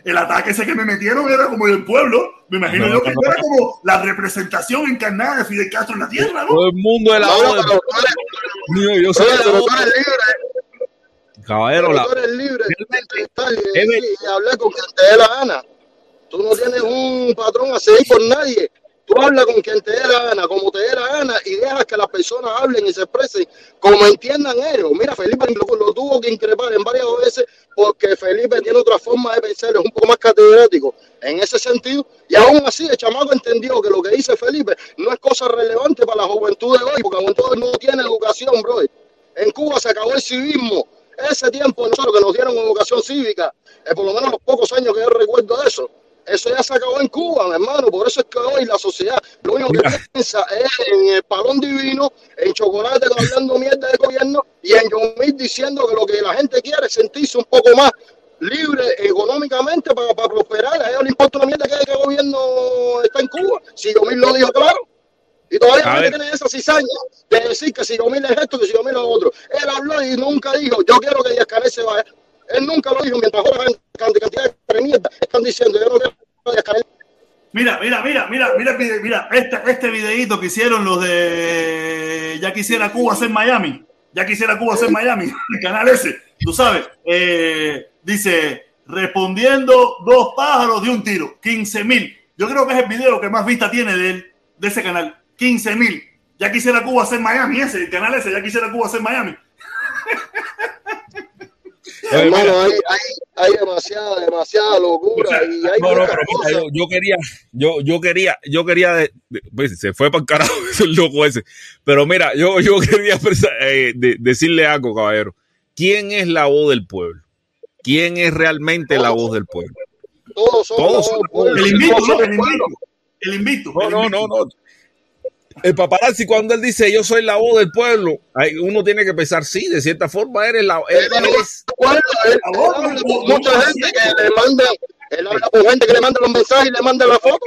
el ataque ese que me metieron era como del pueblo. Me imagino No, yo que no, era como la representación encarnada de Fidel Castro en la tierra, ¿no? Todo el mundo es la voz del pueblo. Mío, yo soy la voz caballero. La, tú eres libre de y, Es decir y hablar con quien te dé la gana. Tú no tienes un patrón a seguir por nadie. Tú hablas con quien te dé la gana, como te dé la gana, y dejas que las personas hablen y se expresen como entiendan ellos. Mira, Felipe lo, tuvo que increpar en varias veces porque Felipe tiene otra forma de pensar, es un poco más catedrático en ese sentido. Y aún así, el chamaco entendió que lo que dice Felipe no es cosa relevante para la juventud de hoy, porque la juventud no tiene educación, bro. En Cuba se acabó el civismo. Ese tiempo nosotros que nos dieron educación cívica, eh, por lo menos los pocos años que yo recuerdo de eso, eso ya se acabó en Cuba, mi hermano. Por eso es que hoy la sociedad lo único que Mira. piensa es en el palón divino, en chocolate hablando mierda del gobierno y en Yomil diciendo que lo que la gente quiere es sentirse un poco más libre económicamente para, para prosperar. A ellos les importa una mierda que, que el gobierno está en Cuba. Si Yomil lo dijo claro. Y todavía la gente tiene esa cizaña de decir que si Yomil es esto, que si Yomil es lo otro. Él habló y nunca dijo, yo quiero que Díaz Canel se vaya. Él nunca lo dijo, mientras ahora cantidad, cantidad de mierda están diciendo, yo no quiero Mira, mira, mira, mira, mira, mira, este, este videíto que hicieron los de Ya quisiera Cuba ser Miami. Ya quisiera Cuba ser Miami, el canal ese, tú sabes. eh, dice, respondiendo dos pájaros de un tiro, 15 mil. Yo creo que es el video que más vista tiene de, él, de ese canal, 15 mil. Ya quisiera Cuba ser Miami, ese, el canal ese, ya quisiera Cuba ser Miami. Oye, Hermano, mira, hay, hay, hay demasiada, demasiada locura y hay no, no, pero mira, yo, yo quería, yo, yo quería, yo quería, de- de- pues, se fue para el carajo ese loco ese. Pero mira, yo, yo quería eh, de- decirle algo, caballero. ¿Quién es la voz del pueblo? ¿Quién es realmente la voz del pueblo? Todos somos Todos son- pueblos, El invito, El pueblos. invito. El invito. No, el no, no, no. El paparazzi cuando él dice yo soy la voz del pueblo, uno tiene que pensar, sí, de cierta forma eres la Él él, con mucha gente que le manda, él habla con gente que le manda los mensajes y le manda la foto.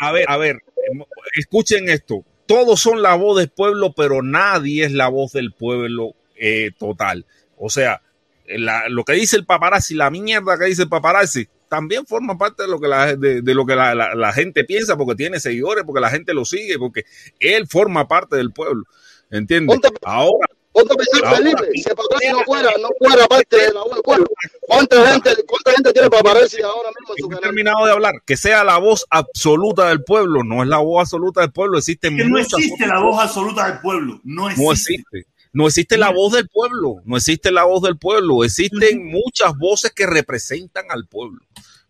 a ver, a ver, em, escuchen esto. Todos son la voz del pueblo, pero nadie es la voz del pueblo eh, total. O sea, la- lo que dice el paparazzi, la mierda que dice el paparazzi, también forma parte de lo que la, de, de lo que la, la- la gente piensa, porque tiene seguidores, porque la gente lo sigue, porque él forma parte del pueblo. ¿Entiendes? Ponte- Ahora, Ponte a pensar, Ahora- Felipe, si el paparazzi no fuera, no fuera parte de la voz del pueblo. ¿Cuánta gente, cuánta gente tiene paparazzi ahora mismo en su no he canal? terminado de hablar, que sea la voz absoluta del pueblo, no es la voz absoluta del pueblo, existen Que no muchas existe otras la voz absoluta del pueblo. No existe. No existe. No existe la voz del pueblo, no existe la voz del pueblo, existen muchas voces que representan al pueblo,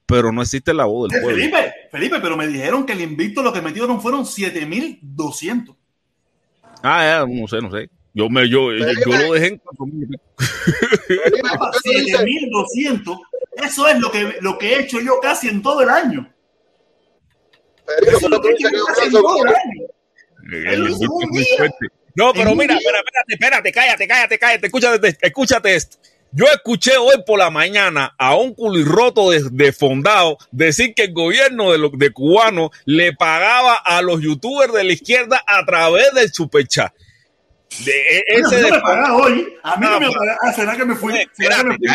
pero no existe la voz del pueblo. Felipe, Felipe, pero me dijeron que el invicto lo que metieron fueron 7200. Ah, ya, no sé, no sé. Yo me yo, yo, yo lo dejé en cuatro mil y pico. Felipe, Papá, ¿qué tú dices? 7200. Eso es lo que, lo que he hecho yo casi en todo el año. Felipe, Eso es ¿por lo que he hecho yo casi en todo el año. El invicto No, pero mira, espera, espérate, espérate, cállate, cállate, cállate, escúchate, escúchate esto. Yo escuché hoy por la mañana a un culirroto de, de fondado decir que el gobierno de, los de cubano le pagaba a los youtubers de la izquierda a través del superchat. De, e- Bueno, ese no me pagaba hoy. A mí no me Ah, pagaba. Ah, ¿Será que me fui? ¿Será que me fui?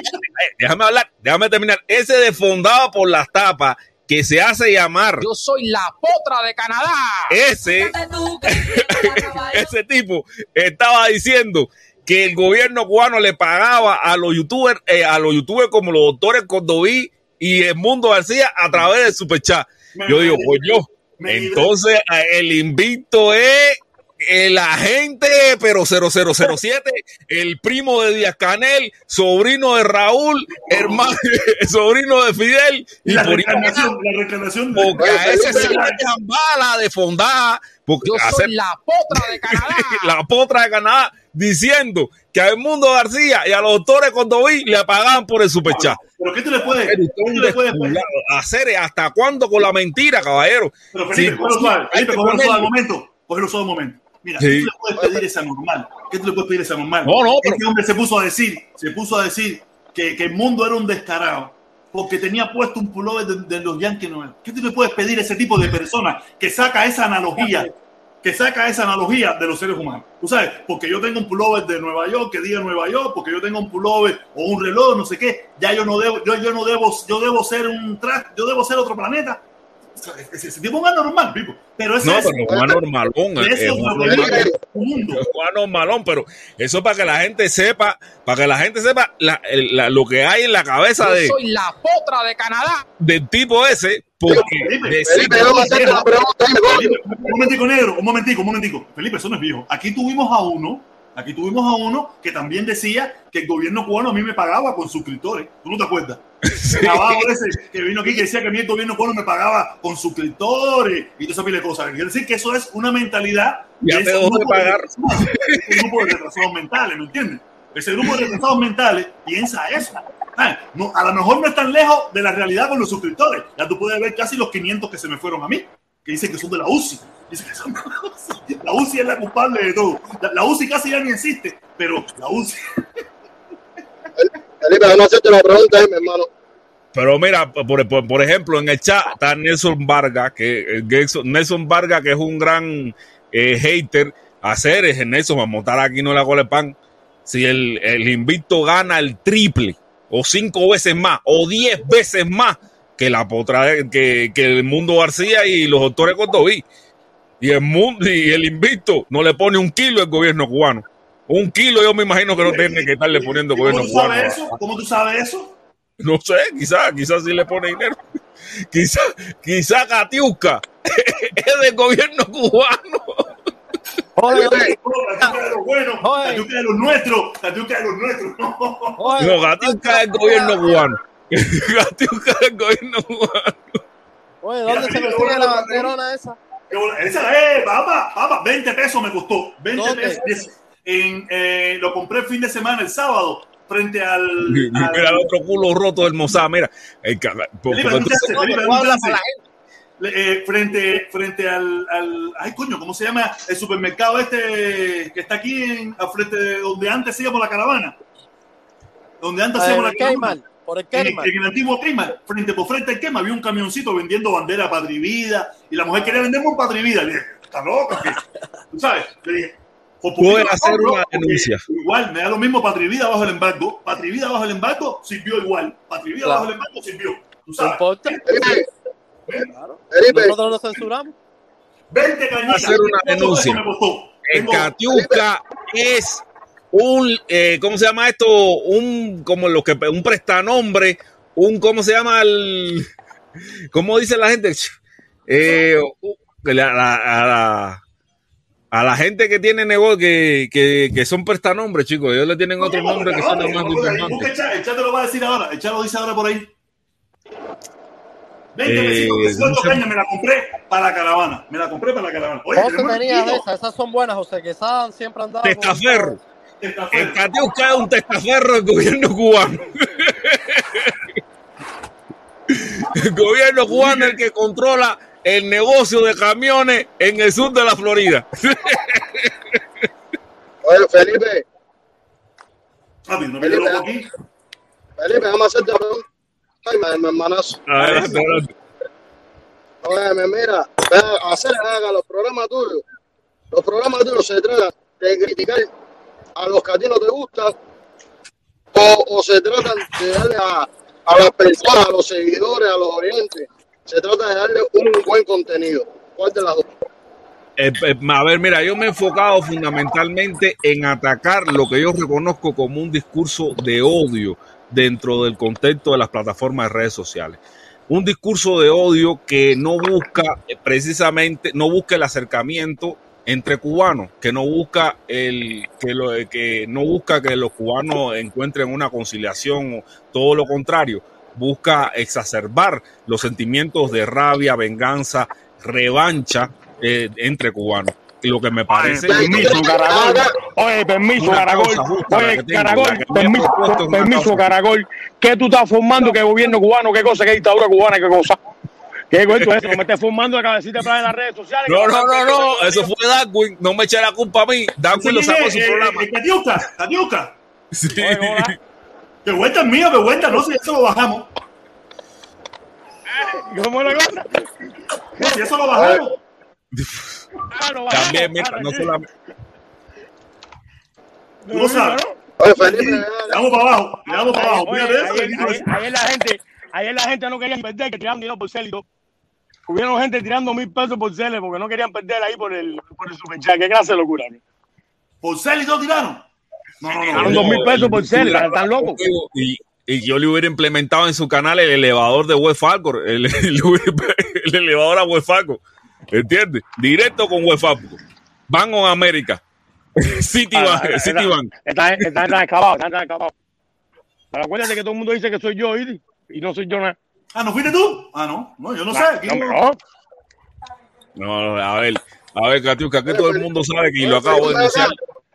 déjame hablar, déjame terminar. Ese defondado por las tapas que se hace llamar Yo soy la potra de Canadá. ese, ese tipo estaba diciendo que el gobierno cubano le pagaba a los youtubers, eh, a los youtubers como los doctores Cordoví y el Mundo García a través del superchat. Yo digo, pues yo, entonces eh, el invicto es el agente, pero 0007, el primo de Díaz Canel, sobrino de Raúl, hermano, sobrino de Fidel, y La por ahí reclamación, la reclamación. de- porque a ese Felipe, sí le dejan bala de fondada, porque Yo hacer soy la potra de Canadá. la potra de Canadá diciendo que a Edmundo García y a los doctores Condoví le pagaban por el superchat. Pero ¿qué tú le puedes, qué tú le puedes hacer hasta cuándo con la mentira, caballero. Pero Felipe, Sí, cógelo suave, Felipe, cógelo suave momento. Cógelo suave un momento. Mira, Sí. ¿qué tú le puedes pedir a esa normal? ¿Qué tú le puedes pedir a esa normal? No, no, pero- Este hombre se puso a decir, se puso a decir que, que el mundo era un descarado porque tenía puesto un pullover de, de los Yankees. ¿Qué tú le puedes pedir a ese tipo de persona que saca esa analogía? Que saca esa analogía de los seres humanos. Tú sabes, porque yo tengo un pullover de Nueva York que diga Nueva York, porque yo tengo un pullover o un reloj, no sé qué, ya yo no debo, yo, yo no debo, yo debo ser un traje, yo debo ser otro planeta. Ese, ese tipo es un anormal. Pero ese No, es, pero Juan Normalón, eso es Juan Normalón. Normalón, pero eso para que la gente sepa, para que la gente sepa la- el- la- lo que hay en la cabeza Yo de, soy la potra de Canadá. del tipo ese, porque Felipe, Felipe. Felipe, un momentico negro, un momentico, un momentico. Felipe, eso no es viejo. Aquí tuvimos a uno, aquí tuvimos a uno que también decía que el gobierno cubano a mí me pagaba con suscriptores. ¿Tú no te acuerdas? Ese que vino aquí que decía que a mí el gobierno me pagaba con suscriptores y toda esa pila de cosas. Quiere decir que eso es una mentalidad Ya de te de pagar. ese grupo de retrasados mentales, ¿me entiendes? Ese grupo de retrasados mentales piensa eso. Ah, no, a lo mejor no es tan lejos de la realidad con los suscriptores. Ya tú puedes ver casi los 500 que se me fueron a mí, que dicen que son de la UCI. Dicen que son de la UCI. La UCI es la culpable de todo. La, la UCI casi ya ni existe, pero la UCI. Pero mira, por, por- ejemplo, en el chat está Nelson Vargas, que eh, Nelson- Vargas, que es un gran eh, hater. Hacer es Nelson, vamos a montar aquí no la gole pan. Si el, el invicto gana el triple, o cinco veces más, o diez veces más que la potra que, que el mundo García y los doctores Cordoví. Y el mundo y el invicto no le pone un kilo al gobierno cubano. Un kilo yo me imagino que no tiene que estarle poniendo ¿Y ¿Cómo gobierno tú cubano. sabes eso? ¿Cómo tú sabes eso? No sé, quizás, quizás sí le pone dinero. Quizás, quizás Katiuska es del gobierno cubano. Oye, Felipe, Tatiuca de los buenos, Oye. Tatiuca de los nuestros, Tatiuca de los nuestros. oye, No, Katiuska es del gobierno cubano. Katiuska es del gobierno cubano. oye, ¿dónde se consigue la banderona esa? Esa es, papá, papá, 20 pesos me costó. 20 ¿Dónde? pesos. En, eh, lo compré el fin de semana, el sábado, frente al. Mira al- el otro culo roto del Mozart, mira. El por-. Eh, frente frente al, al. Ay, coño, ¿cómo se llama? El supermercado este que está aquí en, frente de donde antes íbamos la caravana. Donde antes hacíamos En la caravana. Por el En en el antiguo Kmart, frente por frente al Kmart, había un camioncito vendiendo bandera Patria y Vida y la mujer quería venderme un Patria y Vida. Le dije, ¿está loca? ¿Tú sabes? Le dije, por la hacer una denuncia. Igual, me da lo mismo Patria y Vida bajo el embargo. Patria y Vida bajo el embargo sirvió igual. Patria y Vida Claro. bajo el embargo sirvió. ¿Tú ¿No sabes? importa? Felipe, Claro. Nosotros lo censuramos. 20 cañitas. Hacer una denuncia. Tengo- Katiuska es un, eh, ¿cómo se llama esto? Un, como lo que, un prestanombre, un, ¿cómo se llama el, cómo dice la gente? Eh, la, a la gente que tiene negocio, que, que, que son prestanombres, chicos, ellos le tienen otro No, nombre que son más ahí, busca importantes. el chat, el chat te lo va a decir ahora. El chat lo dice ahora por ahí. 20 Eh, pesitos, que sueldo no sé. caña, me la compré para la caravana. Me la compré para la caravana. Oye, José tenía esas, esas son buenas, José Quesada siempre andaba con- Testaferro. El. Katiuska es un testaferro del gobierno cubano. El gobierno cubano es el que controla el negocio de camiones en el sur de la Florida. oye, Felipe, Papi, no me loco aquí. Felipe, vamos a hacerte una pregunta. Ay, mi, hermanazo. Adelante, adelante. Oye, me mira, hacer haga los programas tuyos. Los programas tuyos se tratan de criticar a los que a ti no te gustan o, o se tratan de darle a, a las personas, a los seguidores, a los oyentes, se trata de darle un buen contenido. ¿Cuál de las dos? Eh, eh, a ver, mira, yo me he enfocado fundamentalmente en atacar lo que yo reconozco como un discurso de odio dentro del contexto de las plataformas de redes sociales. Un discurso de odio que no busca eh, precisamente, no busca el acercamiento entre cubanos, que no busca el que, lo, que no busca que los cubanos encuentren una conciliación todo lo contrario, busca exacerbar los sentimientos de rabia, venganza, revancha eh, entre cubanos. Y lo que me parece. permiso, Caragol. Oye, permiso, Caragol. Oye, Caragol, permiso, permiso. Caragol. ¿Qué tú estás formando? ¿Qué gobierno cubano? ¿Qué cosa? ¿Qué dictadura cubana? ¿Qué cosa? ¿Qué cuento es eso? Me estés formando la cabecita para en las redes sociales. No, no, no, no, eso fue Darwin, no me eche la culpa a mí. Darwin lo sacó de su Eh, eh, programa. eh, Catiusca, Catiusca. Sí. Que vuelta es mío, que vuelta, no sé, eso lo bajamos. ¿Cómo la cosa? No, si eso lo bajamos. Ah, no, También, vamos, mira, ah, no solamente. Lo sabes. Oye, Felipe, Le damos para abajo, le damos para abajo. Fíjate eso, ayer, la gente, ayer la gente no quería perder, que tiraban dinero por célito. Hubieron gente tirando mil pesos por cele porque no querían perder ahí por el, por el superchat. ¿Qué clase de locura? ¿no? ¿Por Celito tiraron? Tiraron dos mil pesos por Mira, ¿están locos? Y, y yo le hubiera implementado en su canal el elevador de Fargo, el, el, el elevador a Fargo. ¿Entiendes? Directo con West Fargo. Bank of America. Citibank. Ah, Citibank. Están están tan acabados, están tan acabados. Pero acuérdate que todo el mundo dice que soy yo, ¿viste? Y no soy yo nada. Ah, ¿no fuiste tú? Ah, no. No, yo no sé. No, no- no. No, a ver, a ver, Catiusca, que todo el mundo sabe que y lo acabo de denunciar.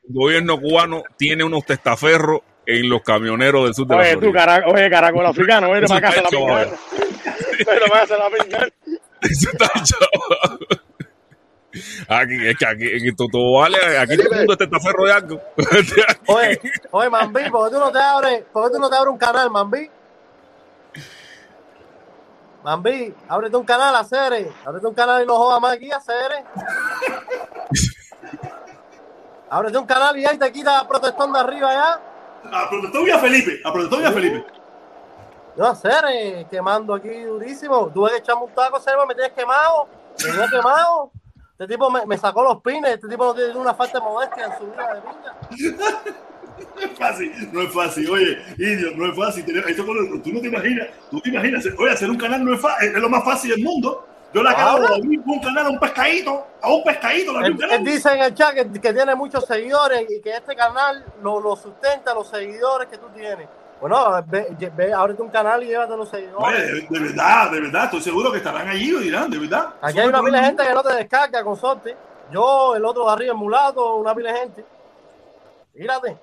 El gobierno cubano tiene unos testaferros en los camioneros del sur de la Oye, tú, Florida. cara, oye, caracol africano, vete para casa la está hecho, pinga. Vete para casa la pinga. Eso está chaval. Aquí, es que aquí, en todo vale, aquí todo el mundo es testaferro de algo. Oye, oye, Mambi, ¿por qué tú no te abres, por qué tú no te abres un canal, Mambi? Mambi, ábrete un canal a Cere. Ábrete un canal y no jodas más aquí a Cere. ábrete un canal y ahí te quita protestón de arriba ya. A protector Villa Felipe. A protector Villa Felipe. Yo a Cere, quemando aquí durísimo. Tuve que echarme un taco, Cere, me tienes quemado. Me tienes quemado. Este tipo me, me sacó los pines. Este tipo no tiene una falta de modestia en su vida de pinga. No es fácil, no es fácil. Oye, idiot, no es fácil. Tener, esto tú no te imaginas, tú te imaginas, oye, hacer un canal no es fácil, es lo más fácil del mundo. Yo le de abrir un canal a un pescadito, a un pescadito, Él, él dice en el chat que, que tiene muchos seguidores y que este canal lo, lo sustenta los seguidores que tú tienes. Bueno, ve, ve- ábrete un canal y llévate los seguidores. Oye, de, de verdad, de verdad, estoy seguro que estarán allí lo dirán, de verdad. Aquí hay una pila de gente que no te descarga con sorte. Yo, el otro de arriba, el mulato, una pila de gente. Mírate.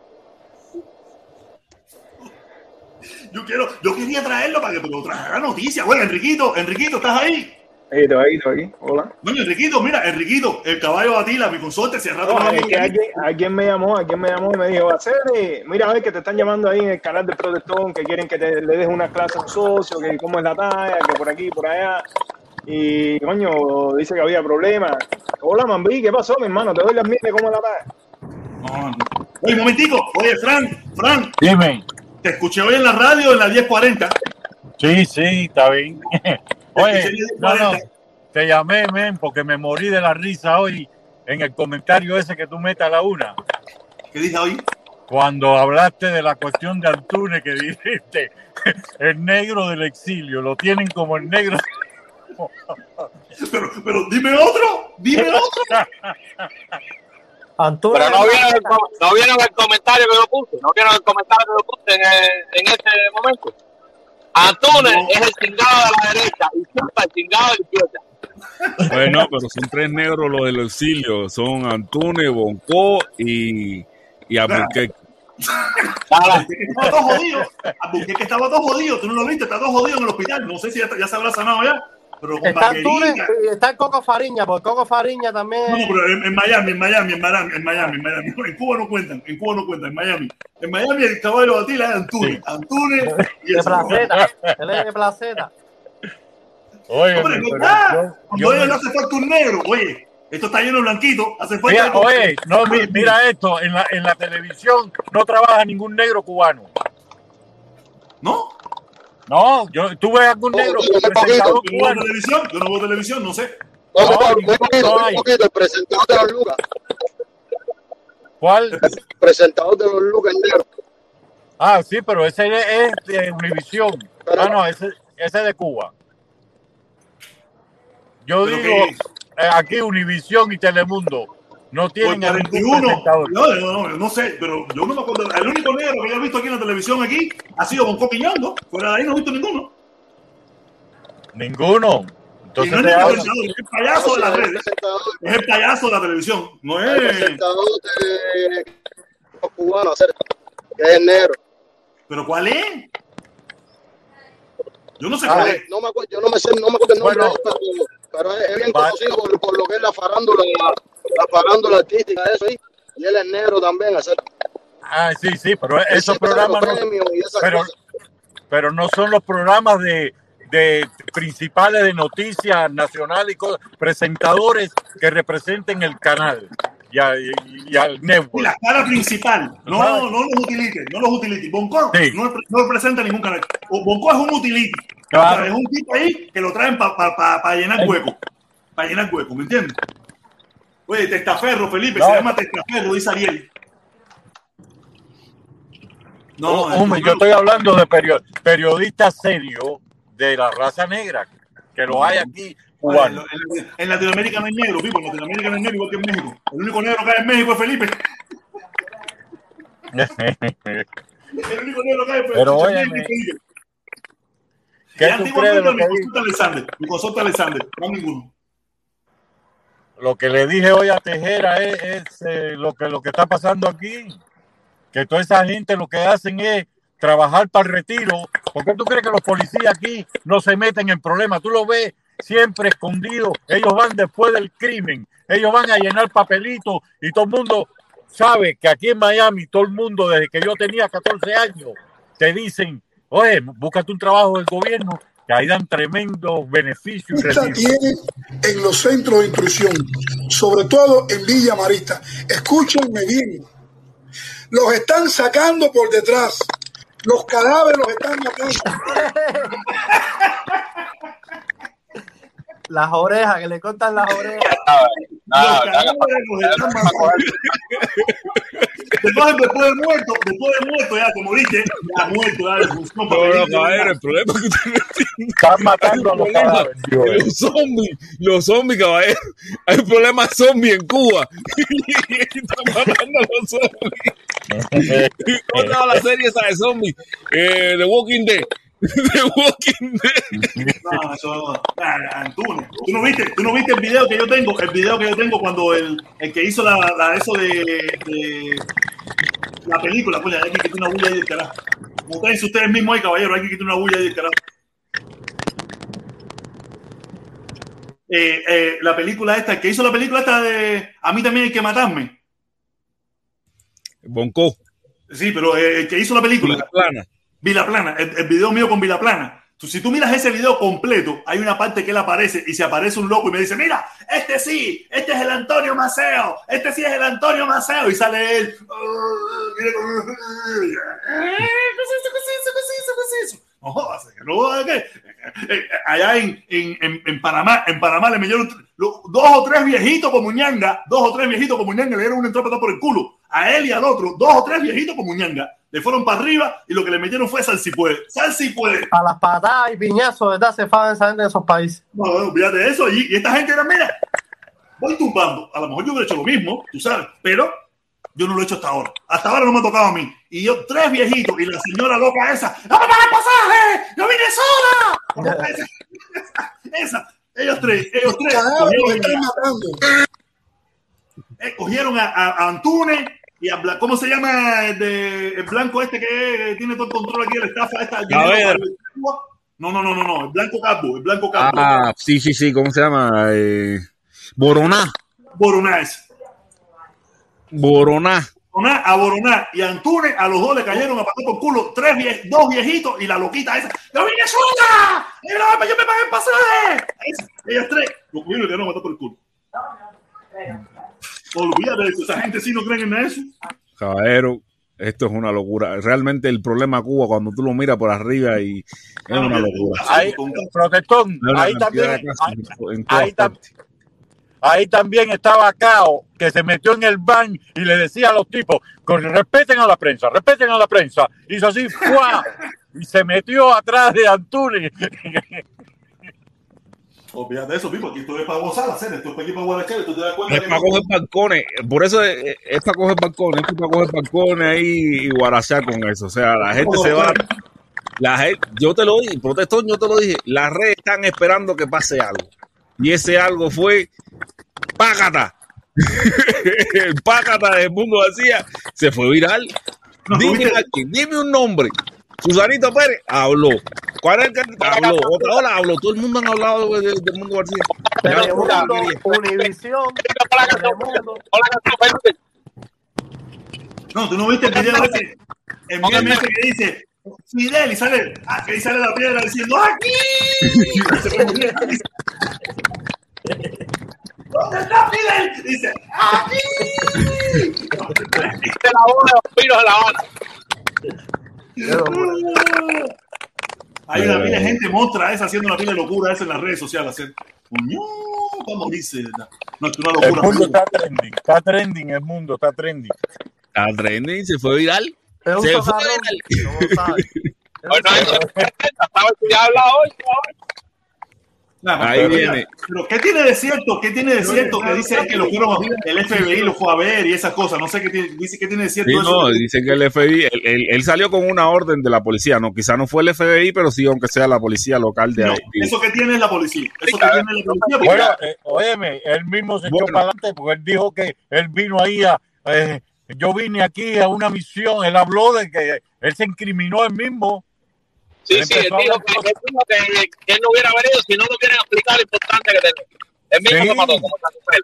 Yo quiero, yo quería traerlo para que pero trajera noticias. Bueno, Enriquito, Enriquito, ¿estás ahí? Ahí, aquí. Hola. Bueno, Enriquito, mira, Enriquito, el caballo de Atila, mi consorte, hace rato No, es me que alguien, alguien me llamó, alguien me llamó y me dijo, hacer, mira, a ver que te están llamando ahí en el canal de Protestón, que quieren que te, le des una clase a un socio, que cómo es la talla, que por aquí, por allá. Y, coño, dice que había problemas. Hola, Mambí, ¿qué pasó, mi hermano? Te doy las mieles, ¿cómo es la talla? Oye, un momentico, oye, Frank, Frank, Dime. te escuché hoy en la radio en la 1040. Sí, sí, está bien. Oye, no, no, 1040. te llamé, men, porque me morí de la risa hoy en el comentario ese que tú metes a la una. ¿Qué dije hoy? Cuando hablaste de la cuestión de Antune, que dijiste, el negro del exilio, lo tienen como el negro. Pero, pero dime otro, dime otro. Antonio. Pero no vieron, el, com- no vieron el comentario que yo puse, no vieron el comentario que yo puse en, el- en ese momento. Antunes No. es el chingado de la derecha y Chupa el chingado de la izquierda. Bueno, pero son tres negros los del auxilio. Son Antune, Bonco y, y Albuquerque. Estaba todo jodido. Porque que estaba todo jodido, tú no lo viste, está todo jodido en el hospital. No sé si ya, ya se habrá sanado ya. Pero con Está y está el Coco Fariña, porque Coco Fariña también. No, pero en, en Miami, en Miami, en Miami, en Miami, en Miami. En Cuba no cuentan, en Cuba no cuentan, en Miami. En Miami el caballo de Atila es Antunes. Antunes y de placeta. Él es de placeta. Oye, Hombre, pero ¿verdad? yo- no hace falta un negro, oye, esto está lleno de blanquitos, hace falta. Mira, algo- oye, no, mi- mira esto, en la, en la televisión no trabaja ningún negro cubano. ¿No? No, yo tuve algún negro no cubano. televisión, yo no veo televisión, no sé. No, poquito, muy poquito, no muy hay. poquito. El presentador de los Lucas. ¿Cuál? Presentador de los Lucas negro. Ah, sí, pero ese es de Univisión. Ah, no, ese, ese es de Cuba. Yo digo, eh, aquí Univisión y Telemundo no tienen a ningún 41, presentador. no, no, no, no sé, pero yo no me acuerdo. El único negro que yo he visto aquí en la televisión aquí ha sido Bonco Quiñondo. Fuera de ahí no he visto ninguno. Ninguno. y Entonces no es hablo- presentador, es el payaso de las el redes. Es el payaso de la televisión. No el es. presentador de los cubanos, que es el negro. ¿Pero cuál es? Yo no sé Ah, cuál es. no me acuerdo, yo no me sé, no me acuerdo el nombre Bueno. Pero, es, es bien conocido por, por lo que es la farándula, la farándula artística, eso. Y él es negro también, hacer. Ah, sí, sí, pero Él esos programas no, pero, cosas. pero no son los programas de, de principales de noticias nacionales y cosas, presentadores que representen el canal y, a- y- y al network. la cara principal. No, no los utilities, no los utilities. Bonco Sí. no, no representa ningún canal. Bonco es un utility. Claro. Es un tipo ahí que lo traen para llenar hueco. Para llenar hueco, ¿me entiendes? Oye, testaferro, Felipe, No. se llama testaferro, dice Ariel. No, Oh, hombre, yo estoy hablando de perio- periodistas serios de la raza negra, que lo hay aquí cubanos. en, en Latinoamérica no hay negro, Pipo. En Latinoamérica no hay negro igual que en México. El único negro que hay en México es Felipe. El único negro que hay es Pero óyeme, Felipe. ¿Qué Y tú antiguamente crees de lo que consulta Alexander. Mi consulta Alexander. No ninguno. Lo que le dije hoy a Tejera es, es, eh, lo, que, lo que está pasando aquí. Que toda esa gente lo que hacen es trabajar para el retiro. ¿Por qué tú crees que los policías aquí no se meten en problemas? Tú lo ves siempre escondido. Ellos van después del crimen. Ellos van a llenar papelitos y todo el mundo sabe que aquí en Miami, todo el mundo, desde que yo tenía 14 años, te dicen, oye, búscate un trabajo del gobierno, que ahí dan tremendos beneficios y tiene en los centros de instrucción, sobre todo en Villa Marista. Escúchenme bien. Los están sacando por detrás. Los cadáveres los están matando. Las orejas, que le cortan las orejas. Están matando. Entonces, después de muerto, después de muerto, ya, como dije, ya muerto, ya de función. No, no, caballero, el problema es que usted no entiende. Están matando a los cadáveres, Dios. Los zombies, los zombies, caballero. Hay un problema zombie en Cuba. Están matando a los zombies. ¿Cómo llama la serie esa de zombies? Eh, The Walking Dead. The Walking Dead. No, eso, ah, Antunes. ¿Tú no viste, tú no viste el video que yo tengo, el video que yo tengo cuando el, el que hizo la, la eso de, de la película, coño, hay que quitar una bulla ahí del carajo. Montense ustedes mismos ahí, caballero, hay que quitar una bulla ahí del carajo. Eh, eh, la película esta, el que hizo la película esta de A mí también hay que matarme. Bonco. Sí, pero eh, el que hizo la película. La plana. Vilaplana, el, el video mío con Vilaplana. Tú, si tú miras ese video completo, hay una parte que él aparece y se aparece un loco y me dice, mira, este sí, este es el Antonio Maceo, este sí es el Antonio Maceo. Y sale él. No jodas, no. Eh, eh, allá en, en, en, Panamá, en Panamá le metieron dos o tres viejitos como ñanga, dos o tres viejitos como ñanga, le dieron un entrada por el culo. A él y al otro, dos o tres viejitos como ñanga. Le fueron para arriba y lo que le metieron fue sal si puede. Sal si puede. A las patadas y piñazos, ¿verdad? Se fan esa gente en esos países. No, no, de eso. Y, y esta gente era, mira, voy tumbando. A lo mejor yo hubiera hecho lo mismo, tú sabes, pero yo no lo he hecho hasta ahora. Hasta ahora no me ha tocado a mí. Y yo, tres viejitos, y la señora loca esa, ¡no me paga el pasaje! ¡No vine sola! esa, esa, ellos tres, ellos tres. Eh, cogieron a, a, a Antunes y a Bla- ¿cómo se llama el, de, el blanco este que tiene todo el control aquí de la estafa esta? No, no, no, no, no, el blanco Calvo, el blanco Calvo. Ah, sí, sí, sí. ¿Cómo se llama? Eh, Boroná. Boroná ese. Boroná. Boroná a Boroná y a Antunes, a los dos le cayeron a pasar por culo tres vie- dos viejitos y la loquita esa. ¡Yo vine no, ¡Yo me pagué el pasaje! Ellas tres, lo cogieron y le dieron a matar por el culo. Olvídate de eso, esa gente sí no creen en eso. Caballero, Esto es una locura. Realmente el problema de Cuba, cuando tú lo miras por arriba, y es una locura. Ahí, protestón, Hay una ahí también, ahí, tam- también estaba Cao, que se metió en el ban y le decía a los tipos, "Con- respeten a la prensa, respeten a la prensa. Hizo así, ¡fua! y se metió atrás de Antunes. Olvídate de eso, Pipo. Aquí esto es para gozar, hacer esto es para aquí para Guadalajara. Tú te das cuenta Es para coger balcones, por eso es, es para coger balcones, es para coger balcones ahí y guarachar con eso. O sea, la gente se va. La gente, yo te lo dije, protestón, yo te lo dije. Las redes están esperando que pase algo. Y ese algo fue Págata. El Págata del mundo decía, se fue viral. Dime, aquí, dime un nombre. Susanito Pérez habló. ¿Cuál es el que habló? Otra hora habló. Todo el mundo han hablado de- de- del mundo García. Telemundo, Univisión, Telemundo. No, tú no viste el video ese. El video ese que dice Fidel y sale, ah, que ahí sale la piedra diciendo ¡Aquí! ¿Dónde está Fidel? Dice ¡Aquí! Viste la voz de los pinos en La Habana. Hay una pila de gente mostra esa haciendo una pila de locura esa en las redes sociales. De verdad. No, es una El locura. mundo está trending, está trending el mundo, está trending. Está trending, se fue viral. Se fue viral. Ahí pero, viene. Pero ¿qué tiene de cierto? ¿Qué tiene de cierto que dice que lo fueron el FBI lo fue a ver y esas cosas? No sé qué tiene, dice qué tiene de cierto Sí, eso. no, dice que el FBI, él, él- él salió con una orden de la policía, no, quizá no fue el FBI, pero sí, aunque sea la policía local de No, ahí. eso que tiene es la policía. Eso que tiene la policía. porque- Bueno, eh, óyeme, él mismo se echó Bueno. para adelante porque él dijo que él vino ahí a. eh, yo vine aquí a una misión. Él habló de que él se incriminó él mismo. Sí, sí, él dijo que, él dijo que- que él no hubiera venido si no lo quieren explicar lo importante que tiene. El mismo Sí. se mató como Samuel.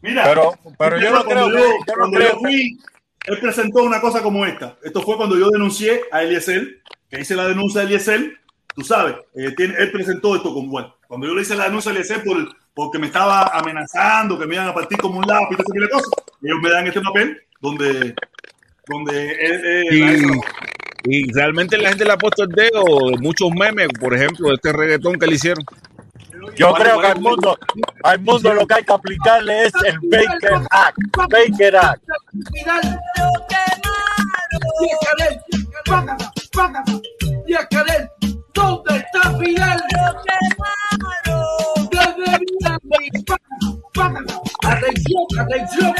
Mira, Pero, pero yo no creo cuando que. yo, Yo no creo fui, él presentó una cosa como esta. Esto fue cuando yo denuncié a Eliezer, que hice la denuncia a Eliezer. Tú sabes, eh, tiene- él presentó esto como bueno. Cuando yo le hice la denuncia a Eliezer por, porque me estaba amenazando, que me iban a partir como un lápiz ese tipo de cosas, ellos me dan este papel donde, donde él, él- Y, realmente la gente le ha puesto el dedo, muchos memes, por ejemplo, de este reggaetón que le hicieron. Yo creo que al mundo, al mundo lo que hay que aplicarle es el Baker Act. Baker Act. ¿Dónde está Fidel? Desde Miami. Atención, atención.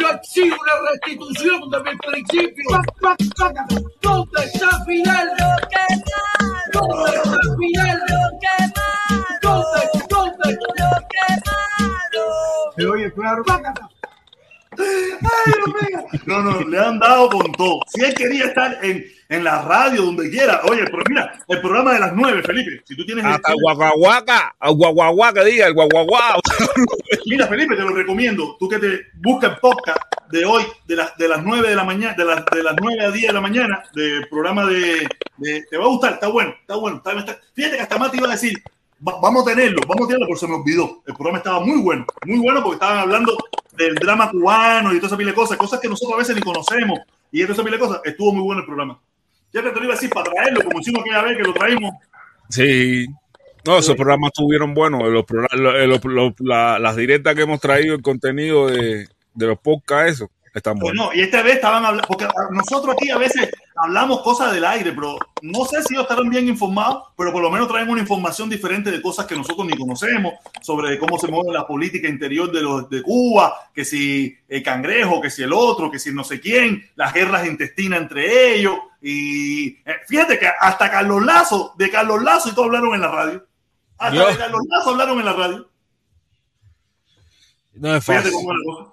Yo exijo una restitución de mis principios. ¿Dónde está Fidel? ¿Dónde está Fidel? ¿Dónde? ¿Dónde? Se oye claro. Ay. No, no, le han dado con todo. Si él quería estar en, en la radio, donde quiera. Oye, pero mira, el programa de las nueve, Felipe. Si tú tienes. Hasta guaguaguaca, al guaguaguá que diga, el guaguaguá. Mira, Felipe, te lo recomiendo. Tú que te buscas el podcast de hoy, de, las de las 9 de la mañana, de, las de las 9 a 10 de la mañana, del programa de, de- Te va a gustar, está bueno, está bueno. está- está- fíjate que hasta Mati iba a decir, "Va- vamos a tenerlo, vamos a tenerlo, pero se me olvidó. El programa estaba muy bueno, muy bueno porque estaban hablando del drama cubano y toda esa pila de cosas, cosas que nosotros a veces ni conocemos. Y toda esa pila de cosas, estuvo muy bueno el programa. Ya que te lo iba a decir para traerlo, como hicimos aquella vez que lo traímos. Sí. No, esos programas estuvieron buenos. Los, pro- lo- lo- lo- la- las directas que hemos traído, el contenido de, de los podcasts, eso, están Pues no, y esta vez estaban hablando, porque nosotros aquí a veces hablamos cosas del aire, pero no sé si ellos estarán bien informados, pero por lo menos traen una información diferente de cosas que nosotros ni conocemos, sobre cómo se mueve la política interior de, los, de Cuba, que si el cangrejo, que si el otro, que si no sé quién, las guerras intestinas entre ellos. Y eh, fíjate que hasta Carlos Lazo, de Carlos Lazo y todo hablaron en la radio. Hasta Dios. de Carlos Lazo hablaron en la radio. No es fácil.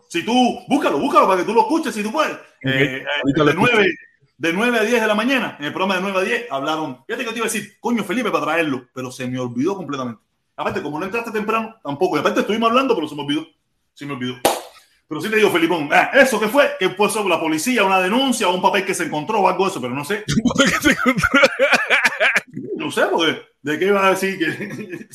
Si tú, búscalo, búscalo para que tú lo escuches si tú puedes. Eh, eh, de, escucho. 9, de 9 a 10 de la mañana, en el programa de 9 a 10, hablaron. Fíjate que te iba a decir, coño, Felipe, para traerlo, pero se me olvidó completamente. Aparte, como no entraste temprano, tampoco. Y aparte, estuvimos hablando, pero se me olvidó. Se me olvidó. Pero sí te digo, Felipón, ah, ¿eso qué fue? Que fue sobre la policía, una denuncia o un papel que se encontró o algo de eso, pero no sé. no sé, porque de qué iba a decir que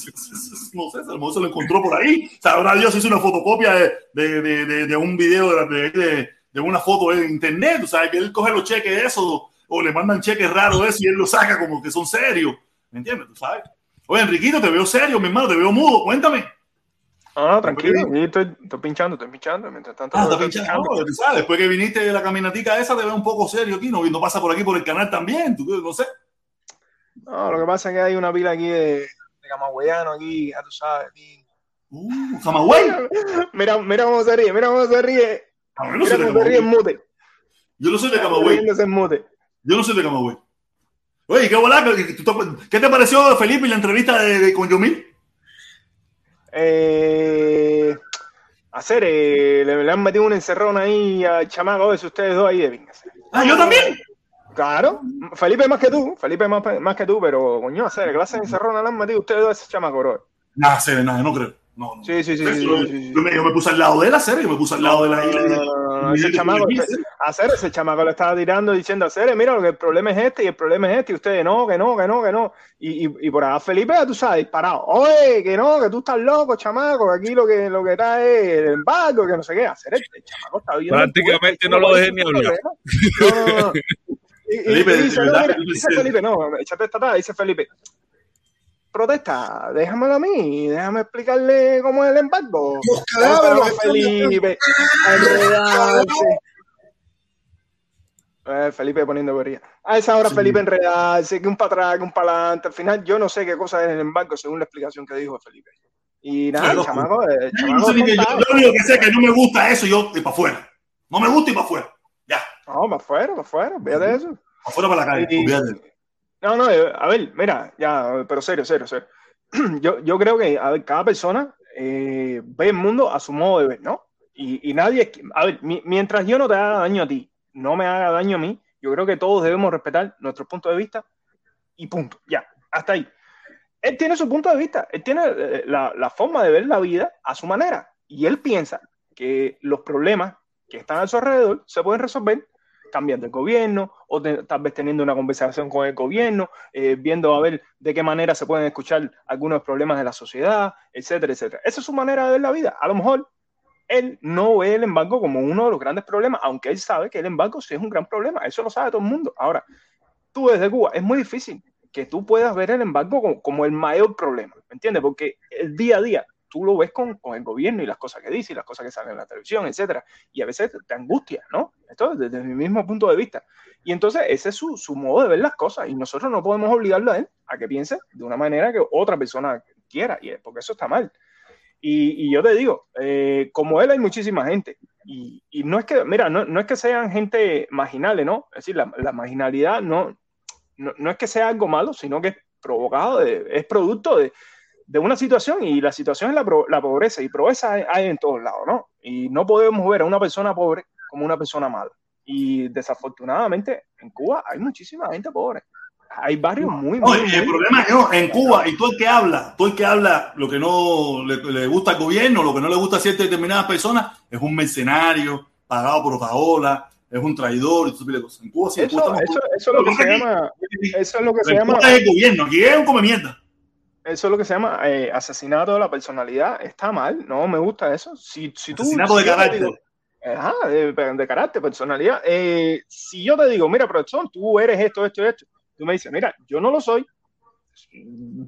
no sé, a lo mejor se lo encontró por ahí. Sabrá Dios hizo una fotocopia de, de, de, un video de, de, de una foto en internet. O sea, que él coge los cheques de eso o le mandan cheques raros eso y él lo saca como que son serios. ¿Me entiendes? ¿Tú sabes? Oye, Enriquito, te veo serio, mi hermano, te veo mudo. Cuéntame. No, tranquilo, estoy, estoy pinchando, estoy pinchando. Mientras tanto, Ah, pinchando. No, tú sabes, después que viniste de la caminatica esa, te veo un poco serio aquí. No, no pasa por aquí por el canal también. Tú, no sé. No, lo que pasa es que hay una pila aquí de, de camagüeyano aquí, ya tú sabes. Aquí. Uh, Camagüey. Mira, mira cómo se ríe, mira cómo se ríe. Ah, yo no Mira cómo se ríe en mute. Yo no soy de Camagüey. Yo no soy de Camagüey. Oye, qué bola. ¿Qué te pareció, Felipe, la entrevista de, de- con Yomil? Eh, hacer, eh, le, le han metido un encerrón ahí al chamaco ese, ustedes dos ahí de véngase. Ah, yo también. Claro, Felipe más que tú, Felipe más, más que tú, pero coño, hacer, clase de encerrón le han metido ustedes dos a ese chamaco, bro. Nada, se nada, no creo. No, no. Sí, sí, sí, sí, sí, Yo, sí, sí. yo me, yo me puse al lado de la serie, yo me puse al lado de la isla. No, no, no, ese chamaco, hacer ese chamaco le estaba tirando diciendo a Cere, mira, lo que el problema es este y el problema es este, y ustedes no, que no, que no, que no. Y, y, y por acá Felipe, tú sabes, disparado. Oye, que no, que tú estás loco, chamaco, que aquí lo que, lo que está es el embargo, que no sé qué. Hacer este chamaco está viendo. Prácticamente no lo dejé ni hablar. No, no, no. Y, y- Felipe, y dice, no, mira, dice sí. Felipe, no, échate esta tarde, dice Felipe. Protesta, déjamelo a mí, déjame explicarle cómo es el embargo. Los cadáveres Felipe, a enredarse. Eh, Felipe poniendo corría. A esa hora Felipe enredarse, que un para atrás, que un para adelante. Al final yo no sé qué cosa es el embargo según la explicación que dijo Felipe. Y nada, el loco. chamaco, el yo lo único que sé es que no me gusta eso, yo y para afuera. No me gusta y para afuera. Ya, No, para afuera, para afuera, fíjate eso. para afuera para la calle. Y-. No, no, eh, a ver, mira, ya, pero serio, serio, serio. Yo, yo creo que a ver, cada persona eh, ve el mundo a su modo de ver, ¿no? Y, y nadie, a ver, mi- mientras yo no te haga daño a ti, no me haga daño a mí, yo creo que todos debemos respetar nuestros puntos de vista y punto, ya, hasta ahí. Él tiene su punto de vista, él tiene eh, la, la forma de ver la vida a su manera y él piensa que los problemas que están a su alrededor se pueden resolver cambiando el gobierno o tal vez teniendo una conversación con el gobierno, eh, viendo a ver de qué manera se pueden escuchar algunos problemas de la sociedad, etcétera, etcétera. Esa es su manera de ver la vida. A lo mejor él no ve el embargo como uno de los grandes problemas, aunque él sabe que el embargo sí es un gran problema. Eso lo sabe todo el mundo. Ahora, tú desde Cuba, es muy difícil que tú puedas ver el embargo como, como el mayor problema, ¿me entiendes? Porque el día a día tú lo ves con, con el gobierno y las cosas que dice y las cosas que salen en la televisión, etcétera, y a veces te angustia, ¿no? Esto es desde mi mismo punto de vista. Y entonces ese es su, su modo de ver las cosas y nosotros no podemos obligarlo a él a que piense de una manera que otra persona quiera, y porque eso está mal. Y, y yo te digo, eh, como él hay muchísima gente. Y, y no es que, mira, no, no es que sean gente marginales, ¿no? Es decir, la, la marginalidad no, no, no es que sea algo malo, sino que es provocado, de- es producto de, de una situación y la situación es la, pro- la pobreza y pobreza hay, hay en todos lados, ¿no? Y no podemos ver a una persona pobre como una persona mala. Y desafortunadamente en Cuba hay muchísima gente pobre. Hay barrios muy, muy, Oye, el muy- problema es yo, en Cuba, y todo el que habla, todo el que habla lo que no le, le gusta al gobierno, lo que no le gusta a ciertas determinadas personas, es un mercenario, pagado por Otaola, es un traidor. En Cuba sí, Eso, eso, eso es lo que se llama, eso es lo que se llama, el gobierno, aquí es un come mierda. Eso es lo que se llama eh, asesinato de la personalidad. Está mal, no me gusta eso. Si, si tú, Asesinato de si carácter. digo- Ajá, de, de carácter, personalidad. Eh, si yo te digo, mira, profesor, tú eres esto, esto, esto, tú me dices, mira, yo no lo soy,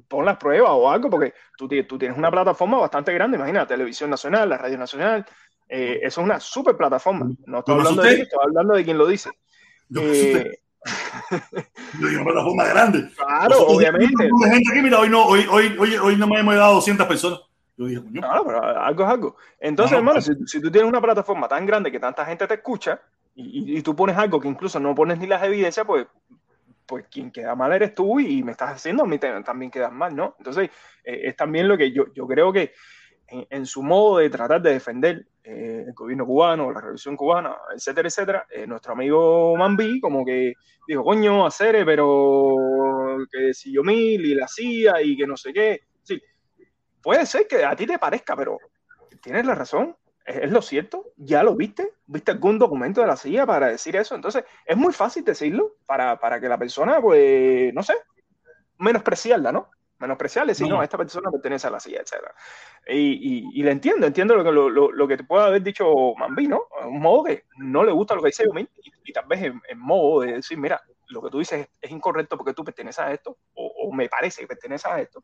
pon las pruebas o algo, porque tú, tú tienes una plataforma bastante grande, imagina, Televisión Nacional, la Radio Nacional, eh, eso es una super plataforma. No estoy ¿Lo hablando de estoy hablando de quien lo dice. Eh. Yo una plataforma grande. Claro, obviamente. gente aquí, mira, hoy no, hoy, hoy, hoy, hoy no me hemos dado 200 personas. Yo dije, coño. Claro, pero algo es algo. Entonces, No, no, hermano, si, si tú tienes una plataforma tan grande que tanta gente te escucha y, y- y tú pones algo que incluso no pones ni las evidencias, pues, pues quien queda mal eres tú y me estás haciendo a mí también quedas mal, ¿no? Entonces, eh, es también lo que yo, yo creo que en, en su modo de tratar de defender eh, el gobierno cubano, la revolución cubana, etcétera, etcétera, eh, nuestro amigo Mambi como que dijo, coño, hacer, pero que si yo mil y la CIA y que no sé qué. Sí, puede ser que a ti te parezca, pero tienes la razón, es, lo cierto, ya lo viste, viste algún documento de la CIA para decir eso, entonces es muy fácil decirlo para, para que la persona, pues, no sé, menospreciarla, ¿no? Menospreciarle, decir, No. esta persona pertenece a la silla, etcétera. Y, y, y le entiendo, entiendo lo que, lo, lo- lo que te puede haber dicho Mambi, ¿no? Un modo que no le gusta lo que dice Yomil y, y tal vez en, en modo de decir, mira, lo que tú dices es, es incorrecto porque tú perteneces a esto, o, o me parece que perteneces a esto.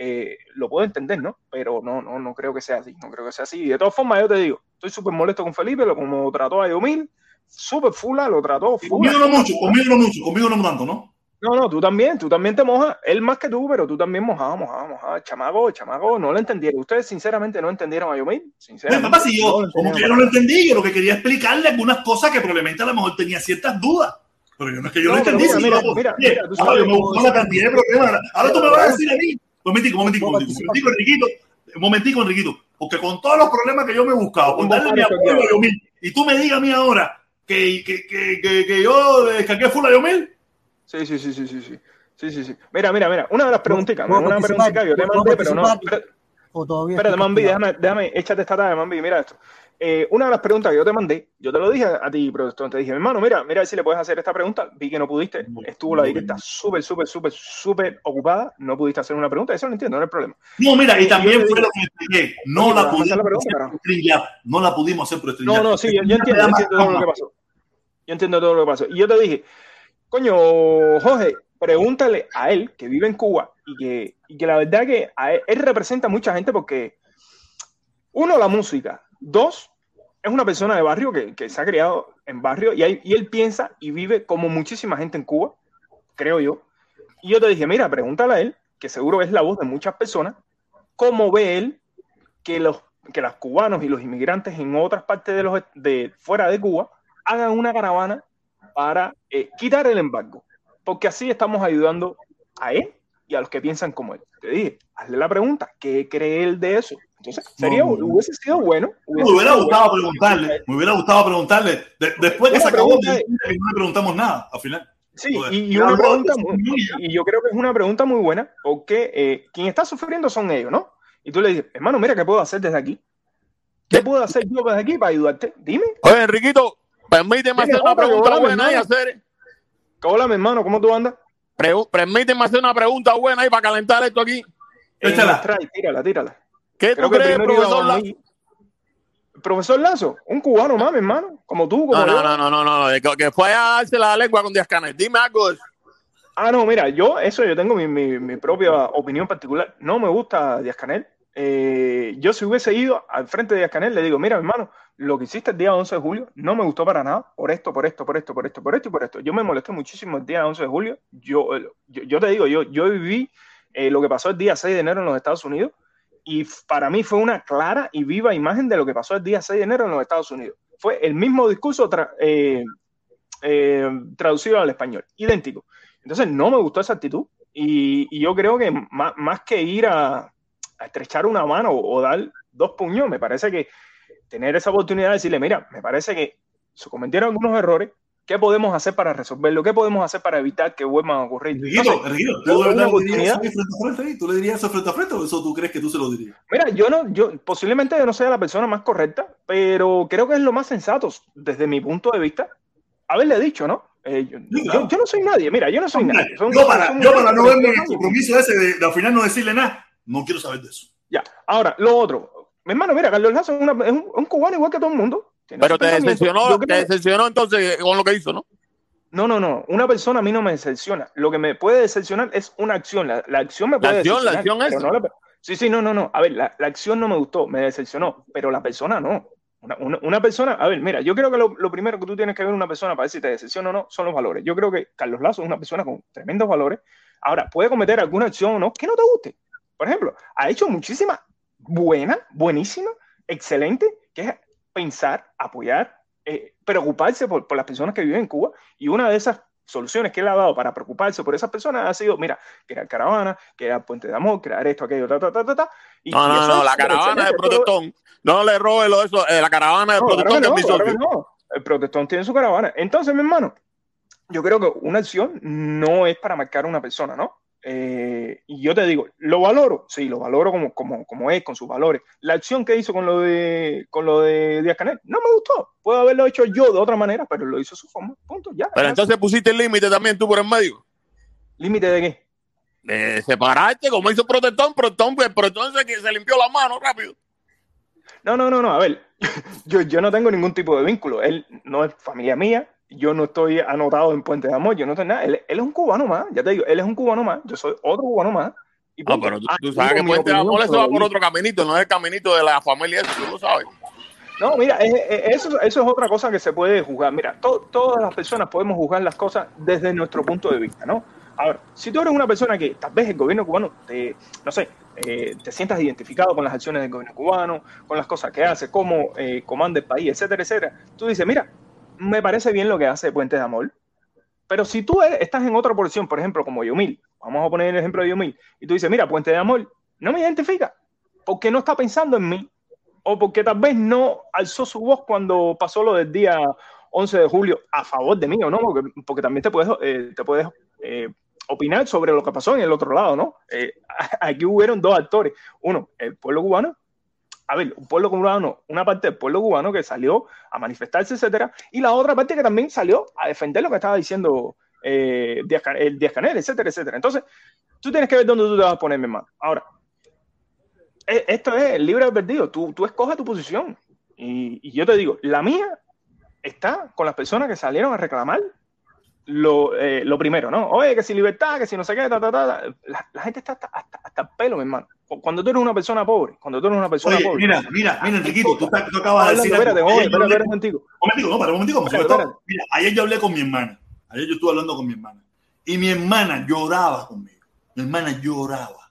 Eh, lo puedo entender, ¿no? Pero no, no, no creo que sea así, no creo que sea así. Y de todas formas, yo te digo, estoy súper molesto con Felipe, lo como trató a Yomil, súper fula, lo trató fula. Conmigo no mucho, conmigo no mucho, conmigo no tanto, ¿no? No, no, tú también, tú también te mojas, él más que tú, pero tú también mojaba, mojaba, mojaba. Chamago, chamago, no lo entendieron. Ustedes sinceramente no entendieron a Yomil, Mira, sinceramente. papá, si yo, no como que yo no lo entendí, yo lo que quería explicarle algunas cosas que probablemente a lo mejor tenía ciertas dudas. Pero yo no es que yo No, lo entendí. mira, mira, mira, mira, tú ahora sabes yo me una cantidad de problemas. Ahora tú me vas a decir a mí. Un momentico, un momentico, un momentico, Enriquito, un momentico, Enriquito. Porque con todos los problemas que yo me he buscado, Un darle mi apoyo a. Yomil, y tú me digas a mí ahora que, que, que, que, que yo descargué full a Yomil, Sí, sí, sí, sí, sí, sí. Sí, sí, sí. Mira, mira, mira. Una de las preguntitas, ¿Puedo una preguntita que yo te ¿Puedo mandé, pero no. Espérate, Mambi, déjame, déjame, échate esta tarde, Mambi, mira esto. Eh, una de las preguntas que yo te mandé, yo te lo dije a ti, profesor, te dije, hermano, mira, mira si le puedes hacer esta pregunta. Vi que no pudiste, estuvo la directa súper, súper, súper, súper ocupada, no pudiste hacer una pregunta, eso lo entiendo, no hay problema. No, mira, y también fue lo que expliqué. No la déjame hacer la pudimos pregunta, hacer. No la pudimos hacer por No, no, sí, yo, entiendo, yo entiendo todo lo que pasó. Yo entiendo todo lo que pasó. Y yo te dije, coño, Jorge, pregúntale a él que vive en Cuba y que, y que la verdad que él representa a mucha gente porque, uno, la música, dos, es una persona de barrio que, que se ha criado en barrio y, hay- y él piensa y vive como muchísima gente en Cuba, creo yo. Y yo te dije, mira, pregúntale a él, que seguro es la voz de muchas personas, cómo ve él que los que los cubanos y los inmigrantes en otras partes de los de fuera de Cuba hagan una caravana para eh, quitar el embargo, porque así estamos ayudando a él y a los que piensan como él. Te dije, hazle la pregunta, ¿qué cree él de eso? Entonces, sería, No, hubiese sido bueno. Me hubiese hubiera sido gustado bueno. preguntarle, me hubiera gustado preguntarle. De- después que se acabó, me- no le preguntamos nada al final. Sí, Joder. y, y una pregunta, muy- y yo creo que es una pregunta muy buena, porque eh, quien está sufriendo son ellos, ¿no? Y tú le dices, hermano, mira, ¿qué puedo hacer desde aquí? ¿Qué puedo hacer yo desde aquí para ayudarte? Dime. Oye, Enriquito, permíteme hacer una pregunta buena hermano. hacer. Hola, mi hermano, ¿cómo tú andas? Permíteme hacer una pregunta buena ahí para calentar esto aquí. Eh, Échala. trae, tírala, tírala. ¿Qué Creo tú crees, profesor? La- Mamí. Profesor Lazo, un cubano más, mi hermano, como tú, como No, no, yo. no, no, no, que, fue a darse la lengua con Díaz Canel. Dime algo. Ah, no, mira, yo, eso yo tengo mi, mi, mi propia opinión particular. No me gusta Díaz Canel. Eh, yo si hubiese ido al frente de Canel, le digo, mira, hermano, lo que hiciste el día 11 de julio no me gustó para nada, por esto, por esto, por esto, por esto, por esto y por esto. Yo me molesté muchísimo el día 11 de julio. Yo, eh, yo, yo te digo, yo, yo viví eh, lo que pasó el día 6 de enero en los Estados Unidos y para mí fue una clara y viva imagen de lo que pasó el día 6 de enero en los Estados Unidos. Fue el mismo discurso tra- eh, eh, traducido al español, idéntico. Entonces no me gustó esa actitud y, y yo creo que más, más que ir a, a estrechar una mano o, o dar dos puños, me parece que tener esa oportunidad de decirle, mira, me parece que se cometieron algunos errores, ¿qué podemos hacer para resolverlo? ¿Qué podemos hacer para evitar que vuelvan a ocurrir? ¿tú le dirías frente a frente ahí? ¿Tú le dirías eso frente a frente o eso tú crees que tú se lo dirías? Mira, yo no, yo posiblemente yo no sea la persona más correcta, pero creo que es lo más sensato desde mi punto de vista. Haberle dicho, ¿no? Eh, yo, yo- yo no soy nadie, mira, yo no soy nadie. Son- yo para, son yo para no verme en el 32 años. compromiso ese de, de al final no decirle nada, no quiero saber de eso. Ya, ahora, lo otro. Mi hermano, mira, Carlos Lazo es, una- es un, un cubano igual que todo el mundo. Tiene Pero te decepcionó, te que- decepcionó entonces con lo que hizo, ¿no? No, no, no. Una persona a mí no me decepciona. Lo que me puede decepcionar es una acción. La, la acción me puede acción, la acción es- no la- sí, sí, no, no, no. A ver, la, la acción no me gustó, me decepcionó, pero la persona no. Una, una- una persona, a ver, mira, yo creo que lo, lo primero que tú tienes que ver en una persona para ver si te decepciona o no son los valores. Yo creo que Carlos Lazo es una persona con tremendos valores. Ahora, puede cometer alguna acción o no que no te guste. Por ejemplo, ha hecho muchísimas buena, buenísima, excelente, que es pensar, apoyar, eh, preocuparse por, por las personas que viven en Cuba. Y una de esas soluciones que él ha dado para preocuparse por esas personas ha sido, mira, crear caravana, crear puente de amor, crear esto, aquello, ta, ta, ta, ta, ta. Y- No, y no, la caravana de protestón. No le robe lo eso, eh, la caravana de no, claro protestón que no, claro no. El protestón tiene su caravana. Entonces, mi hermano, yo creo que una acción no es para marcar a una persona, ¿no? Eh, y yo te digo, ¿lo valoro? Sí, lo valoro como, como, como es, con sus valores. La acción que hizo con lo de con lo de Díaz Canel no me gustó. Puedo haberlo hecho yo de otra manera, pero lo hizo su forma. Punto, ya. Pero es entonces pusiste el límite también tú por el medio. ¿Límite de qué? de separarte, como hizo Protestón, Protestón, pues, Protestón se, se limpió las manos rápido. No, no, no, no. A ver, yo, yo no tengo ningún tipo de vínculo. Él no es familia mía. Yo no estoy anotado en Puente de Amor. Yo no tengo nada. Él, él es un cubano más. Ya te digo, él es un cubano más. Yo soy otro cubano más. Y Ah, pero tú, Ah, tú sabes que Puente de Amor eso va por otro caminito, no es el caminito de la familia, eso tú lo sabes. No, mira, es- es- eso, eso es otra cosa que se puede juzgar. Mira, to- todas las personas podemos juzgar las cosas desde nuestro punto de vista, ¿no? Ahora, si tú eres una persona que tal vez el gobierno cubano te, no sé, eh, te sientas identificado con las acciones del gobierno cubano, con las cosas que hace, cómo eh, comanda el país, etcétera, etcétera, tú dices, mira, me parece bien lo que hace Puente de Amor, pero si tú estás en otra posición, por ejemplo, como Yomil, vamos a poner el ejemplo de Yomil, y tú dices, mira, Puente de Amor no me identifica, porque no está pensando en mí, o porque tal vez no alzó su voz cuando pasó lo del día 11 de julio a favor de mí o no, porque, también te puedes, eh, eh, opinar sobre lo que pasó en el otro lado, ¿no? Eh, aquí hubieron dos actores, uno, el pueblo cubano, a ver, un pueblo cubano, una parte del pueblo cubano que salió a manifestarse, etcétera, y la otra parte que también salió a defender lo que estaba diciendo eh, Díaz Can- el Díaz Canel, etcétera, etcétera. Entonces, tú tienes que ver dónde tú te vas a poner, mi hermano. Ahora, e- esto es el libre albedrío. Tú, tú escoges tu posición. Y yo te digo, la mía está con las personas que salieron a reclamar lo, eh, lo primero, ¿no? Oye, que si libertad, que si no sé qué, ta, ta, ta, ta. La, la gente está hasta, hasta, hasta el pelo, mi hermano. Cu- Cuando tú eres una persona pobre, cuando tú eres una persona Oye, pobre. mira, mira, mira, Enriquito, tú, tú acabas de decir. espérate, espérate, espérate un momentico. Un momentico, no, para un momentico, Espérate, mira, ayer yo hablé con mi hermana. Ayer yo estuve hablando con mi hermana. Y mi hermana lloraba conmigo. Mi hermana lloraba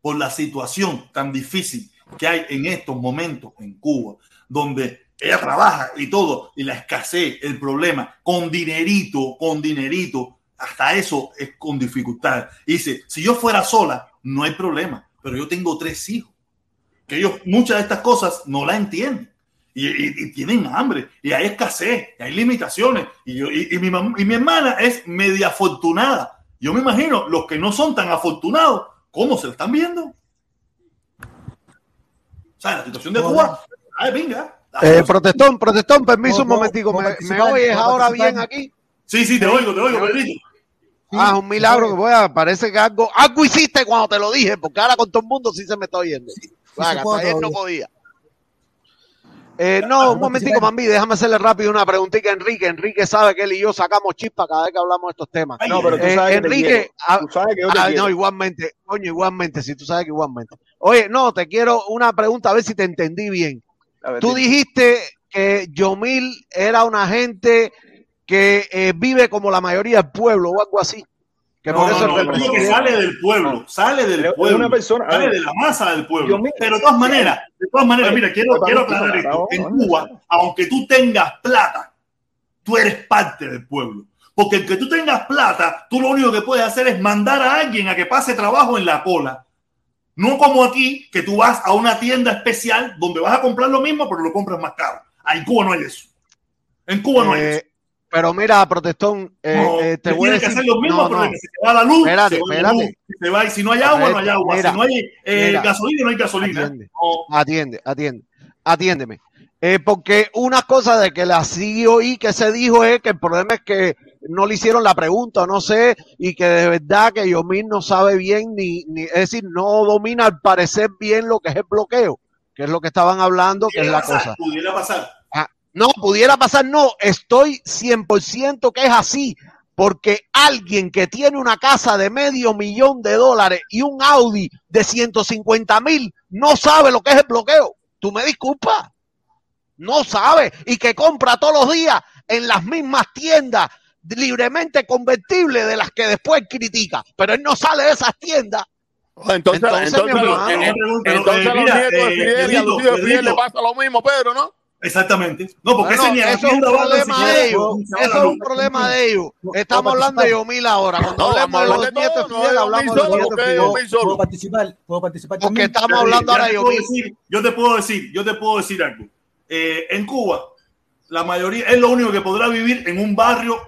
por la situación tan difícil que hay en estos momentos en Cuba, donde ella trabaja y todo, y la escasez, el problema, con dinerito, con dinerito, hasta eso es con dificultad. Y dice, si yo fuera sola, no hay problema, pero yo tengo tres hijos, que ellos muchas de estas cosas no la entienden. Y, tienen hambre, y hay escasez, y hay limitaciones. Y, yo- y mi, mam- y mi hermana es media afortunada. Yo me imagino los que no son tan afortunados, ¿cómo se lo están viendo? Sea, la situación de Cuba, ay, venga. Eh, protestón, protestón, permiso un ¿Puedo- momentico. ¿Me, oyes ¿Puedo ahora bien aquí? Sí, sí, te oigo, te oigo, Pedrito. Ah, es un milagro que voy a. Parece que algo, algo hiciste cuando te lo dije, porque ahora con todo el mundo sí se me está oyendo. Vaga, hasta ayer no podía. Eh, no, un momentico, Mambi, déjame hacerle rápido una preguntita a Enrique. Enrique sabe que él y yo sacamos chispa cada vez que hablamos de estos temas. No, pero tú Eh, sabes que te Enrique, quiero. ah, Tú sabes que yo te ah, no, igualmente, coño, igualmente, si tú sabes que igualmente. Oye, no, te quiero una pregunta, a ver si te entendí bien. Ver, Tú dime. dijiste que Yomil era una gente que eh, vive como la mayoría del pueblo o algo así. Que No, por eso no, es que sale del pueblo, sale del Es pueblo, una persona- sale ver. de la masa del pueblo. Pero de todas maneras, de todas maneras, Oye, mira, quiero, quiero aclarar esto. En vamos. Cuba, aunque tú tengas plata, tú eres parte del pueblo. Porque el que tú tengas plata, tú lo único que puedes hacer es mandar a alguien a que pase trabajo en la cola. No como aquí, que tú vas a una tienda especial donde vas a comprar lo mismo, pero lo compras más caro. Ah, En Cuba no hay eso. En Cuba no hay Eh, eso. pero mira, protestón, eh, No, eh, te que voy a tiene que decir. hacer lo mismo, no, pero no. que se te va la luz, Espérate, se va la espérate. luz, si se va, y si no hay agua, no hay agua. Mira, si no hay eh, mira. gasolina, no hay gasolina. Atiende. Atiende, atiende, atiéndeme. Eh, porque una cosa de que la CIOI que se dijo es que el problema es que no le hicieron la pregunta, no sé, y que de verdad que Yomil no sabe bien, ni, ni, es decir, no domina al parecer bien lo que es el bloqueo, que es lo que estaban hablando, que es la pasar, cosa. Pudiera pasar. Ah, no, pudiera pasar, no, estoy 100% que es así, porque alguien que tiene una casa de medio millón de dólares y un Audi de 150 mil no sabe lo que es el bloqueo. Tú me disculpas. No sabe y que compra todos los días en las mismas tiendas libremente convertibles de las que después critica, pero él no sale de esas tiendas. Entonces, Entonces, entonces, hermano, eh, entonces eh, a los mira, nietos de eh, Fidel y a los Pedrito, hijos de Fidel le pasa lo mismo, Pedro, ¿no? Exactamente. No, porque Bueno, ese eso es un problema de ellos. Eso es un problema de ellos. Estamos hablando de Yomil ahora. Cuando a de los de nietos Fidel, de hablamos de los nietos Fidel. ¿Puedo participar? ¿Puedo participar Porque también? estamos Yo te- hablando ahora de yo te puedo Yomil. decir- Yo te puedo decir, yo te puedo decir algo. Eh, en Cuba, la mayoría es lo único que podrá vivir en un barrio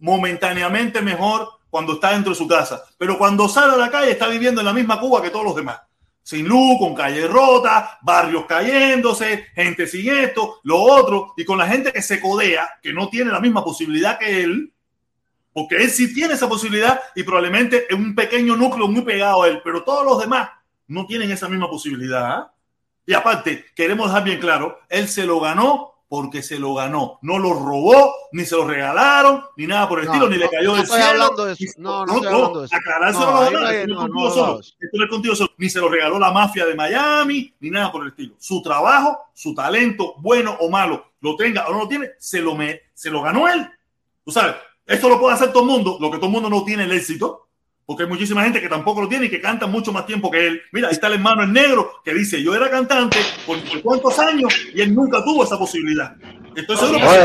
momentáneamente mejor cuando está dentro de su casa. Pero cuando sale a la calle está viviendo en la misma Cuba que todos los demás. Sin luz, con calles rotas, barrios cayéndose, gente sin esto, lo otro, y con la gente que se codea, que no tiene la misma posibilidad que él, Porque él sí tiene esa posibilidad y probablemente es un pequeño núcleo muy pegado a él, pero todos los demás no tienen esa misma posibilidad. ¿ah? Y aparte, queremos dejar bien claro, él se lo ganó porque se lo ganó. No lo robó, ni se lo regalaron, ni nada por el No, estilo, ni le cayó no del estoy cielo. hablando de eso. No, no estoy hablando de eso. Aclarárselo No, a los no contigo no, solo. no. Esto no es contigo solo. Ni se lo regaló la mafia de Miami, ni nada por el estilo. Su trabajo, su talento, bueno o malo, lo tenga o no lo tiene, se lo, me, se lo ganó él. Tú sabes, esto lo puede hacer todo el mundo, lo que todo el mundo no tiene el éxito, porque hay muchísima gente que tampoco lo tiene y que canta mucho más tiempo que él. Mira, ahí está el hermano el negro que dice, yo era cantante por, por cuántos años y él nunca tuvo esa posibilidad. Estoy seguro que Oye.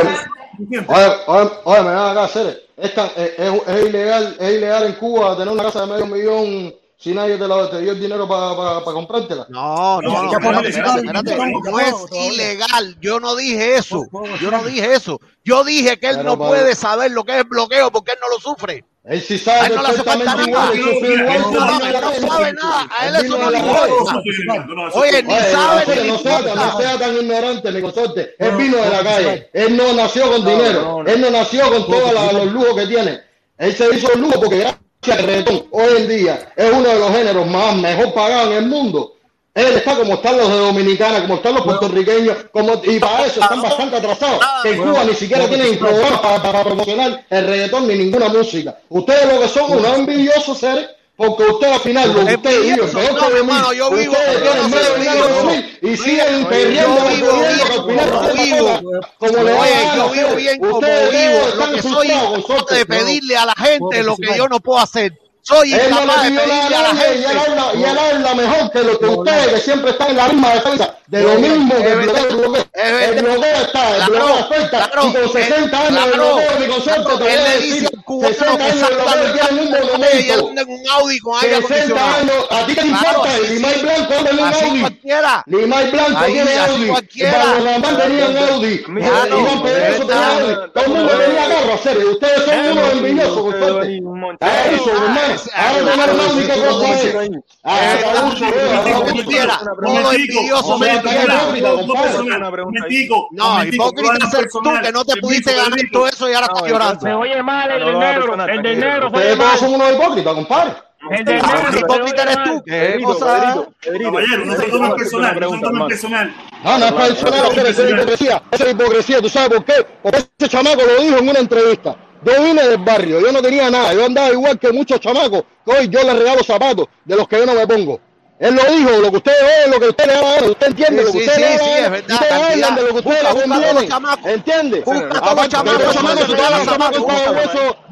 Oye, oye, oye, me van acá a hacer. Esta, es, es- es ilegal, es ilegal en Cuba tener una casa de medio millón si nadie te, la, te dio el dinero para comprártela. No, no, no, espérate, espérate, espérate. No es ilegal. Yo no dije eso. Yo no dije eso. Yo dije que él Pero no puede saber lo que es bloqueo porque él no lo sufre. Él sí A sabe él no le hace falta perfectamente nada. igual, él no sabe- nada. A él eso vino no le importa. Oye, ni sabe ni le no sea, no importa. sea tan ignorante, mi consorte. Él No, vino de la calle. Él no nació con dinero. Él no nació con todos los lujos que tiene. Él se hizo el lujo porque gracias al reggaetón, hoy en día es uno de los géneros más mejor pagados en el mundo. Él está como están los de Dominicana, como están los puertorriqueños, como, y para eso están bastante atrasados. Que en Cuba ni siquiera tienen programas para, para promocionar el reggaetón ni ninguna música. Ustedes lo que son unos envidiosos seres, porque ustedes al final, lo que ustedes viven, Envidioso, peor no, que hermano, yo vivo- ustedes yo tienen soy dinero envidioso. dormir y siguen yo perdiendo, vivo perdiendo, bien que al final vivo. como le yo vivo hacer. Ustedes están que frustrados, de pedirle a la gente lo que yo no puedo hacer. Soy incapaz de pedirle a la gente. y él habla mejor que lo que ustedes, que siempre están en la misma defensa de lo mismo que el bloqueo, el bloqueo. está, el bloqueo afecta, y con 60 años de bloqueo, mi consorte, te voy él a le decir, dice al cubano 60 que años de salga bloqueo del tienen un monumento. Audi con aire 60 acondicionado. años, ¿a ti qué te importa? Limay. Blanco anda en un Audi. cualquiera. Limay Blanco tiene Audi. tenía un Audi. Iván Pedroso tenía. Audi. Todo el mundo tenía carro, en serio. Ustedes son unos envidiosos, eso, hermano. Me. No, hipócrita ser tú que no te pudiste ganar todo eso y ahora estás llorando. Se oye mal el del negro, el del negro se oye Ustedes todos mal. son unos hipócritas, compadre. El del negro hipócrita eres tú. ¿Qué cosa? Caballero, no se personal, no se personal. No, no es personal, esa es hipocresía. Esa es hipocresía, ¿tú sabes por qué? Porque ese chamaco lo dijo en una entrevista. Yo vine del barrio, yo no tenía nada, yo andaba igual que muchos chamacos, que hoy yo les regalo zapatos de los que yo no me pongo. Él lo dijo, lo que ustedes oyen, lo que ustedes le da usted entiende Sí, lo que sí, ustedes le da sí, sí, es verdad, de lo que los chamacos. ¿entiende? Todos los chamacos, todos los chamacos,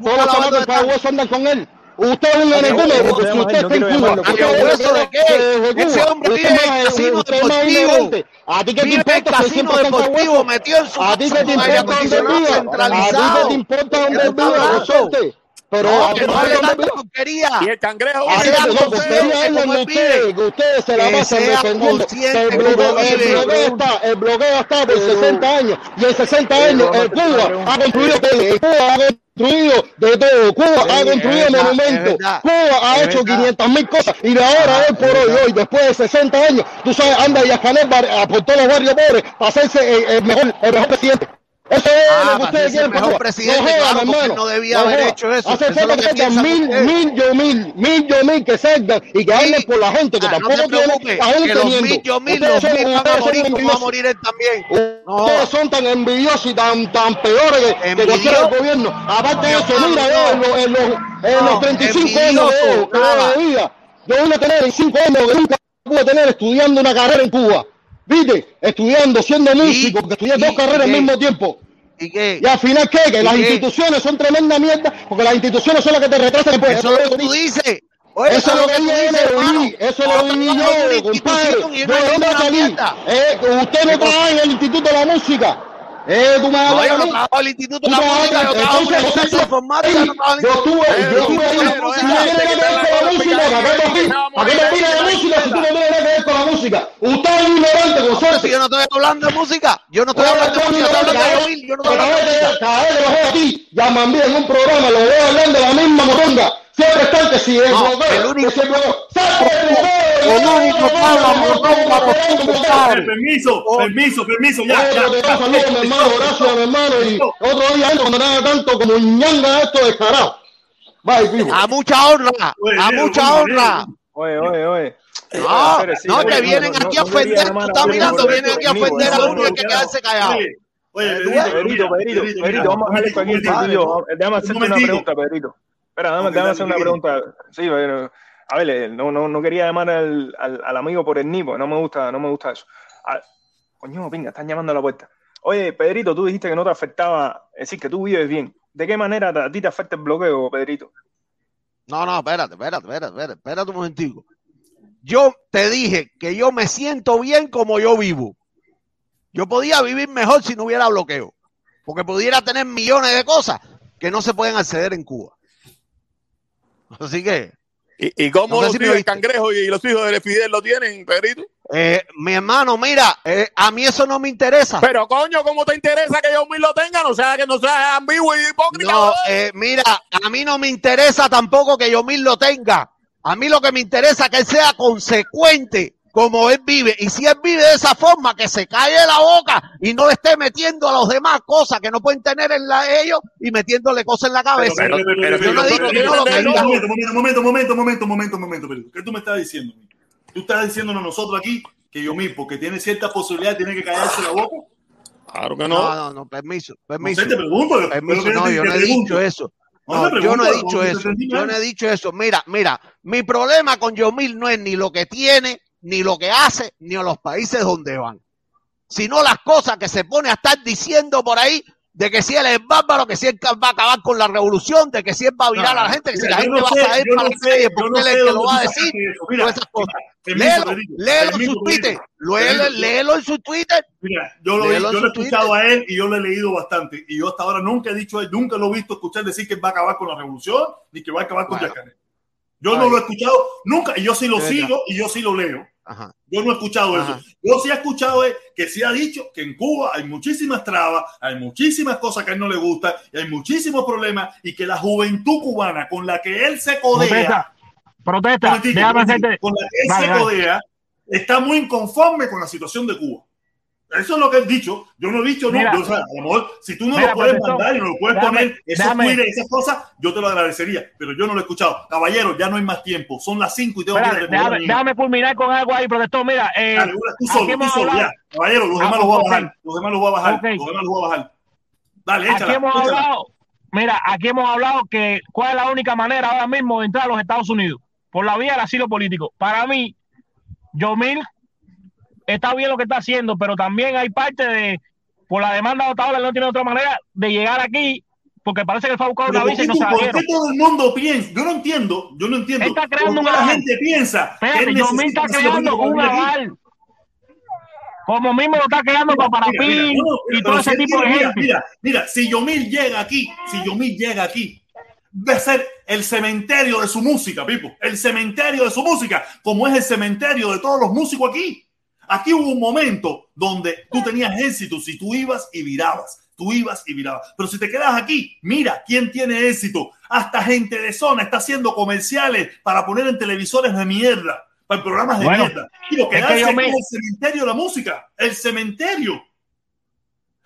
todos los todos los andan con él. Usted es un oye, porque si usted está en quiero Cuba, llamarlo, usted quiero es llamarlo. de ¿Qué? Ese hombre vive en casino deportivo. ¿A ti qué te Vive en importa si casino deportivo, metido en su ¿A ti qué te importa dónde viva? ¿A ti qué te importa dónde ¿Qué Pero No, a que no hable tanta porquería. Y el cangrejo a ustedes ustedes se la pasan defendiendo. consciente El bloqueo, el bloqueo está, el bloqueo está por 60 años. Y en 60 años, el Cuba ha construido Cuba ha construido de todo, Cuba ha construido monumentos. Cuba ha hecho verdad. 500 mil cosas. Y de ahora, Ah, hoy por hoy, hoy, después de 60 años, tú sabes, anda y Ascanel por todos los barrios pobres para hacerse el, el mejor, el mejor presidente. Eso es Ah, lo que ustedes quieren el mejor Cuba. presidente, no jodan, claro, porque hermano. no debía haber jodan. hecho eso. Hace falta que mil, mil, yo mil, mil, yo mil que salgan y que hablen por la gente que Ah, no tampoco te tiene, preocupes, aún que los teniendo. mil, yo mil, Ustedes los son- mil van a ustedes son morir como va a envidiosos. morir él también. No. Ustedes son tan envidiosos y tan, tan peores que, cualquier gobierno. Aparte de No, eso, no, mira, no. yo en los, en los, en No, los 35 años que de vida, yo a tener en 5 años que nunca pude tener estudiando una carrera en Cuba. ¿Viste? Estudiando, siendo músico, porque estudié dos carreras al mismo tiempo. ¿Y qué? Y al final, ¿qué? Que ¿Y las qué? instituciones son tremenda mierda, porque las instituciones son las que te retrasan después. Eso es lo que tú dices. Oye, Eso es lo que yo hermano. oí, eso lo una yo, compadre. de dónde salí. Eh, usted no trabaja en el Instituto de la Música. Eh, tú me No, yo no trabajo el Instituto de la Música, yo trabajo en el de Informática, no trabajo en el música, ¿para qué opinas de música si tú no tienes nada que ver con la música? Usted es ignorante, con suerte. yo no estoy hablando de música, yo no estoy hablando de música, estoy hablando de cada Yomil, yo no estoy hablando de música. Cada vez que lo veo a ti, llaman bien en un programa, lo veo hablando de la misma moronga. Siempre están que si el No, bloqueo, el único- que si el bloqueo. ¡Saque el el único ti, compadre. Permiso, permiso, permiso, ya, Oye, ya. saludos, mi hermano, gracias, mi hermano. Y otro día cuando nada tanto como ñanga esto descarado. Bye, vivo. A mucha honra, Oye, a mucha ¿cómo, honra. Oye, oye, oye. No, sí, no, que vienen no, aquí a ofender, tú estás mirando, vienen aquí a ofender a no uno y hay que quedarse callado. Oye, oye, Eh, Pedrito, Pedrito, Pedrito, vamos a hacer esto aquí, Pedrito. Déjame hacerte una pregunta, Pedrito. Espera, déjame dale, hacer una ¿qué pregunta. Sí, pero, a ver, eh, no, no, no quería llamar al, al, al amigo por el nipo, no me gusta, no me gusta eso. Ah, coño, venga, están llamando a la puerta. Oye, Pedrito, tú dijiste que no te afectaba, es decir, que tú vives bien. ¿De qué manera a ti te afecta el bloqueo, Pedrito? No, no, espérate, espérate, espérate, espérate, espérate un momentico. Yo te dije que yo me siento bien como yo vivo. Yo podía vivir mejor si no hubiera bloqueo, porque pudiera tener millones de cosas que no se pueden acceder en Cuba. Así que, ¿Y, y cómo No sé los si hijos del cangrejo y los hijos de Fidel lo tienen, Pedrito? eh, mi hermano, mira, eh, a mí eso no me interesa. Pero coño, ¿cómo te interesa que yo lo tenga? No sea que no sea ambiguo y hipócrita. No, eh, mira, a mí no me interesa tampoco que Yomil lo tenga. A mí lo que me interesa es que él sea consecuente como él vive. Y si él vive de esa forma, que se calle la boca y no le esté metiendo a los demás cosas que no pueden tener en la, ellos y metiéndole cosas en la cabeza. Pero, pero, pero, Yo no pero, digo pero, que no lo pero, tenga. Momento, momento, momento, momento, momento. ¿Qué tú me estás diciendo? Tú estás diciéndonos nosotros aquí que yo mismo, porque tiene cierta posibilidad, tiene que callarse la boca. Claro que No, no. no, no, permiso, No permiso. sé, te pregunto. pero Permiso, no, yo no he dicho eso. No, No, yo no he dicho no eso. Yo no he dicho eso. Mira, mira, mi problema con Yomil no es ni lo que tiene, ni lo que hace, ni a los países donde van. Sino las cosas que se pone a estar diciendo por ahí de que si él es bárbaro, que si él va a acabar con la revolución, de que si él va a virar a la gente, que si Mira, la gente no va sé, a salir para no la calle porque él es el que lo va a decir. Mira, Todas esas cosas. permiso, Léelo, en su Twitter, léelo, léelo en su Twitter. Mira, yo lo, yo lo he escuchado a él y yo lo he leído bastante. Y yo hasta ahora nunca he dicho, nunca lo he visto escuchar decir que va a acabar con la revolución ni que va a acabar con Bueno. Yacaré. Yo no lo he escuchado nunca y yo sí lo sigo y yo sí lo leo. Ajá. Yo no he escuchado Ajá. eso. Yo sí he escuchado es que sí ha dicho que en Cuba hay muchísimas trabas, hay muchísimas cosas que a él no le gusta, y hay muchísimos problemas y que la juventud cubana con la que él se codea, Protesta, protesta, con la que él se codea, está muy inconforme con la situación de Cuba. Eso es lo que he dicho. Yo no he dicho Mira. nunca. O sea, a lo mejor, si tú no Mira, lo puedes mandar y no lo puedes déjame- poner, esos tweets, esas cosas, yo te lo agradecería. Pero yo no lo he escuchado. Caballero, ya no hay más tiempo. Son las 5 y tengo que ir a déjame, déjame fulminar con algo ahí, protestón. Mira, eh, Dale, tú solo, tú solo, ya. Caballero, los Ah, demás los voy a bajar. Los demás los voy a bajar. Los demás los voy a bajar. Dale, échala. aquí hemos échala. hablado, mira, aquí hemos hablado que cuál es la única manera ahora mismo de entrar a los Estados Unidos, por la vía del asilo político. Para mí, Yomil está bien lo que está haciendo, pero también hay parte de, por la demanda de Otaola, no tiene otra manera de llegar aquí, porque parece que fue a buscar una ¿por visa y no se por qué todo el mundo piensa? Yo no entiendo, yo no entiendo. Está creando ¿Por qué un la gente piensa Espérate, necesita está creando un aval. Como mismo lo está creando para Mira, mira, no, y todo si ese él tipo de gente. Mira, mira, mira, si Yomil llega aquí, si Yomil llega aquí, a ser el cementerio de su música, Pipo. El cementerio de su música, como es el cementerio de todos los músicos aquí. Aquí hubo un momento donde tú tenías éxito si tú ibas y virabas. Tú ibas y virabas. Pero si te quedas aquí, mira quién tiene éxito. Hasta gente de zona está haciendo comerciales para poner en televisores de mierda, para programas de Bueno, mierda. Y lo que es que yo es me- el cementerio de la música. El cementerio.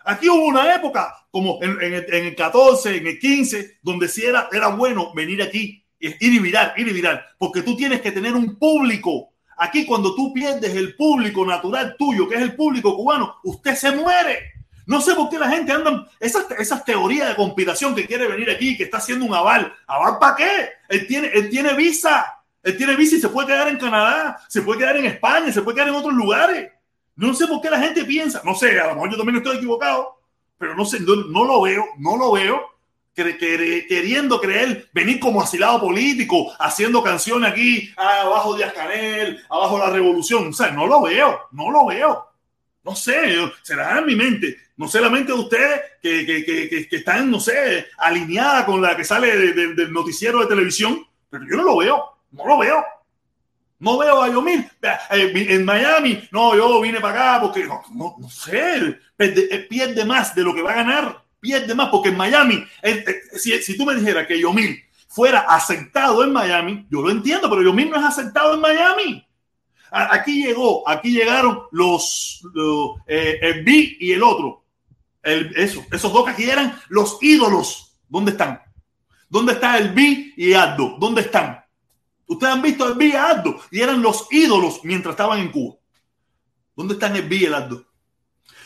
Aquí hubo una época, como en, en el, en el 14, en el 15, donde sí era, era bueno venir aquí, ir y virar, ir y virar, porque tú tienes que tener un público. Aquí cuando tú pierdes el público natural tuyo, que es el público cubano, usted se muere. No sé por qué la gente anda esas, esas teorías de conspiración que quiere venir aquí, que está haciendo un aval. ¿Aval para qué? Él tiene, él tiene visa. Él tiene visa y se puede quedar en Canadá, se puede quedar en España, se puede quedar en otros lugares. No sé por qué la gente piensa, no sé, a lo mejor yo también estoy equivocado, pero no sé, no, no lo veo, no lo veo queriendo creer, venir como asilado político, haciendo canciones aquí, abajo Díaz Canel, abajo la revolución, o sea, no lo veo, no lo veo. No sé, será en mi mente, no sé la mente de ustedes que, que, que, que- están, no sé, alineada con la que sale de- de- del noticiero de televisión, pero yo no lo veo, no lo veo. No veo a Yomil eh, en Miami. No, yo vine para acá porque no, no, sé, eh, pierde más de lo que va a ganar. Pierde más porque en Miami, eh, eh, si, tú me dijeras que Yomil fuera aceptado en Miami, yo lo entiendo, pero Yomil no es aceptado en Miami. Aquí llegó, aquí llegaron los, eh, el B y el otro. El- eso, esos dos que aquí eran los ídolos. ¿Dónde están? ¿Dónde está el B y Aldo? ¿Dónde están? Ustedes han visto el B y Aldo y eran los ídolos mientras estaban en Cuba. ¿Dónde están el B y el Aldo?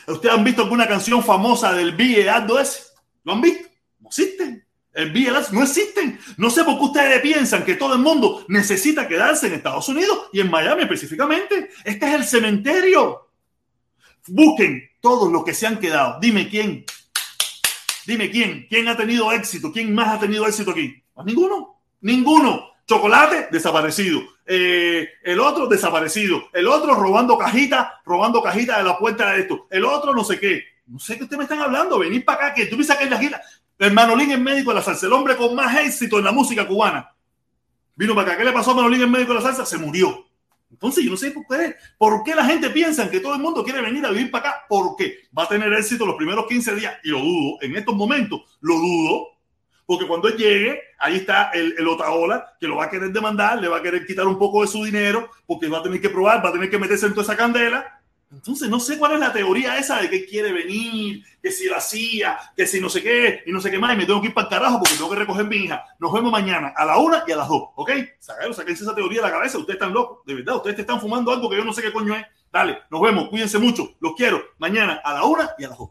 ¿Ustedes han visto alguna canción famosa del B y el Aldo ese? ¿Lo han visto? No existen. El B y el Aldo no existen. No sé por qué ustedes piensan que todo el mundo necesita quedarse en Estados Unidos y en Miami específicamente. Este es el cementerio. Busquen todos los que se han quedado. Dime quién. Dime quién. ¿Quién ha tenido éxito? ¿Quién más ha tenido éxito aquí? Más ninguno. Ninguno. Chocolate, desaparecido. Eh, el otro, desaparecido. El otro, robando cajita, robando cajita de la puerta de esto. El otro, no sé qué. No sé qué ustedes me están hablando. Venir para acá, que tú piensas que es la gira. El Manolín es médico de la salsa. El hombre con más éxito en la música cubana. Vino para acá. ¿Qué le pasó a Manolín en médico de la salsa? Se murió. Entonces, yo no sé por qué, por qué la gente piensa que todo el mundo quiere venir a vivir para acá, porque va a tener éxito los primeros 15 días, y lo dudo, en estos momentos lo dudo, porque cuando él llegue, ahí está el, el Otaola, que lo va a querer demandar, le va a querer quitar un poco de su dinero, porque va a tener que probar, va a tener que meterse en toda esa candela. Entonces, no sé cuál es la teoría esa de que quiere venir, que si la hacía, que si no sé qué, y no sé qué más, y me tengo que ir para el carajo porque tengo que recoger mi hija. Nos vemos mañana a la una y a las dos, ¿ok? Sáquense sáquense esa teoría de la cabeza, ustedes están locos, de verdad, ustedes te están fumando algo que yo no sé qué coño es. Dale, nos vemos, cuídense mucho, los quiero, mañana a la una y a las dos.